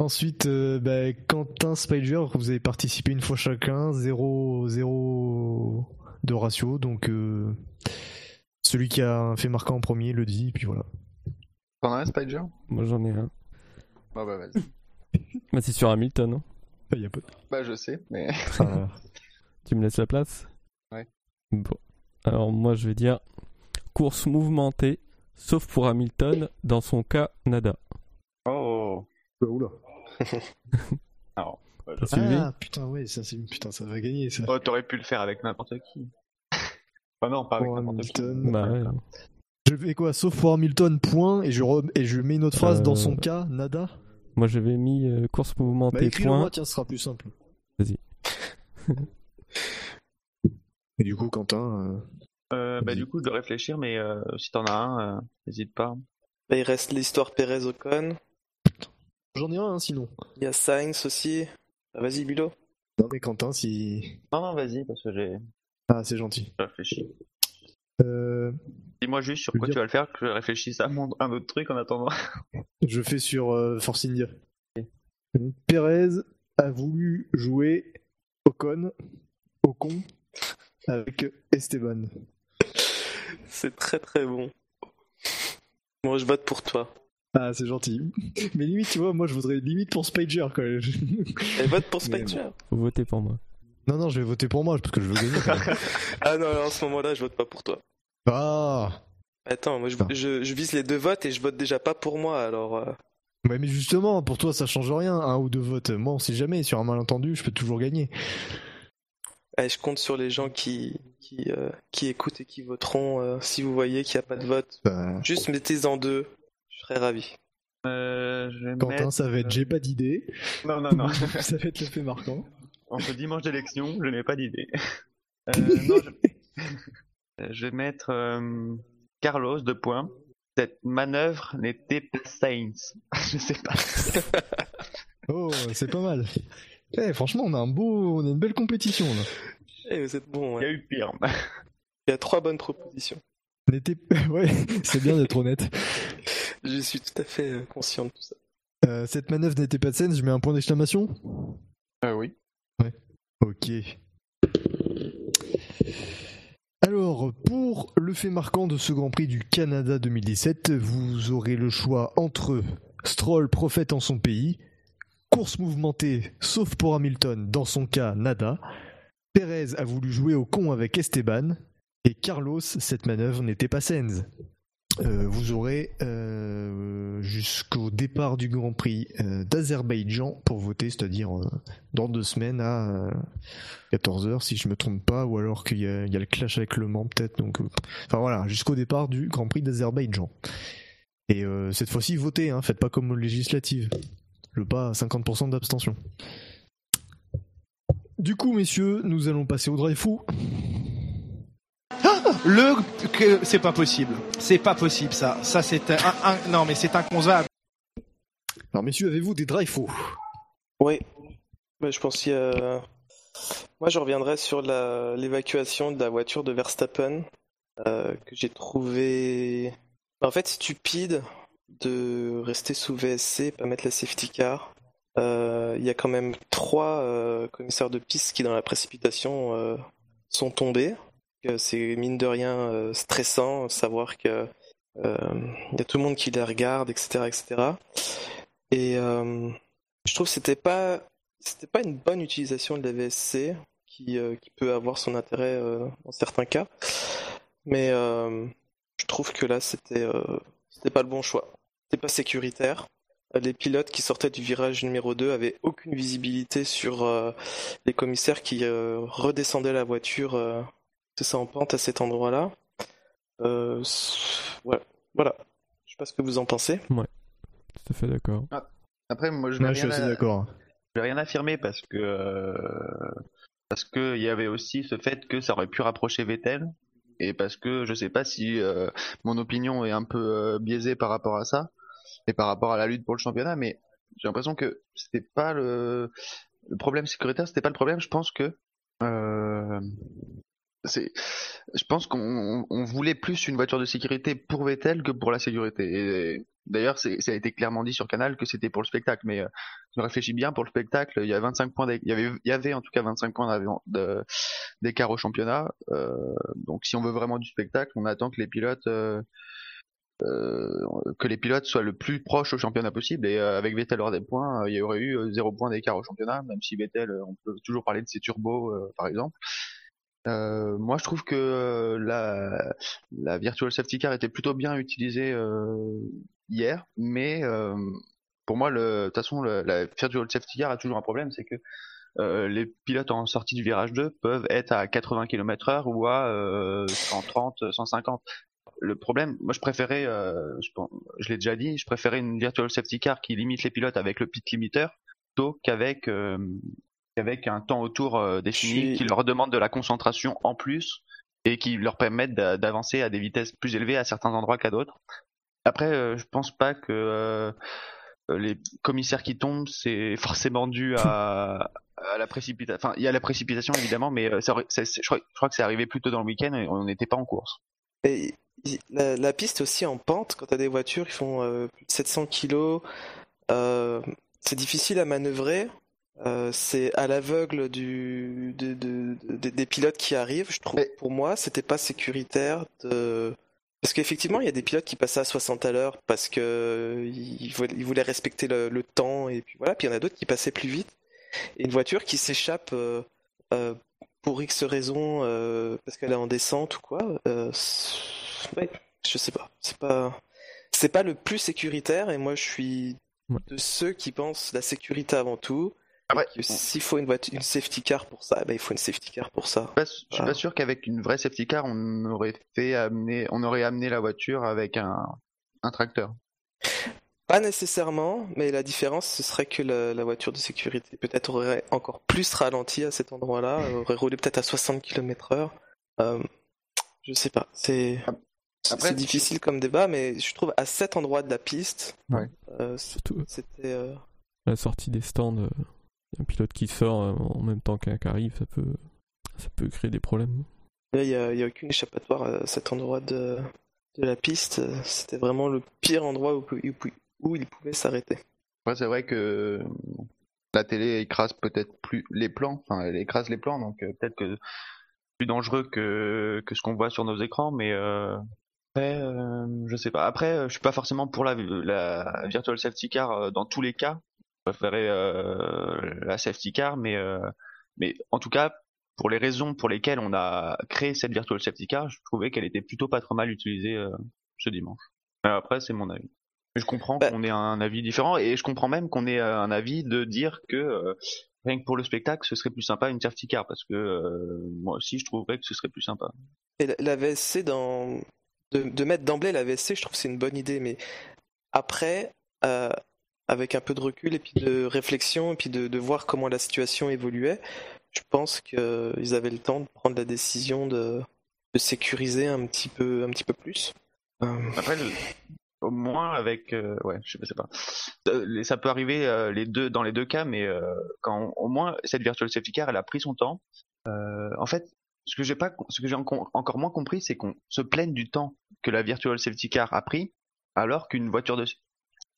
Ensuite, euh, bah, Quentin Spider, vous avez participé une fois chacun, 0, 0 de ratio, donc euh, celui qui a fait marquant en premier le dit, et puis voilà. T'en as un, Spider Moi j'en ai un. Bah, bah, vas-y. Bah, c'est sur Hamilton. hein. Ah, y a pas de- Bah, je sais, mais. Ah, Tu me laisses la place? Ouais. Bon. Alors moi je vais dire course mouvementée, sauf pour Hamilton, dans son cas nada. Oh. bah, oula. Alors. Ah, putain, ouais, ça, c'est- putain, ça va gagner, ça. Oh, t'aurais pu le faire avec n'importe qui. Enfin, non, pas avec Pour n'importe qui. Hamilton. Bah ouais. Je fais quoi Sauf pour Hamilton, point, et je, re- et je mets une autre phrase Euh, dans son cas, nada Moi j'avais mis euh, course Bah, mouvementée, écris-le point. moi, tiens, ce sera plus simple. Vas-y. Et du coup, Quentin. euh, Euh, bah, Vas-y. du coup, je dois réfléchir, mais euh, si t'en as un, euh, n'hésite pas. Bah, il reste l'histoire Pérez-Ocon. J'en ai un, hein, sinon. Il y a Sainz aussi. Ah, Vas-y, Bilo. Non, mais Quentin, si. Non, non, vas-y, parce que j'ai Ah, c'est gentil. réfléchi. Euh, Dis-moi juste sur quoi dire- tu vas le faire, que je réfléchisse à mon- un autre truc en attendant. je fais sur euh, Force India. Pérez a voulu jouer Ocon, Ocon, avec Esteban. C'est très très bon. Moi, je vote pour toi. Ah, c'est gentil. Mais limite, tu vois, moi, je voudrais limite pour quand même. Et vote pour Spider. Faut voter pour moi. non, non, je vais voter pour moi, parce que je veux gagner. quand même. Ah non, alors, en ce moment-là, je vote pas pour toi. ah Attends, moi je, je, je vise les deux votes et je vote déjà pas pour moi, alors... euh, Ouais, mais justement, pour toi, ça change rien, un ou deux votes. Moi, on sait jamais, sur un malentendu, je peux toujours gagner. allez, je compte sur les gens qui, qui, euh, qui écoutent et qui voteront euh, si vous voyez qu'il n'y a pas de vote. Bah, Juste mettez-en deux, serais ravi. Euh, je vais Quentin, mettre... ça va être j'ai pas d'idée. Non, non, non. ça va être le fait marquant. en ce dimanche d'élection, je n'ai pas d'idée. Euh, non, je... je vais mettre euh, Carlos de points. Cette manœuvre n'était pas Sainz. je sais pas. Oh, c'est pas mal. Eh, franchement, on a un beau, on a une belle compétition là. Eh, vous êtes bon, Il y a eu pire. Il y a trois bonnes propositions. Ouais, c'est bien d'être honnête. Je suis tout à fait euh, conscient de tout ça. Euh, cette manœuvre n'était pas de scène, je mets un point d'exclamation. Euh, oui. Ok. Alors, pour le fait marquant de ce Grand Prix du Canada 2017, vous aurez le choix entre Stroll prophète en son pays, course mouvementée sauf pour Hamilton, dans son cas nada, Perez a voulu jouer au con avec Esteban, et Carlos, cette manœuvre n'était pas Sainz. Euh, vous aurez euh, jusqu'au départ du Grand Prix euh, d'Azerbaïdjan pour voter, c'est-à-dire dans deux semaines à 14h si je me trompe pas, ou alors qu'il y, a le clash avec Le Mans peut-être. Donc, enfin voilà, jusqu'au départ du Grand Prix d'Azerbaïdjan. Et cette fois-ci, votez, hein, faites pas comme aux législatives. Le pas à 50% d'abstention. Du coup, messieurs, nous allons passer au drive. Le que c'est pas possible. C'est pas possible ça. Ça c'est un, un- non mais c'est inconcevable. Alors, messieurs, avez-vous des drive faux? Oui, Bah, je pense qu'il y a... Moi, je reviendrai sur la- l'évacuation de la voiture de Verstappen, euh, que j'ai trouvé... En fait, stupide de rester sous VSC, pas mettre la safety car. Euh, Il y a quand même trois euh, commissaires de piste qui, dans la précipitation, euh, sont tombés. C'est mine de rien euh, stressant, savoir que euh, il y a tout le monde qui les regarde, etc., etc. Et euh, je trouve que c'était pas c'était pas une bonne utilisation de la VSC qui, euh, peut avoir son intérêt euh, certains cas. Mais euh, je trouve que là, c'était c'était pas le bon choix. C'était pas sécuritaire. Les pilotes qui sortaient du virage numéro 2 avaient aucune visibilité sur les commissaires qui redescendaient la voiture, c'est ça en pente à cet endroit-là. voilà. voilà. Je sais pas ce que vous en pensez. Ouais, tout à fait d'accord. Ah, après, moi, je suis rien, assez à- d'accord. je vais rien affirmer parce que euh, parce que il y avait aussi ce fait que ça aurait pu rapprocher Vettel et parce que je sais pas si euh, mon opinion est un peu euh, biaisée par rapport à ça et par rapport à la lutte pour le championnat, mais j'ai l'impression que c'était pas le le problème sécuritaire, c'était pas le problème. Je pense que euh, c'est, je pense qu'on on voulait plus une voiture de sécurité pour Vettel que pour la sécurité. Et d'ailleurs, c'est- ça a été clairement dit sur Canal que c'était pour le spectacle. Mais euh, je réfléchis bien pour le spectacle. Il y a 25 points, il y avait, il y avait en tout cas 25 points d'écart au championnat. Euh, donc, si on veut vraiment du spectacle, on attend que les pilotes euh, euh, que les pilotes soient le plus proches au championnat possible. Et euh, avec Vettel hors des points, euh, il y aurait eu zéro point d'écart au championnat, même si Vettel, on peut toujours parler de ses turbos, par exemple. Euh, moi, je trouve que euh, la, virtual safety car était plutôt bien utilisée euh, hier, mais pour moi, de toute façon, la virtual safety car a toujours un problème, c'est que les pilotes en sortie du virage 2 peuvent être à 80 km/h ou à euh, 130, 150. Le problème, moi je préférais, je, je l'ai déjà dit, je préférais une virtual safety car qui limite les pilotes avec le pit limiter plutôt qu'avec qu'avec un temps autour euh, défini qui leur demande de la concentration en plus et qui leur permettent d'a- d'avancer à des vitesses plus élevées à certains endroits qu'à d'autres. Après, euh, je pense pas que euh, les commissaires qui tombent, c'est forcément dû à, à la précipitation. Enfin, il y a la précipitation évidemment, mais ça je, crois, je crois que c'est arrivé plus tôt dans le week-end et on n'était pas en course. Et la, la piste aussi en pente, quand tu as des voitures qui font euh, plus de 700 kilos, euh, c'est difficile à manœuvrer. Euh, c'est à l'aveugle du, de- de- de- des pilotes qui arrivent. Je trouve, Mais- pour moi, c'était pas sécuritaire de... Parce qu'effectivement, il y a des pilotes qui passaient à 60 à l'heure parce que ils voulaient, ils voulaient respecter le, le temps et puis voilà. Puis il y en a d'autres qui passaient plus vite. Et une voiture qui s'échappe euh, euh, pour X raisons euh, parce qu'elle est en descente ou quoi. Ouais, je sais pas. C'est pas, c'est pas le plus sécuritaire et moi je suis de ceux qui pensent la sécurité avant tout. S'il faut une voiture, une safety car pour ça, ben, il faut une safety car pour ça. pas- je suis pas sûr qu'avec une vraie safety car, on aurait fait amener, on aurait amené la voiture avec un, un tracteur. Pas nécessairement, mais la différence ce serait que la, la voiture de sécurité peut-être aurait encore plus ralenti à cet endroit-là, euh, aurait roulé peut-être à 60 km/h. Euh, je sais pas. C'est difficile comme débat, mais je trouve à cet endroit de la piste, Ouais. euh, Surtout c'était. euh, la sortie des stands, euh, un pilote qui sort euh, en même temps qu'un qui arrive, ça peut, ça peut créer des problèmes. Là, il n'y a, aucune échappatoire à cet endroit de, de la piste. C'était vraiment le pire endroit où, où- où il pouvait s'arrêter. Après, c'est vrai que la télé écrase peut-être plus les plans, enfin, elle écrase les plans, donc euh, peut-être que c'est plus dangereux que, que ce qu'on voit sur nos écrans, mais euh, après, euh, je sais pas. Après, euh, je suis pas forcément pour la, la virtual safety car euh, dans tous les cas. Euh, la safety car, mais, euh, mais en tout cas, pour les raisons pour lesquelles on a créé cette virtual safety car, je trouvais qu'elle était plutôt pas trop mal utilisée euh, ce dimanche. Mais après, c'est mon avis. Je comprends Bah- qu'on ait un avis différent et je comprends même qu'on ait un avis de dire que euh, rien que pour le spectacle, ce serait plus sympa une safety car parce que euh, moi aussi je trouverais que ce serait plus sympa. Et la, la VSC, dans... de, de mettre d'emblée la VSC, je trouve que c'est une bonne idée, mais après, avec un peu de recul et puis de réflexion et puis de, voir comment la situation évoluait, je pense qu'ils avaient le temps de prendre la décision de, sécuriser un petit peu, un petit peu plus. Euh, Après, au moins avec, euh, ouais, je je sais pas. Euh, Ça peut arriver les deux dans les deux cas, mais quand au moins cette virtual safety car, elle a pris son temps. En fait, ce que j'ai pas, ce que j'ai enco- encore moins compris, c'est qu'on se plaigne du temps que la virtual safety car a pris, alors qu'une voiture de,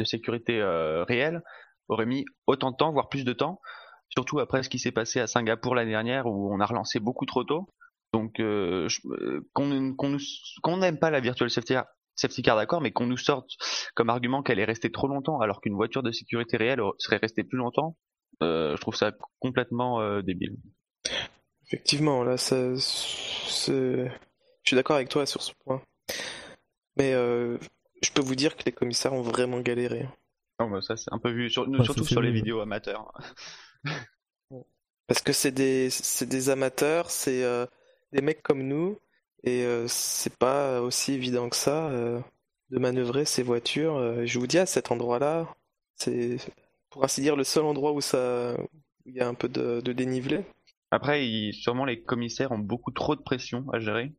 de sécurité euh, réelle aurait mis autant de temps, voire plus de temps. Surtout après ce qui s'est passé à Singapour l'année dernière, où on a relancé beaucoup trop tôt. Donc, euh, euh, qu'on n'aime pas la virtual safety safety car d'accord, mais qu'on nous sorte comme argument qu'elle est restée trop longtemps, alors qu'une voiture de sécurité réelle serait restée plus longtemps, je trouve ça complètement débile. Effectivement, là, je suis d'accord avec toi sur ce point. Mais je peux vous dire que les commissaires ont vraiment galéré. Non, bah, ça c'est un peu vu, surtout sur les vidéos amateurs. Parce que c'est des, des amateurs, c'est euh, des mecs comme nous, et euh, c'est pas aussi évident que ça euh, de manœuvrer ces voitures. je vous dis, à cet endroit-là, c'est pour ainsi dire le seul endroit où ça, il y a un peu de, dénivelé. Après, sûrement les commissaires ont beaucoup trop de pression à gérer.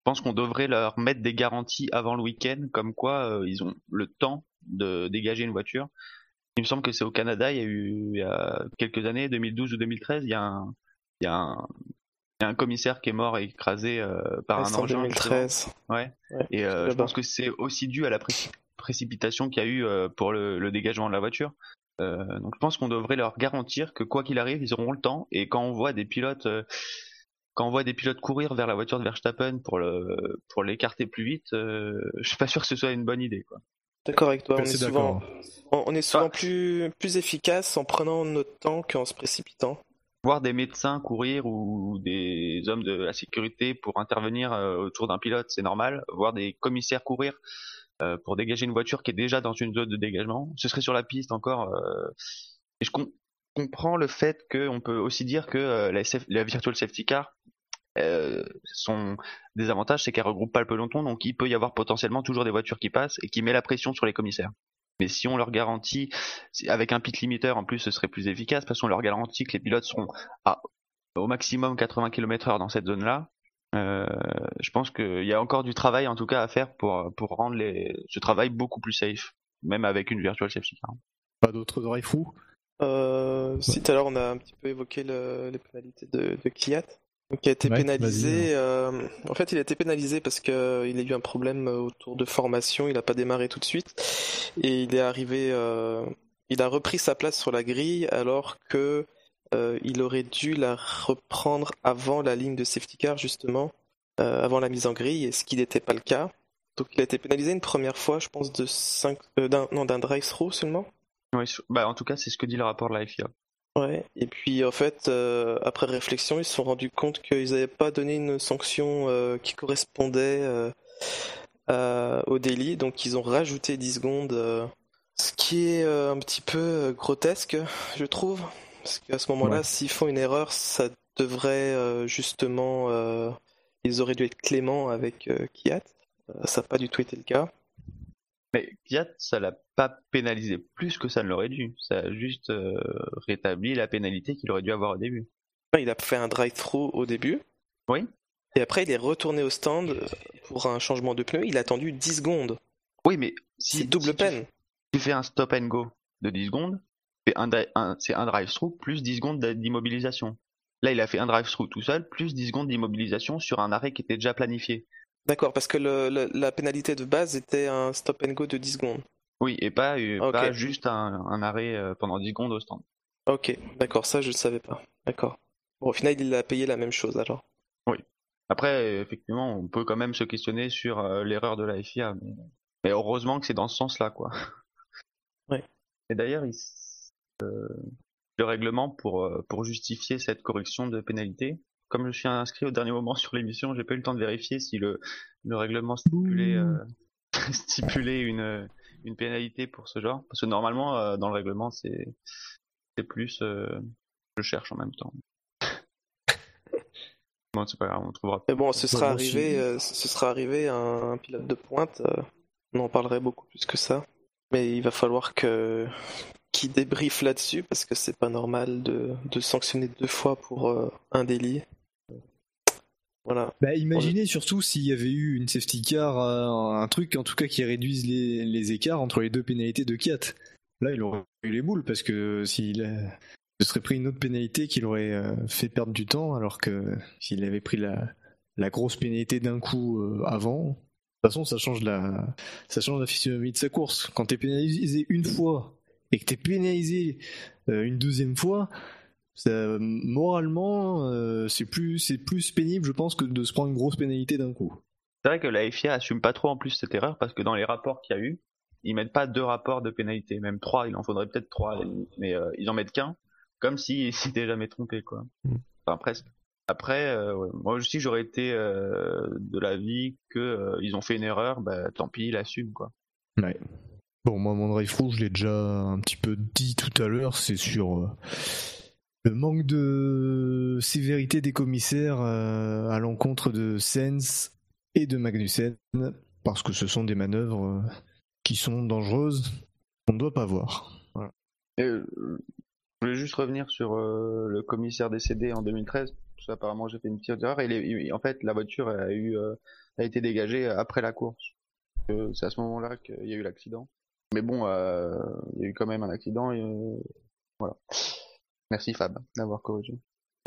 Je pense qu'on devrait leur mettre des garanties avant le week-end, comme quoi ils ont le temps de dégager une voiture. Il me semble que c'est au Canada, il y a eu il y a quelques années, 2012 ou 2013, il y a un, il y a un, il y a un commissaire qui est mort et écrasé euh, par un engin. 2013. Ouais. Et euh, je pense que c'est aussi dû à la précipitation qu'il y a eu euh, pour le, le, dégagement de la voiture. donc je pense qu'on devrait leur garantir que quoi qu'il arrive, ils auront le temps. Et quand on voit des pilotes, quand on voit des pilotes courir vers la voiture de Verstappen pour le pour l'écarter plus vite, je suis pas sûr que ce soit une bonne idée. Quoi. D'accord avec toi. On est, souvent, on est souvent plus, plus efficace en prenant notre temps qu'en se précipitant. Voir des médecins courir ou des hommes de la sécurité pour intervenir euh, autour d'un pilote, c'est normal. Voir des commissaires courir euh, pour dégager une voiture qui est déjà dans une zone de dégagement, ce serait sur la piste encore. Euh, et je comprends le fait qu'on peut aussi dire que la, la virtual safety car euh, son désavantage, c'est qu'elle regroupe pas le peloton, donc il peut y avoir potentiellement toujours des voitures qui passent et qui met la pression sur les commissaires. Mais si on leur garantit, avec un pit limiter en plus, ce serait plus efficace parce qu'on leur garantit que les pilotes seront à au maximum 80 km/h dans cette zone-là. Euh, je pense qu'il y a encore du travail en tout cas à faire pour pour rendre les, ce travail beaucoup plus safe, même avec une virtual safety car. Pas d'autres oreilles fous euh, Si tout à l'heure on a un petit peu évoqué les pénalités de, de Kiat qui a été pénalisé. Euh, en fait, il a été pénalisé parce qu'il a eu un problème autour de formation. Il n'a pas démarré tout de suite et il est arrivé. Euh, il a repris sa place sur la grille alors que euh, il aurait dû la reprendre avant la ligne de safety car justement, avant la mise en grille, et ce qui n'était pas le cas. Donc, il a été pénalisé une première fois, je pense, de 5 d'un non d'un drive-through seulement. Oui, bah en tout cas, c'est ce que dit le rapport de la FIA. Ouais, et puis en fait, euh, après réflexion, ils se sont rendus compte qu'ils n'avaient pas donné une sanction euh, qui correspondait euh, au délit, donc ils ont rajouté 10 secondes, ce qui est un petit peu grotesque, je trouve, parce qu'à ce moment-là, s'ils font une erreur, ça devrait justement, ils auraient dû être cléments avec Kiat, ça n'a pas du tout été le cas. Mais Fiat, ça l'a pas pénalisé plus que ça ne l'aurait dû. Ça a juste euh, rétabli la pénalité qu'il aurait dû avoir au début. Il a fait un drive-through au début. Oui. Et après, il est retourné au stand pour un changement de pneu. Il a attendu 10 secondes. Oui, mais si, c'est double peine. Tu, fais un stop and go de 10 secondes, c'est un, drive-through plus 10 secondes d'immobilisation. Là, il a fait un drive-through tout seul, plus 10 secondes d'immobilisation sur un arrêt qui était déjà planifié. D'accord, parce que la pénalité de base était un stop and go de 10 secondes. Oui, et pas, euh, juste un, arrêt euh, pendant 10 secondes au stand. Ok, d'accord, ça je ne savais pas. D'accord. Bon, au final, il a payé la même chose alors. Oui. Après, effectivement, on peut quand même se questionner sur euh, l'erreur de la FIA, mais, heureusement que c'est dans ce sens-là, quoi. Oui. Et d'ailleurs, le règlement pour, pour justifier cette correction de pénalité, comme je suis inscrit au dernier moment sur l'émission, j'ai pas eu le temps de vérifier si le, le règlement stipulait, euh, stipulait une, une pénalité pour ce genre. Parce que normalement, euh, dans le règlement, c'est, c'est plus, euh, je cherche en même temps. bon, c'est pas grave, on trouvera. Mais bon, ce sera arrivé, ce sera arrivé un, un pilote de pointe. on en parlerait beaucoup plus que ça. Mais il va falloir que qui débriefe là-dessus parce que c'est pas normal de, de sanctionner deux fois pour un délit. Voilà. Bah, imaginez surtout s'il y avait eu une safety car, euh, un truc en tout cas qui réduise les, écarts entre les deux pénalités de Kiat. Là, il aurait eu les boules parce que s'il se serait pris une autre pénalité qui l'aurait euh, fait perdre du temps, alors que s'il avait pris la, grosse pénalité d'un coup euh, avant, de toute façon, ça change la, ça change la physionomie de sa course. Quand t'es pénalisé une fois et que t'es pénalisé une deuxième fois, moralement, euh, c'est plus, c'est plus pénible, je pense, que de se prendre une grosse pénalité d'un coup. C'est vrai que la FIA assume pas trop en plus cette erreur parce que dans les rapports qu'il y a eu, ils mettent pas deux rapports de pénalité, même trois, il en faudrait peut-être trois, mais euh, ils en mettent qu'un. comme s'il s'était jamais trompé, quoi. Mm. Enfin, presque. Après, euh, ouais, moi aussi, j'aurais été euh, de l'avis que euh, ils ont fait une erreur, bah, tant pis, ils l'assument, quoi. Ouais. Bon, moi, mon drive je l'ai déjà un petit peu dit tout à l'heure, c'est sur euh, le manque de sévérité des commissaires euh, à l'encontre de Sens et de Magnussen, parce que ce sont des manœuvres euh, qui sont dangereuses, qu'on ne doit pas voir. Euh, je voulais juste revenir sur le commissaire décédé en 2013. Parce qu'apparemment, j'ai fait une petite erreur. Il est- il- en fait, la voiture a été dégagée après la course. C'est à ce moment-là qu'il y a eu l'accident. Mais bon, il y a eu quand même un accident. Voilà. Merci Fab d'avoir corrigé.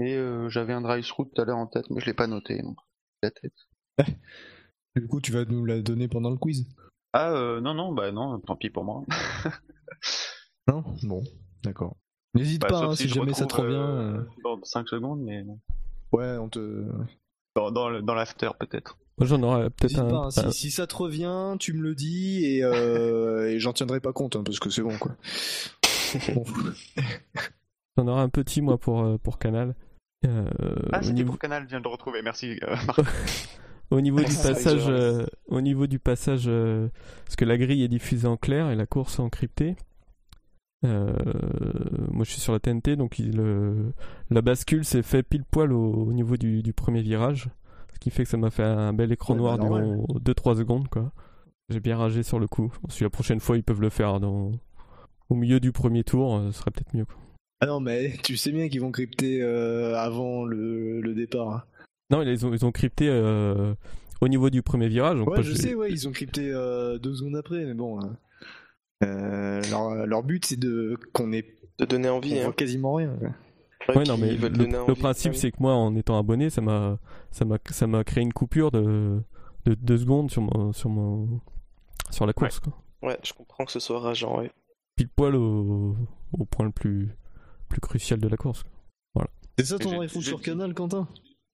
Et euh, j'avais un drive through tout à l'heure en tête, mais je l'ai pas noté. donc, La tête. Du coup, tu vas nous la donner pendant le quiz Ah euh, non non bah non, tant pis pour moi. Non? Bon, d'accord. N'hésite Bah, pas, hein, si, jamais ça te revient. euh, euh, Dans 5 secondes, mais Ouais, on te. dans dans, l'after peut-être. Moi, j'en aurais peut-être N'hésite un. pas, hein, si, un- si ça te revient, tu me le dis et, euh, et j'en tiendrai pas compte, hein, parce que c'est bon, quoi. Bon. J'en aurais un petit, moi, pour, euh, pour Canal. Euh, Ah, au c'était niveau- pour Canal, je viens de le retrouver, merci. euh, Marc. Au niveau du Ça, passage, c'est vrai. euh, au niveau du passage, euh, parce que la grille est diffusée en clair et la course encryptée. Euh, moi, je suis sur la TNT, donc il, la bascule s'est fait pile poil au, au niveau du, du premier virage, ce qui fait que ça m'a fait un bel écran noir durant 2-3 secondes, quoi. J'ai bien ragé sur le coup. Si la prochaine fois ils peuvent le faire dans, au milieu du premier tour, ce serait peut-être mieux. Quoi. Ah non, mais tu sais bien qu'ils vont crypter euh, avant le, le départ. hein. Non, ils ont, ils ont crypté euh, au niveau du premier virage. Donc Ouais, moi, je sais, ouais, ils ont crypté euh, deux secondes après, mais bon. hein. Euh, leur, leur but, c'est de qu'on ait De donner envie. on Hein. voit quasiment rien. quoi. Ouais, Ouais, non, mais veulent le, donner le envie. principe, Ah c'est que moi, en étant abonné, ça m'a, ça m'a, ça m'a créé une coupure de, de deux secondes sur mon, sur mon, sur la course, quoi. Ouais, je comprends que ce soit rageant, ouais. Pile poil au, au point le plus, plus crucial de la course. C'est ça ton j'ai- sur Canal, Quentin?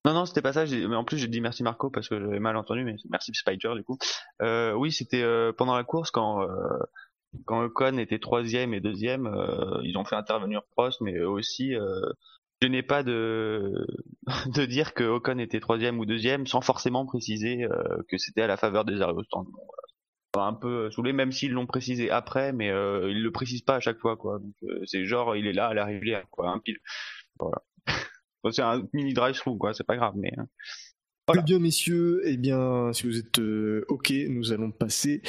Non, non, c'était pas ça. Mais en plus, j'ai dit merci Marco parce que j'avais mal entendu, mais merci Spider du coup. Euh, oui, c'était euh, pendant la course quand euh, quand Ocon était troisième et deuxième, euh, ils ont fait intervenir Prost, mais eux aussi. Euh, je n'ai pas de de dire que Ocon était troisième ou deuxième sans forcément préciser euh, que c'était à la faveur des arrêts au stand. Bon, voilà. Ça m'a un peu saoulé, même s'ils l'ont précisé après, mais euh, ils le précisent pas à chaque fois, quoi. Donc euh, c'est genre il est là à l'arrivée, quoi, un pile. C'est un mini drive-through, quoi. C'est pas grave, mais. hein. Bien, messieurs, eh bien, si vous êtes euh, OK, nous allons passer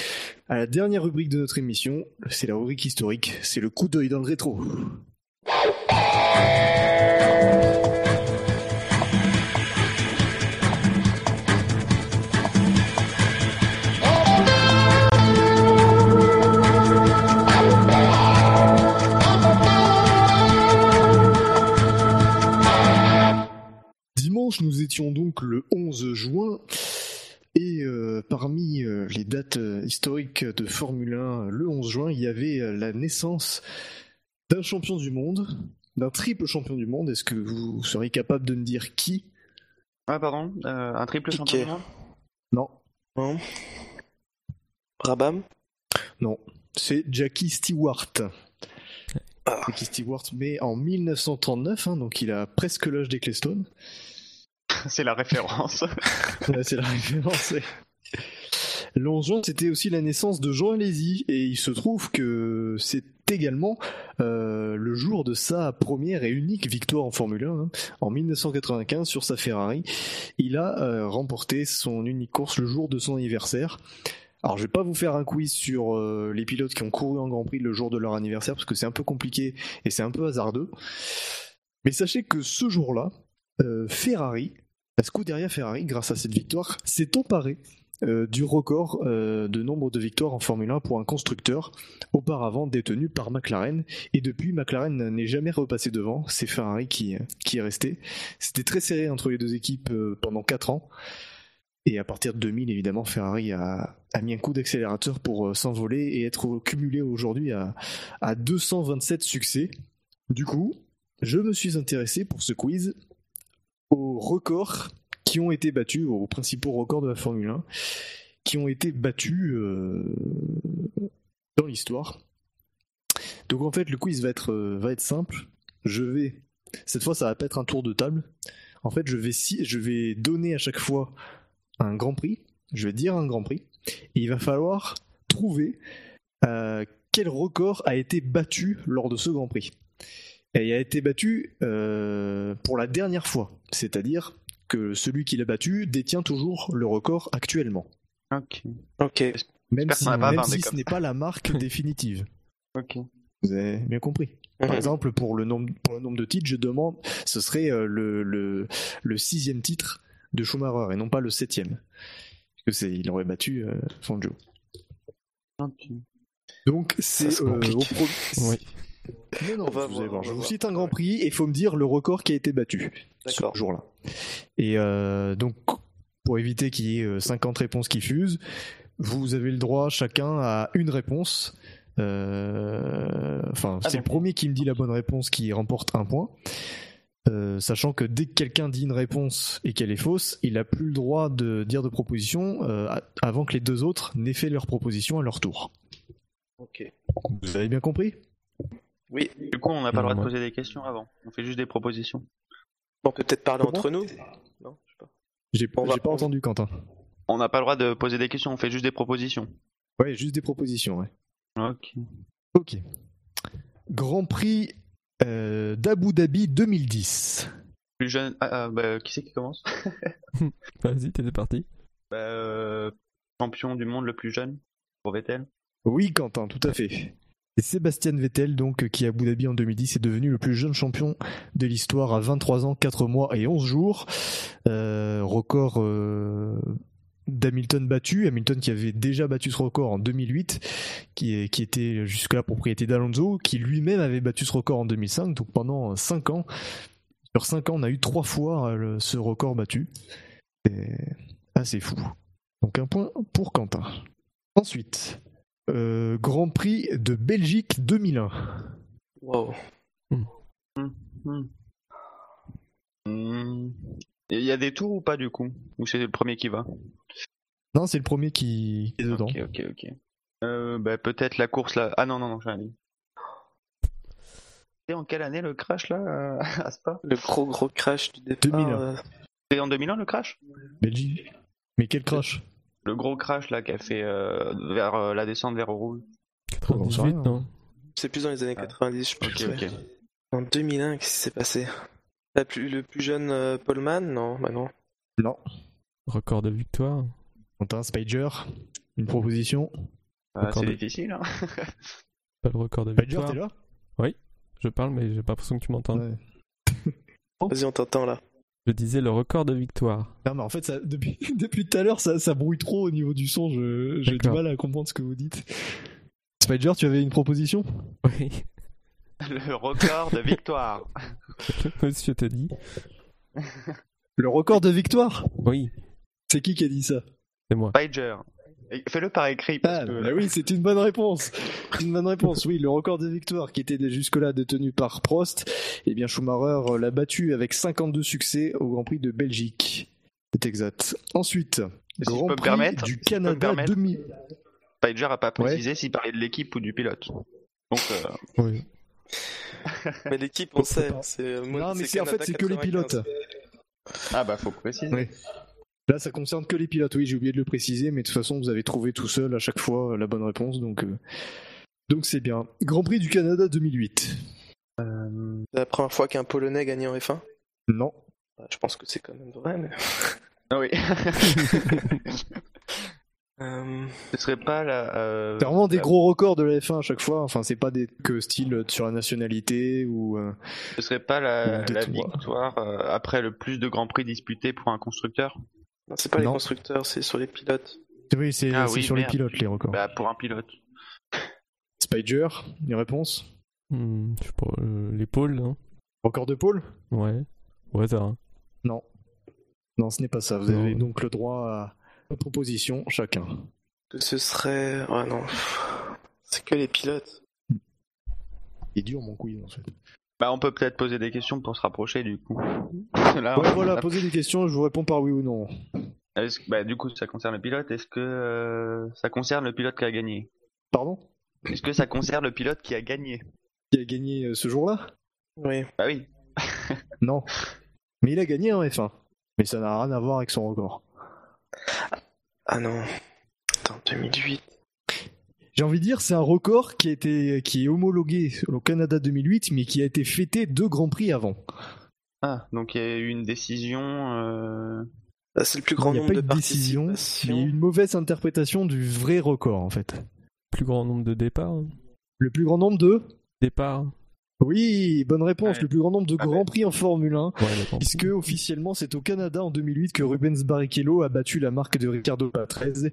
à la dernière rubrique de notre émission. C'est la rubrique historique. C'est le coup d'œil dans le rétro. Dimanche, nous étions donc le 11 juin. Et euh, parmi euh, les dates euh, historiques de Formule 1, le 11 juin, il y avait la naissance d'un champion du monde, d'un triple champion du monde. Est-ce que vous seriez capable de me dire qui? Ah, pardon. euh, un triple Piquet. champion. Non, Hein Brabham? Non, c'est Jackie Stewart. Ah. Jackie Stewart, mais en 1939, hein, donc il a presque l'âge d'Ecclestone. C'est la référence. Ouais, c'est la référence. ouais. Le 11 juin, c'était aussi la naissance de Jean Alesi, et il se trouve que c'est également euh, le jour de sa première et unique victoire en Formule 1. hein. En 1995, sur sa Ferrari, il a euh, remporté son unique course le jour de son anniversaire. Alors, je vais pas vous faire un quiz sur euh, les pilotes qui ont couru en Grand Prix le jour de leur anniversaire, parce que c'est un peu compliqué et c'est un peu hasardeux. Mais sachez que ce jour-là, Ferrari, la Scuderia Ferrari, grâce à cette victoire, s'est emparée euh, du record euh, de nombre de victoires en Formule 1 pour un constructeur, auparavant détenu par McLaren. Et depuis, McLaren n'est jamais repassé devant, c'est Ferrari qui, qui est resté. C'était très serré entre les deux équipes euh, pendant 4 ans. Et à partir de 2000, évidemment, Ferrari a, mis un coup d'accélérateur pour euh, s'envoler et être cumulé aujourd'hui à, à 227 succès. Du coup, je me suis intéressé pour ce quiz aux records qui ont été battus, aux principaux records de la Formule 1, qui ont été battus euh, dans l'histoire. Donc en fait, le quiz va être, euh, va être simple. je vais. Cette fois, ça va pas être un tour de table. En fait, je vais, je vais donner à chaque fois un grand prix. Je vais dire un grand prix. Et il va falloir trouver euh, quel record a été battu lors de ce grand prix. Et il a été battu euh, pour la dernière fois. C'est-à-dire que celui qui l'a battu détient toujours le record actuellement. Ok. Même si, même ce n'est pas la marque définitive. Ok. Vous avez bien compris. Par exemple, pour le nombre, pour le nombre de titres, je demande, ce serait euh, le, le, le sixième titre de Schumacher et non pas le septième. Parce que c'est, il aurait battu euh, Fangio. Ok. Donc c'est euh, au pro- Oui. Non, non, On va vous voir, allez voir. on Je vous cite un grand prix et il faut me dire le record qui a été battu ce jour-là. Et euh, donc, pour éviter qu'il y ait euh, 50 réponses qui fusent, vous avez le droit chacun à une réponse. Euh, Enfin, Ah, c'est le premier qui me dit la bonne réponse qui remporte un point. Euh, sachant que dès que quelqu'un dit une réponse et qu'elle est fausse, il n'a plus le droit de dire de proposition euh, avant que les deux autres n'aient fait leur proposition à leur tour. Ok. Vous avez bien compris? Oui. Du coup, on n'a pas le droit de poser des questions avant. On fait juste des propositions. On peut peut-être parler Comment entre nous. Non, je sais pas. J'ai va- j'ai pas entendu Quentin. On n'a pas le droit de poser des questions, on fait juste des propositions. Ouais, juste des propositions, ouais. Ok. Ok. Grand Prix euh, d'Abu Dhabi 2010. Plus jeune. Ah, ah, bah, qui c'est qui commence? Vas-y, t'es parti. bah, euh, Champion du monde le plus jeune pour Vettel. Oui, Quentin, tout à fait. C'est Sébastien Vettel, donc, qui à Abu Dhabi en 2010 est devenu le plus jeune champion de l'histoire à 23 ans, 4 mois et 11 jours. Euh, record euh, d'Hamilton battu. Hamilton qui avait déjà battu ce record en 2008, qui, était jusque-là propriété d'Alonso, qui lui-même avait battu ce record en 2005. Donc pendant 5 ans, sur 5 ans, on a eu 3 fois euh, ce record battu. C'est assez fou. Donc un point pour Quentin. Ensuite, euh, Grand Prix de Belgique 2001. Wow. Hmm. Hmm. Il y a des tours ou pas du coup? Ou c'est le premier qui va? Non, c'est le premier qui est dedans. Ok, ok, ok. Euh, bah, peut-être la course là. Ah non, non, non, j'ai rien dit. C'était en quelle année le crash là à Spa? Le gros gros crash du départ. 2001. euh, C'était en 2001 le crash? Belgique. Mais quel crash? Le gros crash là qui a fait euh, vers euh, la descente vers rouge. j'en sais 98, rien. non C'est plus dans les années Ah. 90, je pense. Ok, ok. En 2001, qu'est-ce qui s'est passé? La plus, Le plus jeune euh, Paulman Non, bah non. Non. Record de victoire. Quentin Spiger, une proposition? Ah, Encore c'est de- difficile. Hein. Pas le record de victoire. t'es là? Je parle, mais j'ai pas l'impression que tu m'entends. Ouais. Vas-y, on t'entend là. Je disais le record de victoire. Non, mais en fait, ça, depuis, depuis tout à l'heure, ça, ça brouille trop au niveau du son. je- J'ai du mal à comprendre ce que vous dites. Spider, tu avais une proposition? Oui, Le record de victoire. monsieur te dit. Le record de victoire? Oui, C'est qui qui a dit ça? C'est moi. Spider. Fais-le par écrit parce Ah, que. bah oui, c'est une bonne réponse. Une bonne réponse. Oui, le record de victoire qui était jusque-là détenu par Prost, eh bien Schumacher euh, l'a battu avec 52 succès au Grand Prix de Belgique. C'est exact. Ensuite, je Grand peux Prix du si je peux me Canada permettre. 2000. Spider a pas précisé s'il parlait de l'équipe ou du pilote. Donc, euh, Oui. Mais l'équipe, on sait. C'est, euh, Non, mais en fait c'est que les 95. pilotes. Ah bah faut préciser. Oui. Là, ça concerne que les pilotes. Oui, j'ai oublié de le préciser, mais de toute façon, vous avez trouvé tout seul à chaque fois euh, la bonne réponse, donc euh, donc c'est bien. Grand Prix du Canada 2008. C'est la première fois qu'un Polonais gagne en F1 Non. Bah, Je pense que c'est quand même vrai, mais. Ah oui. Euh, Ce serait pas la. euh, C'est vraiment des la- gros records de la F1 à chaque fois. Enfin, c'est pas des que style euh, sur la nationalité ou. euh, Ce serait pas la, la victoire euh, après le plus de grands prix disputés pour un constructeur? C'est pas les constructeurs, c'est sur les pilotes. Oui, c'est Ah oui, sur merde. les pilotes les records. Bah pour un pilote. Spider, une réponse Hmm, je sais pas, euh, l'épaule, non Record de pôle Ouais. Au hasard. hein. Non. Non, ce n'est pas ça. Vous Non. avez donc le droit à une proposition chacun. Que ce serait. Ouais, non. C'est que les pilotes. Il est dur mon quiz en fait. Bah on peut peut-être poser des questions pour se rapprocher du coup. Là, Ouais, voilà, posez des questions, je vous réponds par oui ou non. Que- bah, du coup ça concerne le pilote. Est-ce que euh, ça concerne le pilote qui a gagné? Pardon? Est-ce que ça concerne le pilote qui a gagné? Qui a gagné euh, ce jour-là? Oui. Bah oui. Non. Mais il a gagné en F1. Mais ça n'a rien à voir avec son record. Ah non. Attends, 2008. J'ai envie de dire, c'est un record qui, a été, qui est homologué au Canada 2008, mais qui a été fêté deux Grands Prix avant. Ah, donc il y a eu une décision. euh, Bah, c'est le plus grand il n'y a nombre pas eu de de décision, mais il y a participations. eu une mauvaise interprétation du vrai record, en fait. Plus grand nombre de départs. hein. Le plus grand nombre de Départs. Oui, bonne réponse. Ouais. Le plus grand nombre de Ah Grands ouais. Prix en Formule 1. Ouais. Puisque officiellement c'est au Canada en 2008 que Rubens Barrichello a battu la marque de Ricardo Patrese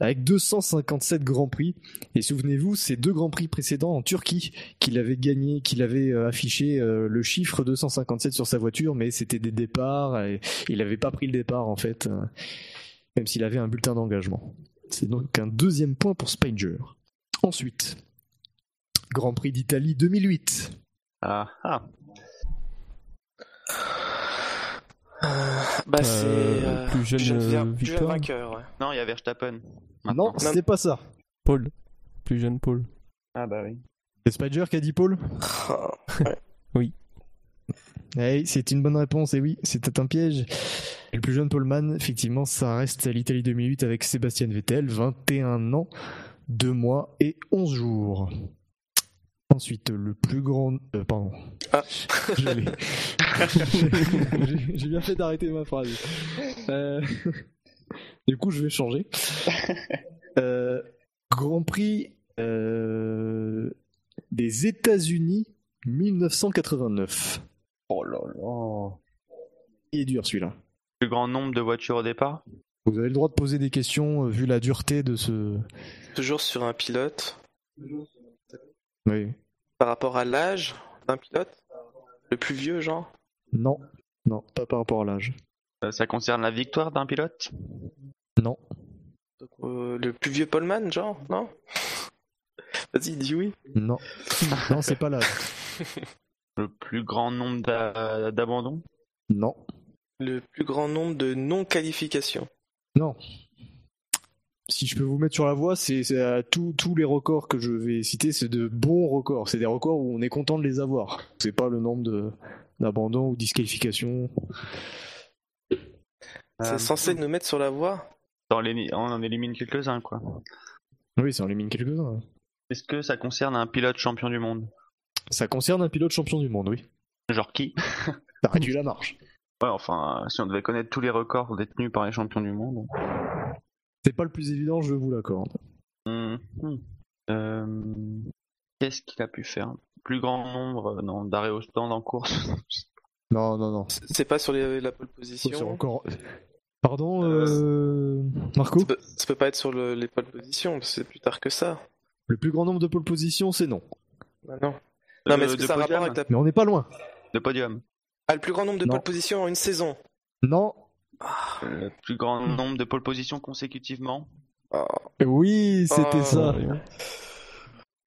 avec 257 grands prix. Et souvenez-vous, ces deux grands prix précédents en Turquie qu'il avait gagné, qu'il avait euh, affiché euh, le chiffre 257 sur sa voiture, mais c'était des départs. Et il n'avait pas pris le départ en fait, euh, même s'il avait un bulletin d'engagement. C'est donc un deuxième point pour Spanger. Ensuite, Grand Prix d'Italie 2008. Ah, ah. Euh, bah, c'est. Euh, plus jeune, plus euh, plus jeune victoire. vainqueur, ouais. Non, il y a Verstappen. Non, c'était pas ça. Paul. Plus jeune Paul. Ah bah oui. C'est Spider qui a dit Paul Ah, Eh, c'est une bonne réponse, et oui, c'était un piège. Et le plus jeune Paulman, effectivement, ça reste à l'Italie 2008 avec Sébastien Vettel, 21 ans, 2 mois et 11 jours. Ensuite, le plus grand... euh, pardon. Ah. J'ai bien fait d'arrêter ma phrase. Euh, Du coup, je vais changer. Euh, Grand Prix des États-Unis 1989. Oh là là. Il est dur celui-là. Plus grand nombre de voitures au départ? Vous avez le droit de poser des questions vu la dureté de ce. Toujours sur un pilote. Oui. Par rapport à l'âge d'un pilote? Le plus vieux, genre? Non. Non, pas par rapport à l'âge. Euh, Ça concerne la victoire d'un pilote? Non. Donc, euh, Le plus vieux Paulman, genre Non? Vas-y, dis oui. Non. non, c'est pas l'âge. Le plus grand nombre d'a- d'abandons? Non. Le plus grand nombre de non-qualifications? Non. Si je peux vous mettre sur la voie, c'est c'est, euh, tous tous les records que je vais citer, c'est de bons records. C'est des records où on est content de les avoir. C'est pas le nombre de d'abandons ou disqualifications. C'est Euh, censé nous mettre sur la voie? On, en élimine quelques-uns, quoi. Oui, ça en élimine quelques-uns. Est-ce que ça concerne un pilote champion du monde? Ça concerne un pilote champion du monde, oui. Genre qui? T'as réduit la marche. Ouais, enfin, si on devait connaître tous les records détenus par les champions du monde. C'est pas le plus évident, je vous l'accorde. Hmm, hmm. Euh, Qu'est-ce qu'il a pu faire? Plus grand nombre euh, non, d'arrêts au stand en course Non, non, non. C'est pas sur les- la pole position? Encore. Pardon, euh... Marco? ça peut, ça peut pas être sur le- les pole positions, c'est plus tard que ça. Le plus grand nombre de pole position, c'est non. Bah non. Non, mais est-ce que de ça a rapport podium avec la... Mais on n'est pas loin. De podium. Ah, le plus grand nombre de Non. pole positions en une saison? Non. Le plus grand nombre de pole positions consécutivement Ah, Oui, c'était Oh. ça.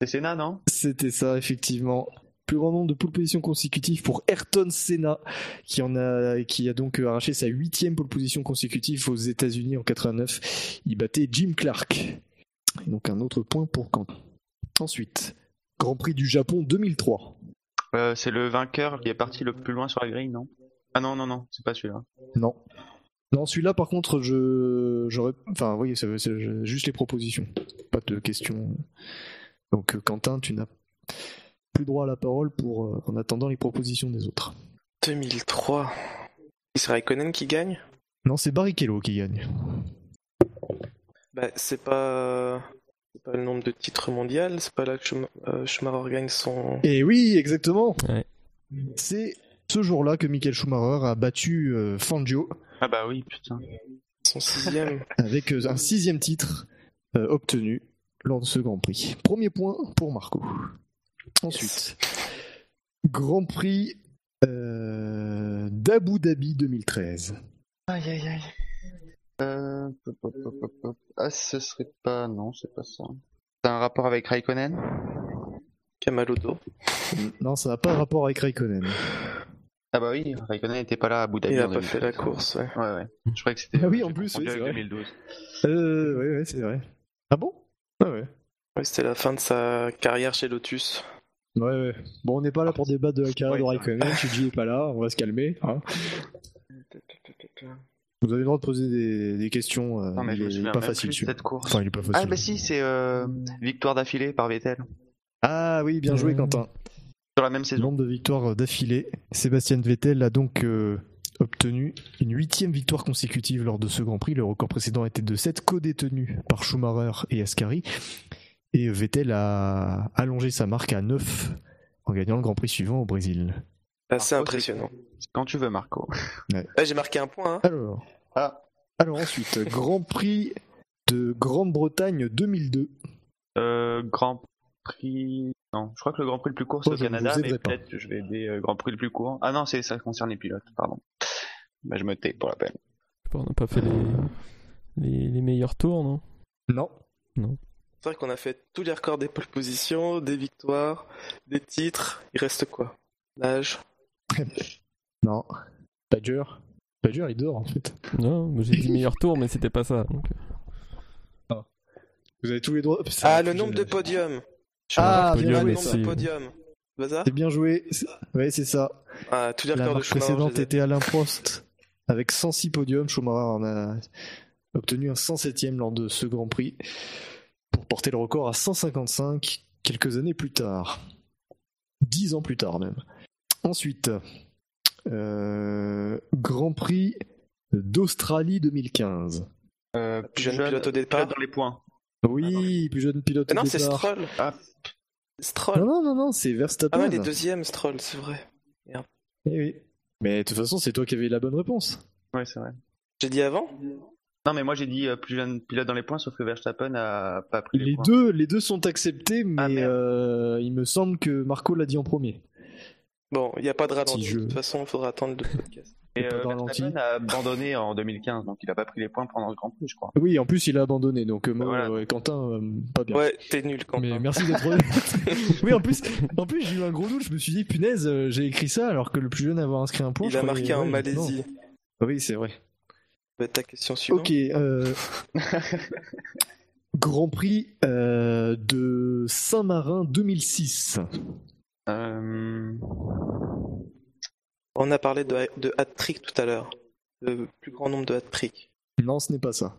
C'est Senna, non? C'était ça, effectivement. Plus grand nombre de pole position consécutives pour Ayrton Senna, qui en a, qui a donc arraché sa huitième pole position consécutive aux États-Unis en 89. Il battait Jim Clark. Et donc un autre point pour Quentin. Ensuite, Grand Prix du Japon 2003. Euh, C'est le vainqueur qui est parti le plus loin sur la grille, non? Ah non, non, non, c'est pas celui-là. Non. Non, celui-là, par contre, je, j'aurais, enfin, oui, c'est, c'est juste les propositions, pas de questions. Donc, euh, Quentin, tu n'as plus droit à la parole pour, euh, en attendant les propositions des autres. 2003. C'est Raikkonen qui gagne? Non, c'est Barrichello qui gagne. Bah, c'est pas... C'est pas le nombre de titres mondiaux, c'est pas là que Schum- euh, Schumacher gagne son... Et oui, exactement. Ouais. C'est ce jour-là que Michael Schumacher a battu euh, Fangio Ah bah oui, putain. son sixième. avec euh, un sixième titre euh, obtenu lors de ce Grand Prix. Premier point pour Marco. Ensuite, Grand Prix euh, d'Abu Dhabi 2013. Aïe aïe aïe. Euh... pop, pop, pop, pop, pop. Ah, ce serait pas... Non, c'est pas ça. C'est un rapport avec Raikkonen? Kamalodo. Non, ça n'a pas de rapport avec Raikkonen. Ah bah oui, Raikkonen n'était pas là à Abu Dhabi. Il a en pas fait la 2013. course, ouais. Ouais, ouais. Je croyais que c'était... Ah oui, en plus, oui, c'est vrai. 2012. Euh, ouais, ouais, c'est vrai. Ah bon? Ah ouais. Ouais, c'était la fin de sa carrière chez Lotus. Ouais, ouais. Bon, on n'est pas là pour débattre de la carrière de Raikkonen. Shinji est pas là, on va se calmer. Hein. Vous avez le droit de poser des, des questions. euh, Non, mais il je me est souviens pas facile course. Enfin, il est pas facile. Ah, bah si, c'est euh, victoire d'affilée par Vettel. Ah oui, bien joué, Euh, Quentin. Sur la même saison. Nombre de victoires d'affilée. Sébastien Vettel a donc euh, obtenu une huitième victoire consécutive lors de ce Grand Prix. Le record précédent était de 7, co-détenu par Schumacher et Ascari. Et Vettel a allongé sa marque à 9 en gagnant le Grand Prix suivant au Brésil. Assez impressionnant. Quand tu veux, Marco. Ah, J'ai marqué un point. Hein. Alors, Ah. alors ensuite, Grand Prix de Grande-Bretagne 2002. Euh, Grand Prix. Non, je crois que le Grand Prix le plus court c'est Oh, au Canada, mais pas. peut-être que je vais aider euh, Grand Prix le plus court. Ah non, c'est ça concerne les pilotes, pardon. Bah, je me tais pour la peine. Pas, on n'a pas fait les... les, les meilleurs tours, non? Non. C'est vrai qu'on a fait tous les records des pole positions, des victoires, des titres. Il reste quoi? L'âge? Non. Badger. Badger, il dort en fait. Non, j'ai dit meilleurs tours, mais c'était pas ça. donc. Vous avez tous les droits. Ah, le nombre de podiums. Ah, bien bien. Baza C'est bien joué. C'est- Ouais, c'est ça. Ah, tous les La de précédente était Alain Prost avec 106 podiums. Schumacher en a obtenu un 107e lors de ce Grand Prix pour porter le record à 155 quelques années plus tard. 10 ans plus tard même. Ensuite, euh, Grand Prix d'Australie 2015. Euh, Plus jeune pilote au départ. dans les points. Oui, plus jeune pilote Mais au non, c'est départ. Stroll. Ah. Stroll. Non, non, non, non, c'est Verstappen. Ah ouais, il est deuxième, Stroll, c'est vrai. Eh oui. Mais de toute façon, c'est toi qui avais la bonne réponse. Ouais, c'est vrai. J'ai dit avant? Non, mais moi j'ai dit euh, plus jeune pilote dans les points, sauf que Verstappen a pas pris les, Les points. deux, les deux sont acceptés, mais Ah, merde. euh, il me semble que Marco l'a dit en premier. Bon, il n'y a pas de ralenti. Si je- De toute façon, il faudra attendre le podcast. Et euh. Verstappen a abandonné en 2015, donc il a pas pris les points pendant le Grand Prix, je crois. Oui, en plus il a abandonné, donc moi, Voilà. euh, Quentin, euh, pas bien. Ouais, t'es nul, Quentin. Mais merci d'être oui, en plus, en plus j'ai eu un gros doute. Je me suis dit, punaise, euh, j'ai écrit ça alors que le plus jeune à avoir inscrit un point. Il a marqué en ouais, Malaisie. non. Oui, c'est vrai. Bah, ta question suivante. Ok. euh, Grand Prix euh, de Saint-Marin 2006. Euh... On a parlé de, de hat-trick tout à l'heure. Le plus grand nombre de hat-trick. Non, ce n'est pas ça.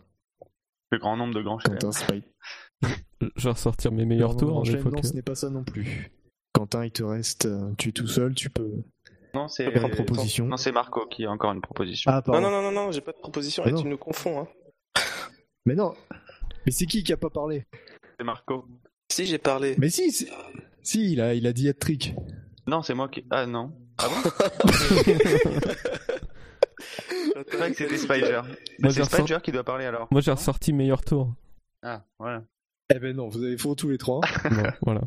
Le grand nombre de grands. Quentin, c'est pas. Je vais ressortir mes meilleurs tours. hein, non, que- ce n'est pas ça non plus. Quentin, il te reste. euh, tu es tout seul, tu peux. Non, c'est proposition. non, c'est Marco qui a encore une proposition. Ah, Non, non, non, non, non, j'ai pas de proposition. Ah et non. tu nous confonds. Hein. Mais non. Mais c'est qui qui a pas parlé? C'est Marco. Si, j'ai parlé. Mais si, si, il a, il a dit hat-trick. Non, c'est moi qui. Ah non. Ah bon C'est vrai que c'était Spider. Moi, Mais j'ai c'est ressort- Spider qui doit parler alors. Moi j'ai ressorti meilleur tour. Ah, voilà. Eh ben non, vous avez faux tous les trois. Bon, voilà.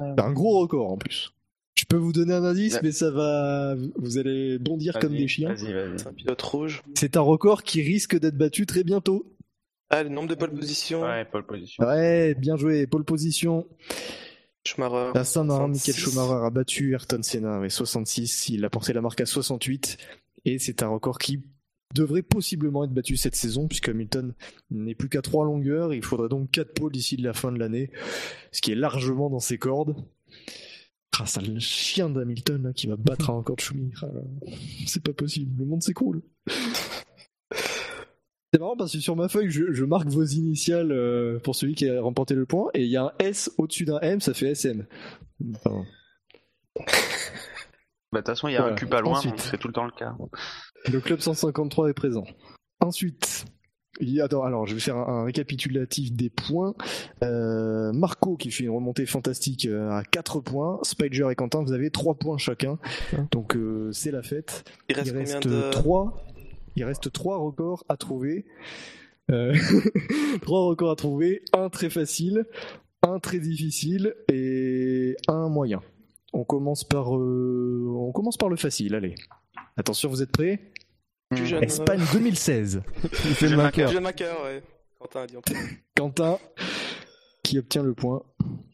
C'est un gros record en plus. Je peux vous donner un indice, Ouais. mais ça va. Vous allez bondir comme Vas-y, des chiens. Vas-y, vas-y. C'est un pilote rouge. C'est un record qui risque d'être battu très bientôt. Ah, le nombre de pole position. Ouais, pole position. Ouais, bien joué. Pole position. Schumacher. À Saint-Marin, Michael 66. Schumacher a battu Ayrton Senna avec 66. Il a porté la marque à 68. Et c'est un record qui devrait possiblement être battu cette saison, puisque Hamilton n'est plus qu'à 3 longueurs. Il faudrait donc 4 pôles d'ici la fin de l'année, ce qui est largement dans ses cordes. Ah, ça le chien d'Hamilton qui va battre un record de Schumi. Ah, c'est pas possible, le monde s'écroule. C'est marrant parce que sur ma feuille, je, je marque vos initiales euh, pour celui qui a remporté le point, et il y a un S au-dessus d'un M, ça fait SM. Enfin, Bah, de toute façon, il y a Voilà. un cul pas loin, c'est tout le temps le cas. le club 153 est présent. Ensuite, il y a, attends, alors je vais faire un, un récapitulatif des points. Euh, Marco qui fait une remontée fantastique euh, à 4 points. Spider et Quentin, vous avez 3 points chacun. Donc euh, c'est la fête. Il reste Il combien reste de. 3 il reste trois records à trouver. Euh, trois records à trouver, un très facile, un très difficile et un moyen. On commence par euh, on commence par le facile, allez. Attention, vous êtes prêts? Plus jeune. Espagne 2016. Il fait le vainqueur. Ouais. Quentin a dit en premier. Quentin qui obtient le point.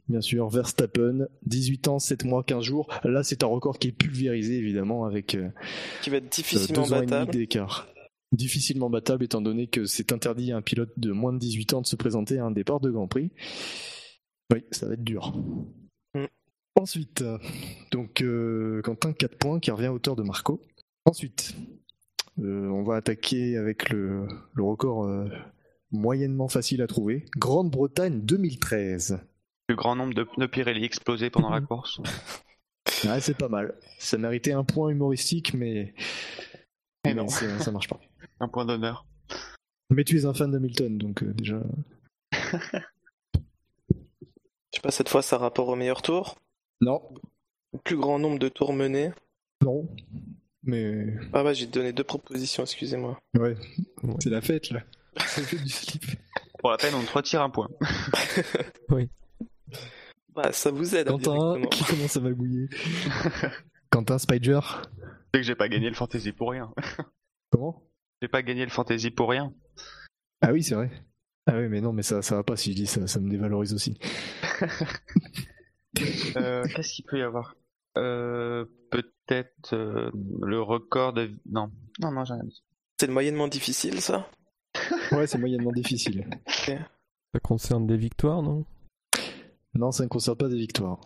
Bien sûr, Verstappen, 18 ans, 7 mois, 15 jours. Là, c'est un record qui est pulvérisé, évidemment, avec euh, Qui va être difficilement deux ans et demi battable. d'écart. Difficilement battable, étant donné que c'est interdit à un pilote de moins de 18 ans de se présenter à un départ de Grand Prix. Oui, ça va être dur. Ensuite, euh, donc euh, Quentin 4 points qui revient à hauteur de Marco. Ensuite, euh, on va attaquer avec le, le record moyennement facile à trouver. Grande-Bretagne 2013. Plus grand nombre de pneus Pirelli explosés pendant la course. Ouais, c'est pas mal. Ça méritait un point humoristique, mais, Mais non. ça marche pas. Un point d'honneur. Mais tu es un fan d'Hamilton, donc euh, déjà. Je sais pas, cette fois, ça rapport au meilleur tour? Non, Le plus grand nombre de tours menés? non. Mais Ah bah, j'ai donné deux propositions, excusez-moi. ouais, Ouais. c'est la fête là. C'est la fête du slip. Pour la peine, on te retire un point. Bah, ça vous aide Quentin, qui commence à magouiller. Quentin Spider. C'est que j'ai pas gagné le fantasy pour rien. Comment? J'ai pas gagné le fantasy pour rien. Ah oui, c'est vrai. Ah oui, mais non, mais ça, ça va pas si je dis ça, ça me dévalorise aussi. Euh, Qu'est-ce qu'il peut y avoir? Euh, Peut-être euh, le record de. Non, non, non, j'ai rien dit. C'est moyennement difficile, ça? Ouais, c'est moyennement difficile. Ça concerne des victoires, non? Non, ça ne concerne pas des victoires.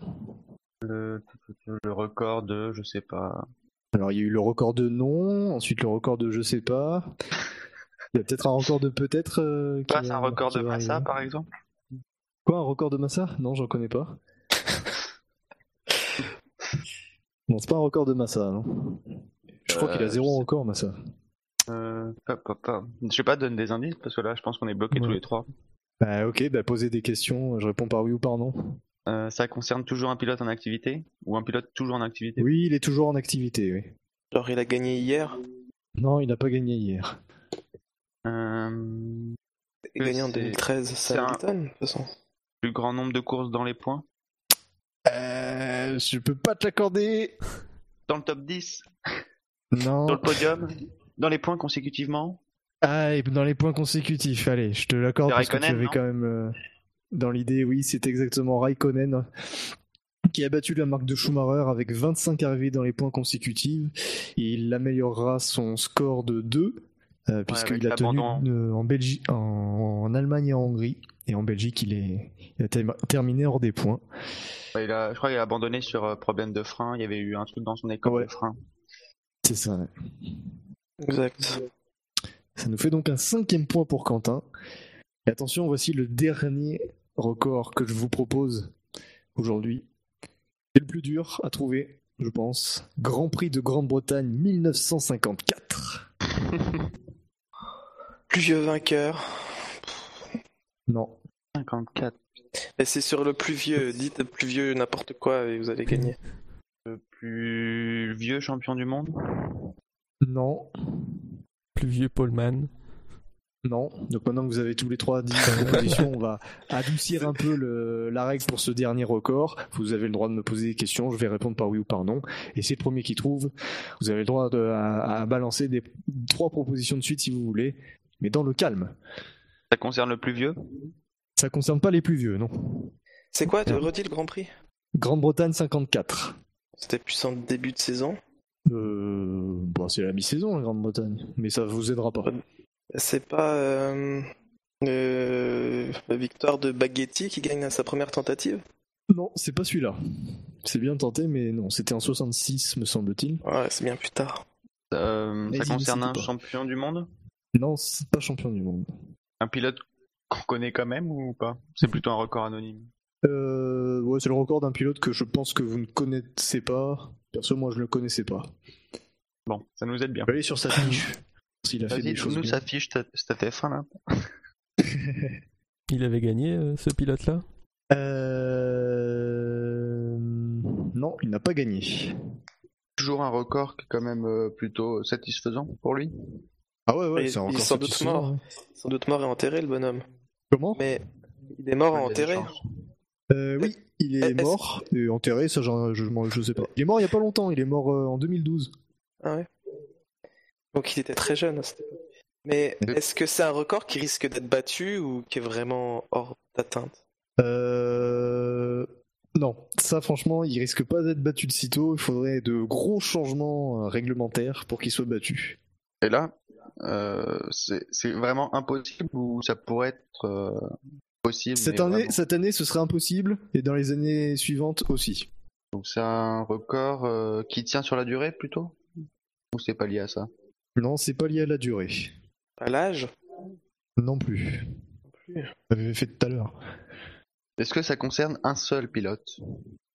Le, le record de, je sais pas. Alors, il y a eu le record de non, ensuite le record de je sais pas. Il y a peut-être un record de peut-être. euh, qui Pas va- un record de Massa, arriver. par exemple? Quoi, un record de Massa? Non, j'en connais pas. non, c'est pas un record de Massa, non Je crois Euh, qu'il a zéro je sais- record, Massa. Euh, pas, pas, pas. Je sais pas, donne des indices, parce que là, je pense qu'on est bloqués tous les trois. Bah, ok, bah, posez des questions, je réponds par oui ou par non. Euh, ça concerne toujours un pilote en activité Ou un pilote toujours en activité? Oui, il est toujours en activité, oui. Genre, il a gagné hier? Non, il n'a pas gagné hier. Euh, Il a gagné en c'est- 2013. c'est C'est un- de toute façon. Plus grand nombre de courses dans les points? Euh, je peux pas te l'accorder. Dans le top 10 Non. Dans le podium? Dans les points consécutivement Ah, et dans les points consécutifs, allez, je te l'accorde parce que tu Raikkonen, avais quand même euh, dans l'idée, oui, c'est exactement Raikkonen qui a battu la marque de Schumacher avec 25 arrivées dans les points consécutifs. Et il améliorera son score de 2 euh, puisqu'il a tenu euh, en, Belgique, en, en Allemagne et en Hongrie. Et en Belgique, il, est, il a ter- terminé hors des points. Ouais, il a, Je crois qu'il a abandonné sur euh, problème de frein. Il y avait eu un truc dans son école Ouais. de frein. C'est ça. Exact. Ça nous fait donc un cinquième point pour Quentin. Et attention, voici le dernier record que je vous propose aujourd'hui. C'est le plus dur à trouver, je pense. Grand Prix de Grande-Bretagne 1954. Plus vieux vainqueur. Non. 54. Et c'est sur le plus vieux. Dites le plus vieux n'importe quoi et vous allez gagner. Le plus vieux champion du monde? Non. Plus vieux Paulman. Non. Donc maintenant que vous avez tous les trois dit la proposition, on va adoucir un peu le- la règle pour ce dernier record. Vous avez le droit de me poser des questions, je vais répondre par oui ou par non. Et c'est le premier qui trouve. Vous avez le droit de- à, à balancer des trois propositions de suite si vous voulez, mais dans le calme. Ça concerne le plus vieux? Ça concerne pas les plus vieux, non. C'est quoi, redis le Grand Prix? Grande-Bretagne 54. C'était plus en début de saison? Euh, bon, c'est la mi-saison, la Grande-Bretagne, mais ça vous aidera pas. C'est pas euh, euh, la victoire de Baghetti qui gagne à sa première tentative? Non, c'est pas celui-là. C'est bien tenté, mais non, c'était en 66, me semble-t-il. Ouais, c'est bien plus tard. Euh, Ça concerne ne un champion du monde? Non, c'est pas champion du monde. Un pilote qu'on connaît quand même ou pas? C'est plutôt un record anonyme. Euh, ouais, c'est le record d'un pilote que je pense que vous ne connaissez pas. Perso, moi, je le connaissais pas. Bon, ça nous aide bien. Allez sur sa fiche. S'il a fait Vas-y, des choses nous bien. s'affiche cette F1 là. Il avait gagné euh, ce pilote-là? Euh... Non, il n'a pas gagné. Toujours un record qui est quand même plutôt satisfaisant pour lui. Ah ouais, ouais, Il- c'est il est encore sans doute mort. Sans doute mort et enterré, le bonhomme. Comment? Mais il est mort et enterré. Euh, oui, il est mort et enterré, ça je, je, je sais pas. Il est mort il y a pas longtemps, il est mort euh, en 2012. Ah ouais. Donc il était très jeune à cette époque. Mais est-ce que c'est un record qui risque d'être battu ou qui est vraiment hors d'atteinte? Euh... Non, ça franchement, il risque pas d'être battu de sitôt, il faudrait de gros changements euh, réglementaires pour qu'il soit battu. Et là, euh, c'est c'est vraiment impossible ou ça pourrait être possible Cette année, vraiment- cette année, ce serait impossible, et dans les années suivantes aussi. Donc c'est un record euh, qui tient sur la durée plutôt? Ou c'est pas lié à ça? Non, c'est pas lié à la durée. À l'âge? Non plus. plus. J'avais fait tout à l'heure. Est-ce que ça concerne un seul pilote?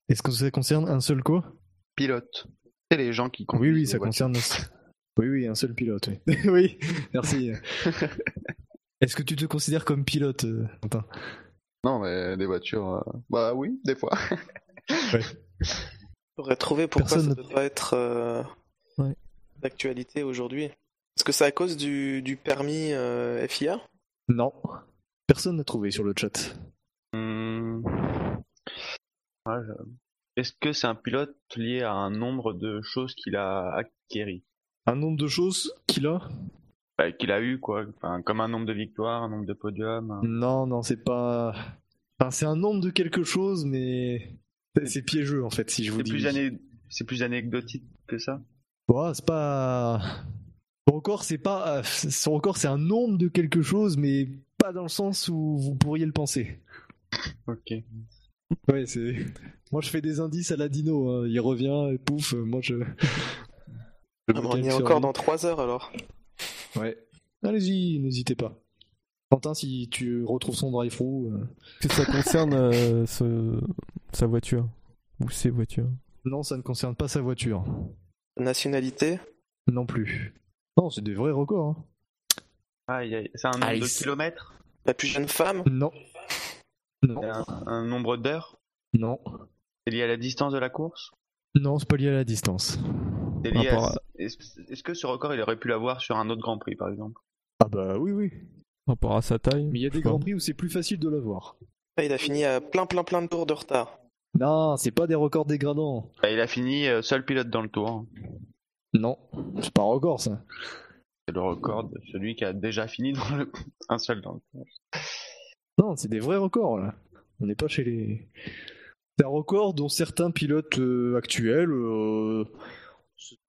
Est-ce que ça concerne un seul quoi? Pilote. C'est les gens qui Oui, conduisent oui, les ça voitures. concerne. Oui, oui, un seul pilote. Oui, oui merci. Est-ce que tu te considères comme pilote, euh, Quentin? Non, mais des voitures. euh, Bah oui, des fois. J'aurais trouvé pourquoi Personne ça ne- doit pas être euh, Ouais. d'actualité aujourd'hui. Est-ce que c'est à cause du, du permis euh, FIA Non. Personne n'a trouvé sur le chat. Hmm. Ouais, je- Est-ce que c'est un pilote lié à un nombre de choses qu'il a acquéries Un nombre de choses qu'il a? Bah, Qu'il a eu, quoi. Enfin, comme un nombre de victoires, un nombre de podiums. un- Non, non, c'est pas. Enfin, c'est un nombre de quelque chose, mais c'est- piégeux en fait, si je vous C'est dis. plus, oui. ané- c'est plus anecdotique que ça? Bon, c'est pas. Son record, c'est pas. euh, Son record, c'est un nombre de quelque chose, mais pas dans le sens où vous pourriez le penser. Ok. Ouais, c'est. Moi, je fais des indices à la dino. hein. Il revient, et pouf, euh, moi je. je Ah, On y est encore lui. dans 3 heures alors. Ouais. Allez-y, n'hésitez pas. Quentin, si tu retrouves son drive-through. euh, Que ça concerne euh, ce- sa voiture ou ses voitures. Non, ça ne concerne pas sa voiture. Nationalité? Non plus. Non, c'est des vrais records. hein. Ah, il y a- c'est un nombre Ah, de kilomètres? La plus jeune femme? Non. Non. C'est un, un nombre d'heures? Non. C'est lié à la distance de la course? Non, c'est pas lié à la distance. C'est lié à- Est-ce que ce record, il aurait pu l'avoir sur un autre Grand Prix, par exemple? Ah bah oui, oui. Par rapport à sa taille. Mais il y a des grands prix où c'est plus facile de l'avoir. Ah, Il a fini à plein plein plein de tours de retard. Non, c'est pas des records dégradants. Bah, Il a fini euh, seul pilote dans le tour. Non, c'est pas un record ça. C'est le record de celui qui a déjà fini dans le... un seul dans le tour. Non, c'est des vrais records là. On n'est pas chez les. C'est un record dont certains pilotes euh, actuels euh,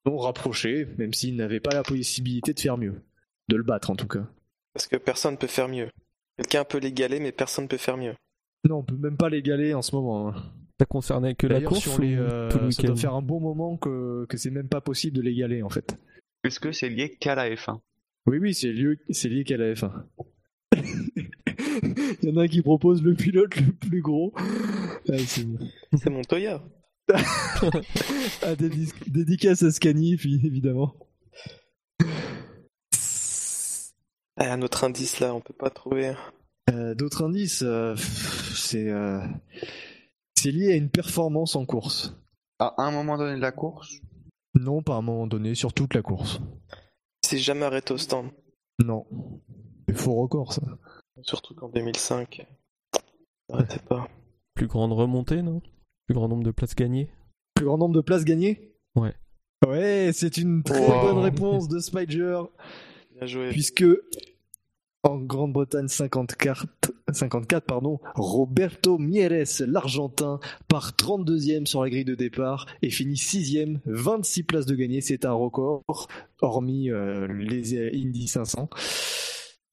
sont rapprochés, même s'ils n'avaient pas la possibilité de faire mieux. De le battre en tout cas. Parce que personne peut faire mieux. Quelqu'un peut l'égaler, mais personne peut faire mieux. Non, on peut même pas l'égaler en ce moment. hein. Ça concernait que la course sur ou les, euh, tout le ça doit week-end faire un bon moment que, que c'est même pas possible de l'égaler en fait. Est-ce que c'est lié qu'à la F1 Oui, oui, c'est lié, c'est lié qu'à la F1. Il y en a un qui propose le pilote le plus gros. Ah, c'est. C'est Montoya. Ah, dédi- dédicace à Scani, puis, évidemment. Ah, un autre indice là, on peut pas trouver. Euh, D'autres indices, euh, c'est euh, c'est lié à une performance en course. À un moment donné de la course? Non, pas à un moment donné, sur toute la course. Il s'est jamais arrêté au stand. Non. C'est faux record, ça. Surtout qu'en 2005. Arrêtez pas. Plus grande remontée, non? Plus grand nombre de places gagnées Plus grand nombre de places gagnées Ouais. Ouais, c'est une très Wow. bonne réponse de Spider. Bien joué. puisque en Grande-Bretagne 54, 54 pardon, Roberto Mieres, l'Argentin, part 32e sur la grille de départ et finit 6e, 26 places de gagné, c'est un record, hormis euh, les Indy 500.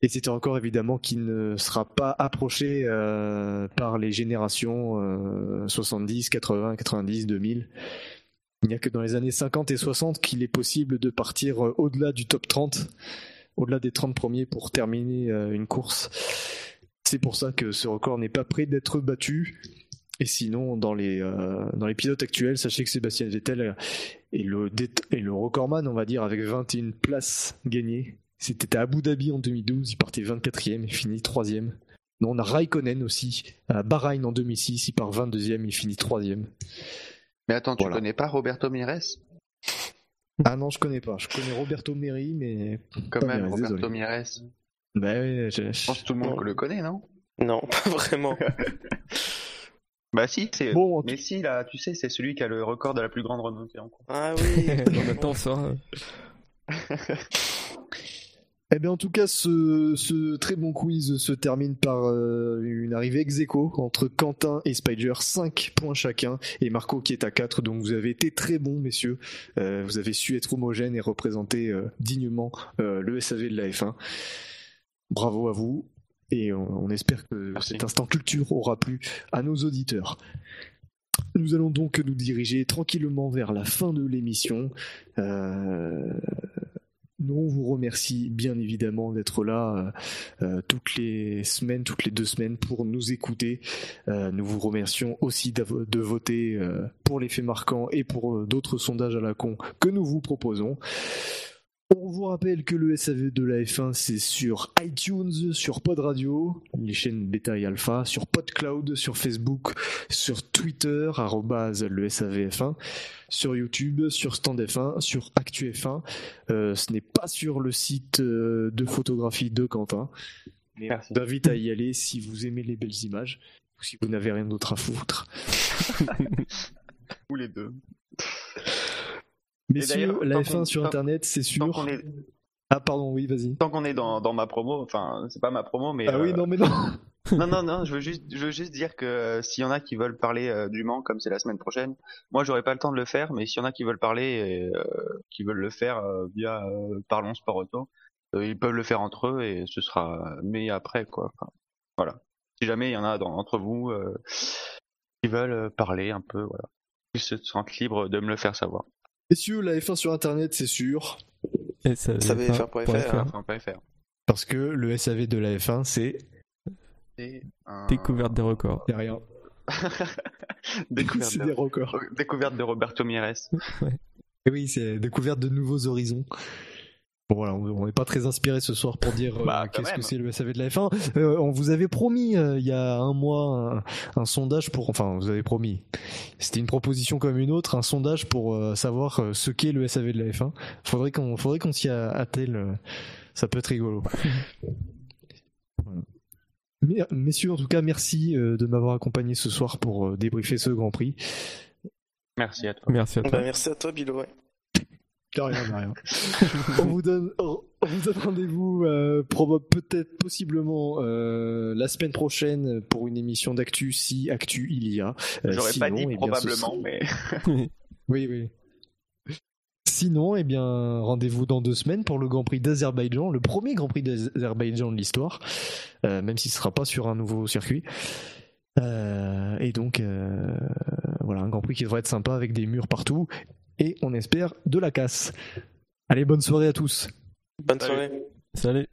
Et c'est un record évidemment qui ne sera pas approché euh, par les générations euh, 70, 80, 90, 2000. Il n'y a que dans les années 50 et 60 qu'il est possible de partir euh, au-delà du top 30 au-delà des 30 premiers pour terminer euh, une course. C'est pour ça que ce record n'est pas prêt d'être battu. Et sinon, dans les, dans pilotes actuels, sachez que Sébastien Vettel est le, est le recordman, on va dire, avec 21 places gagnées. C'était à Abu Dhabi en 2012, il partait 24e, il finit 3e. Non, on a Raikkonen aussi, à Bahreïn en 2006, il part 22e, il finit 3e. Mais attends, tu Voilà. connais pas Roberto Mires? Ah non, je connais pas. Je connais Roberto Meri, mais. Quand Pas même, Mires, Roberto désolé. Mires. Bah je- Je pense que tout le monde le connaît, non? Non, pas vraiment. Bah si, c'est... Bon, Mais si, là, tu sais, c'est celui qui a le record de la plus grande remontée en course. Ah oui. Même temps, ça. Eh bien, en tout cas, ce, ce très bon quiz se termine par euh, une arrivée ex aequo entre Quentin et Spider, 5 points chacun, et Marco qui est à 4. Donc, vous avez été très bons, messieurs. Euh, vous avez su être homogène et représenter euh, dignement le SAV de la F1. Bravo à vous, et on, on espère que Merci. cet instant culture aura plu à nos auditeurs. nous allons donc nous diriger tranquillement vers la fin de l'émission. Euh, nous, on vous remercie bien évidemment d'être là euh, euh, toutes les semaines, toutes les deux semaines pour nous écouter. Euh, nous vous remercions aussi de voter euh, pour les faits marquants et pour euh, d'autres sondages à la con que nous vous proposons. On vous rappelle que le SAV de la F1, c'est sur iTunes, sur Pod Radio, les chaînes bêta et alpha, sur PodCloud, sur Facebook, sur Twitter, arrobase le SAVF1, sur YouTube, sur Stand F1, sur Actu F1. Euh, ce n'est pas sur le site euh, de photographie de Quentin. Mais on invite à y aller si vous aimez les belles images ou si vous n'avez rien d'autre à foutre. Ou les deux. Messieurs, la tant F1 qu'on- sur Internet, c'est sûr. est, Ah pardon, oui, vas-y. tant qu'on est dans, dans ma promo, enfin, c'est pas ma promo, mais. Ah oui, euh, non mais non. non, non, non, je veux juste, je veux juste dire que euh, s'il y en a qui veulent parler euh, du Mans, comme c'est la semaine prochaine, moi j'aurai pas le temps de le faire, mais s'il y en a qui veulent parler et qui veulent le faire via Parlons Sport Auto, ils peuvent le faire entre eux et ce sera mis après, quoi. Enfin, voilà. Si jamais il y en a dans, entre vous qui veulent parler un peu, voilà, ils se sentent libres de me le faire savoir. Messieurs, la F1 sur Internet, c'est sûr. Et ça, SAVF1.fr. Enfin, pas faire. Parce que le SAV de la F1, c'est. C'est un- Découverte des records. A rien. Découverte c'est de... des records. Découverte de Roberto Mieres. Et oui, c'est découverte de nouveaux horizons. Bon voilà, on n'est pas très inspiré ce soir pour dire euh, Bah, qu'est-ce que c'est le SAV de la F1. Euh, on vous avait promis euh, il y a un mois un, un sondage pour, enfin vous avez promis, c'était une proposition comme une autre, un sondage pour euh, savoir euh, ce qu'est le SAV de la F1. Faudrait qu'on, faudrait qu'on s'y attelle. ça peut être rigolo. Voilà. Mais- Messieurs, en tout cas, merci euh, de m'avoir accompagné ce soir pour euh, débriefer ce Grand Prix. Merci à toi. Merci à toi. Bah, merci à toi, Bilo. ouais. De rien, de rien. on vous donne, on vous donne rendez-vous euh, peut-être possiblement euh, la semaine prochaine pour une émission d'actu si actu il y a. Euh, J'aurais pas dit eh bien, probablement, sera- mais Oui, oui. Sinon, eh bien, rendez-vous dans deux semaines pour le Grand Prix d'Azerbaïdjan, le premier Grand Prix d'Azerbaïdjan de l'histoire, euh, même s'il ne sera pas sur un nouveau circuit. Et donc, voilà, un Grand Prix qui devrait être sympa avec des murs partout et on espère de la casse. Allez, bonne soirée à tous. Bonne Salut. soirée. Salut.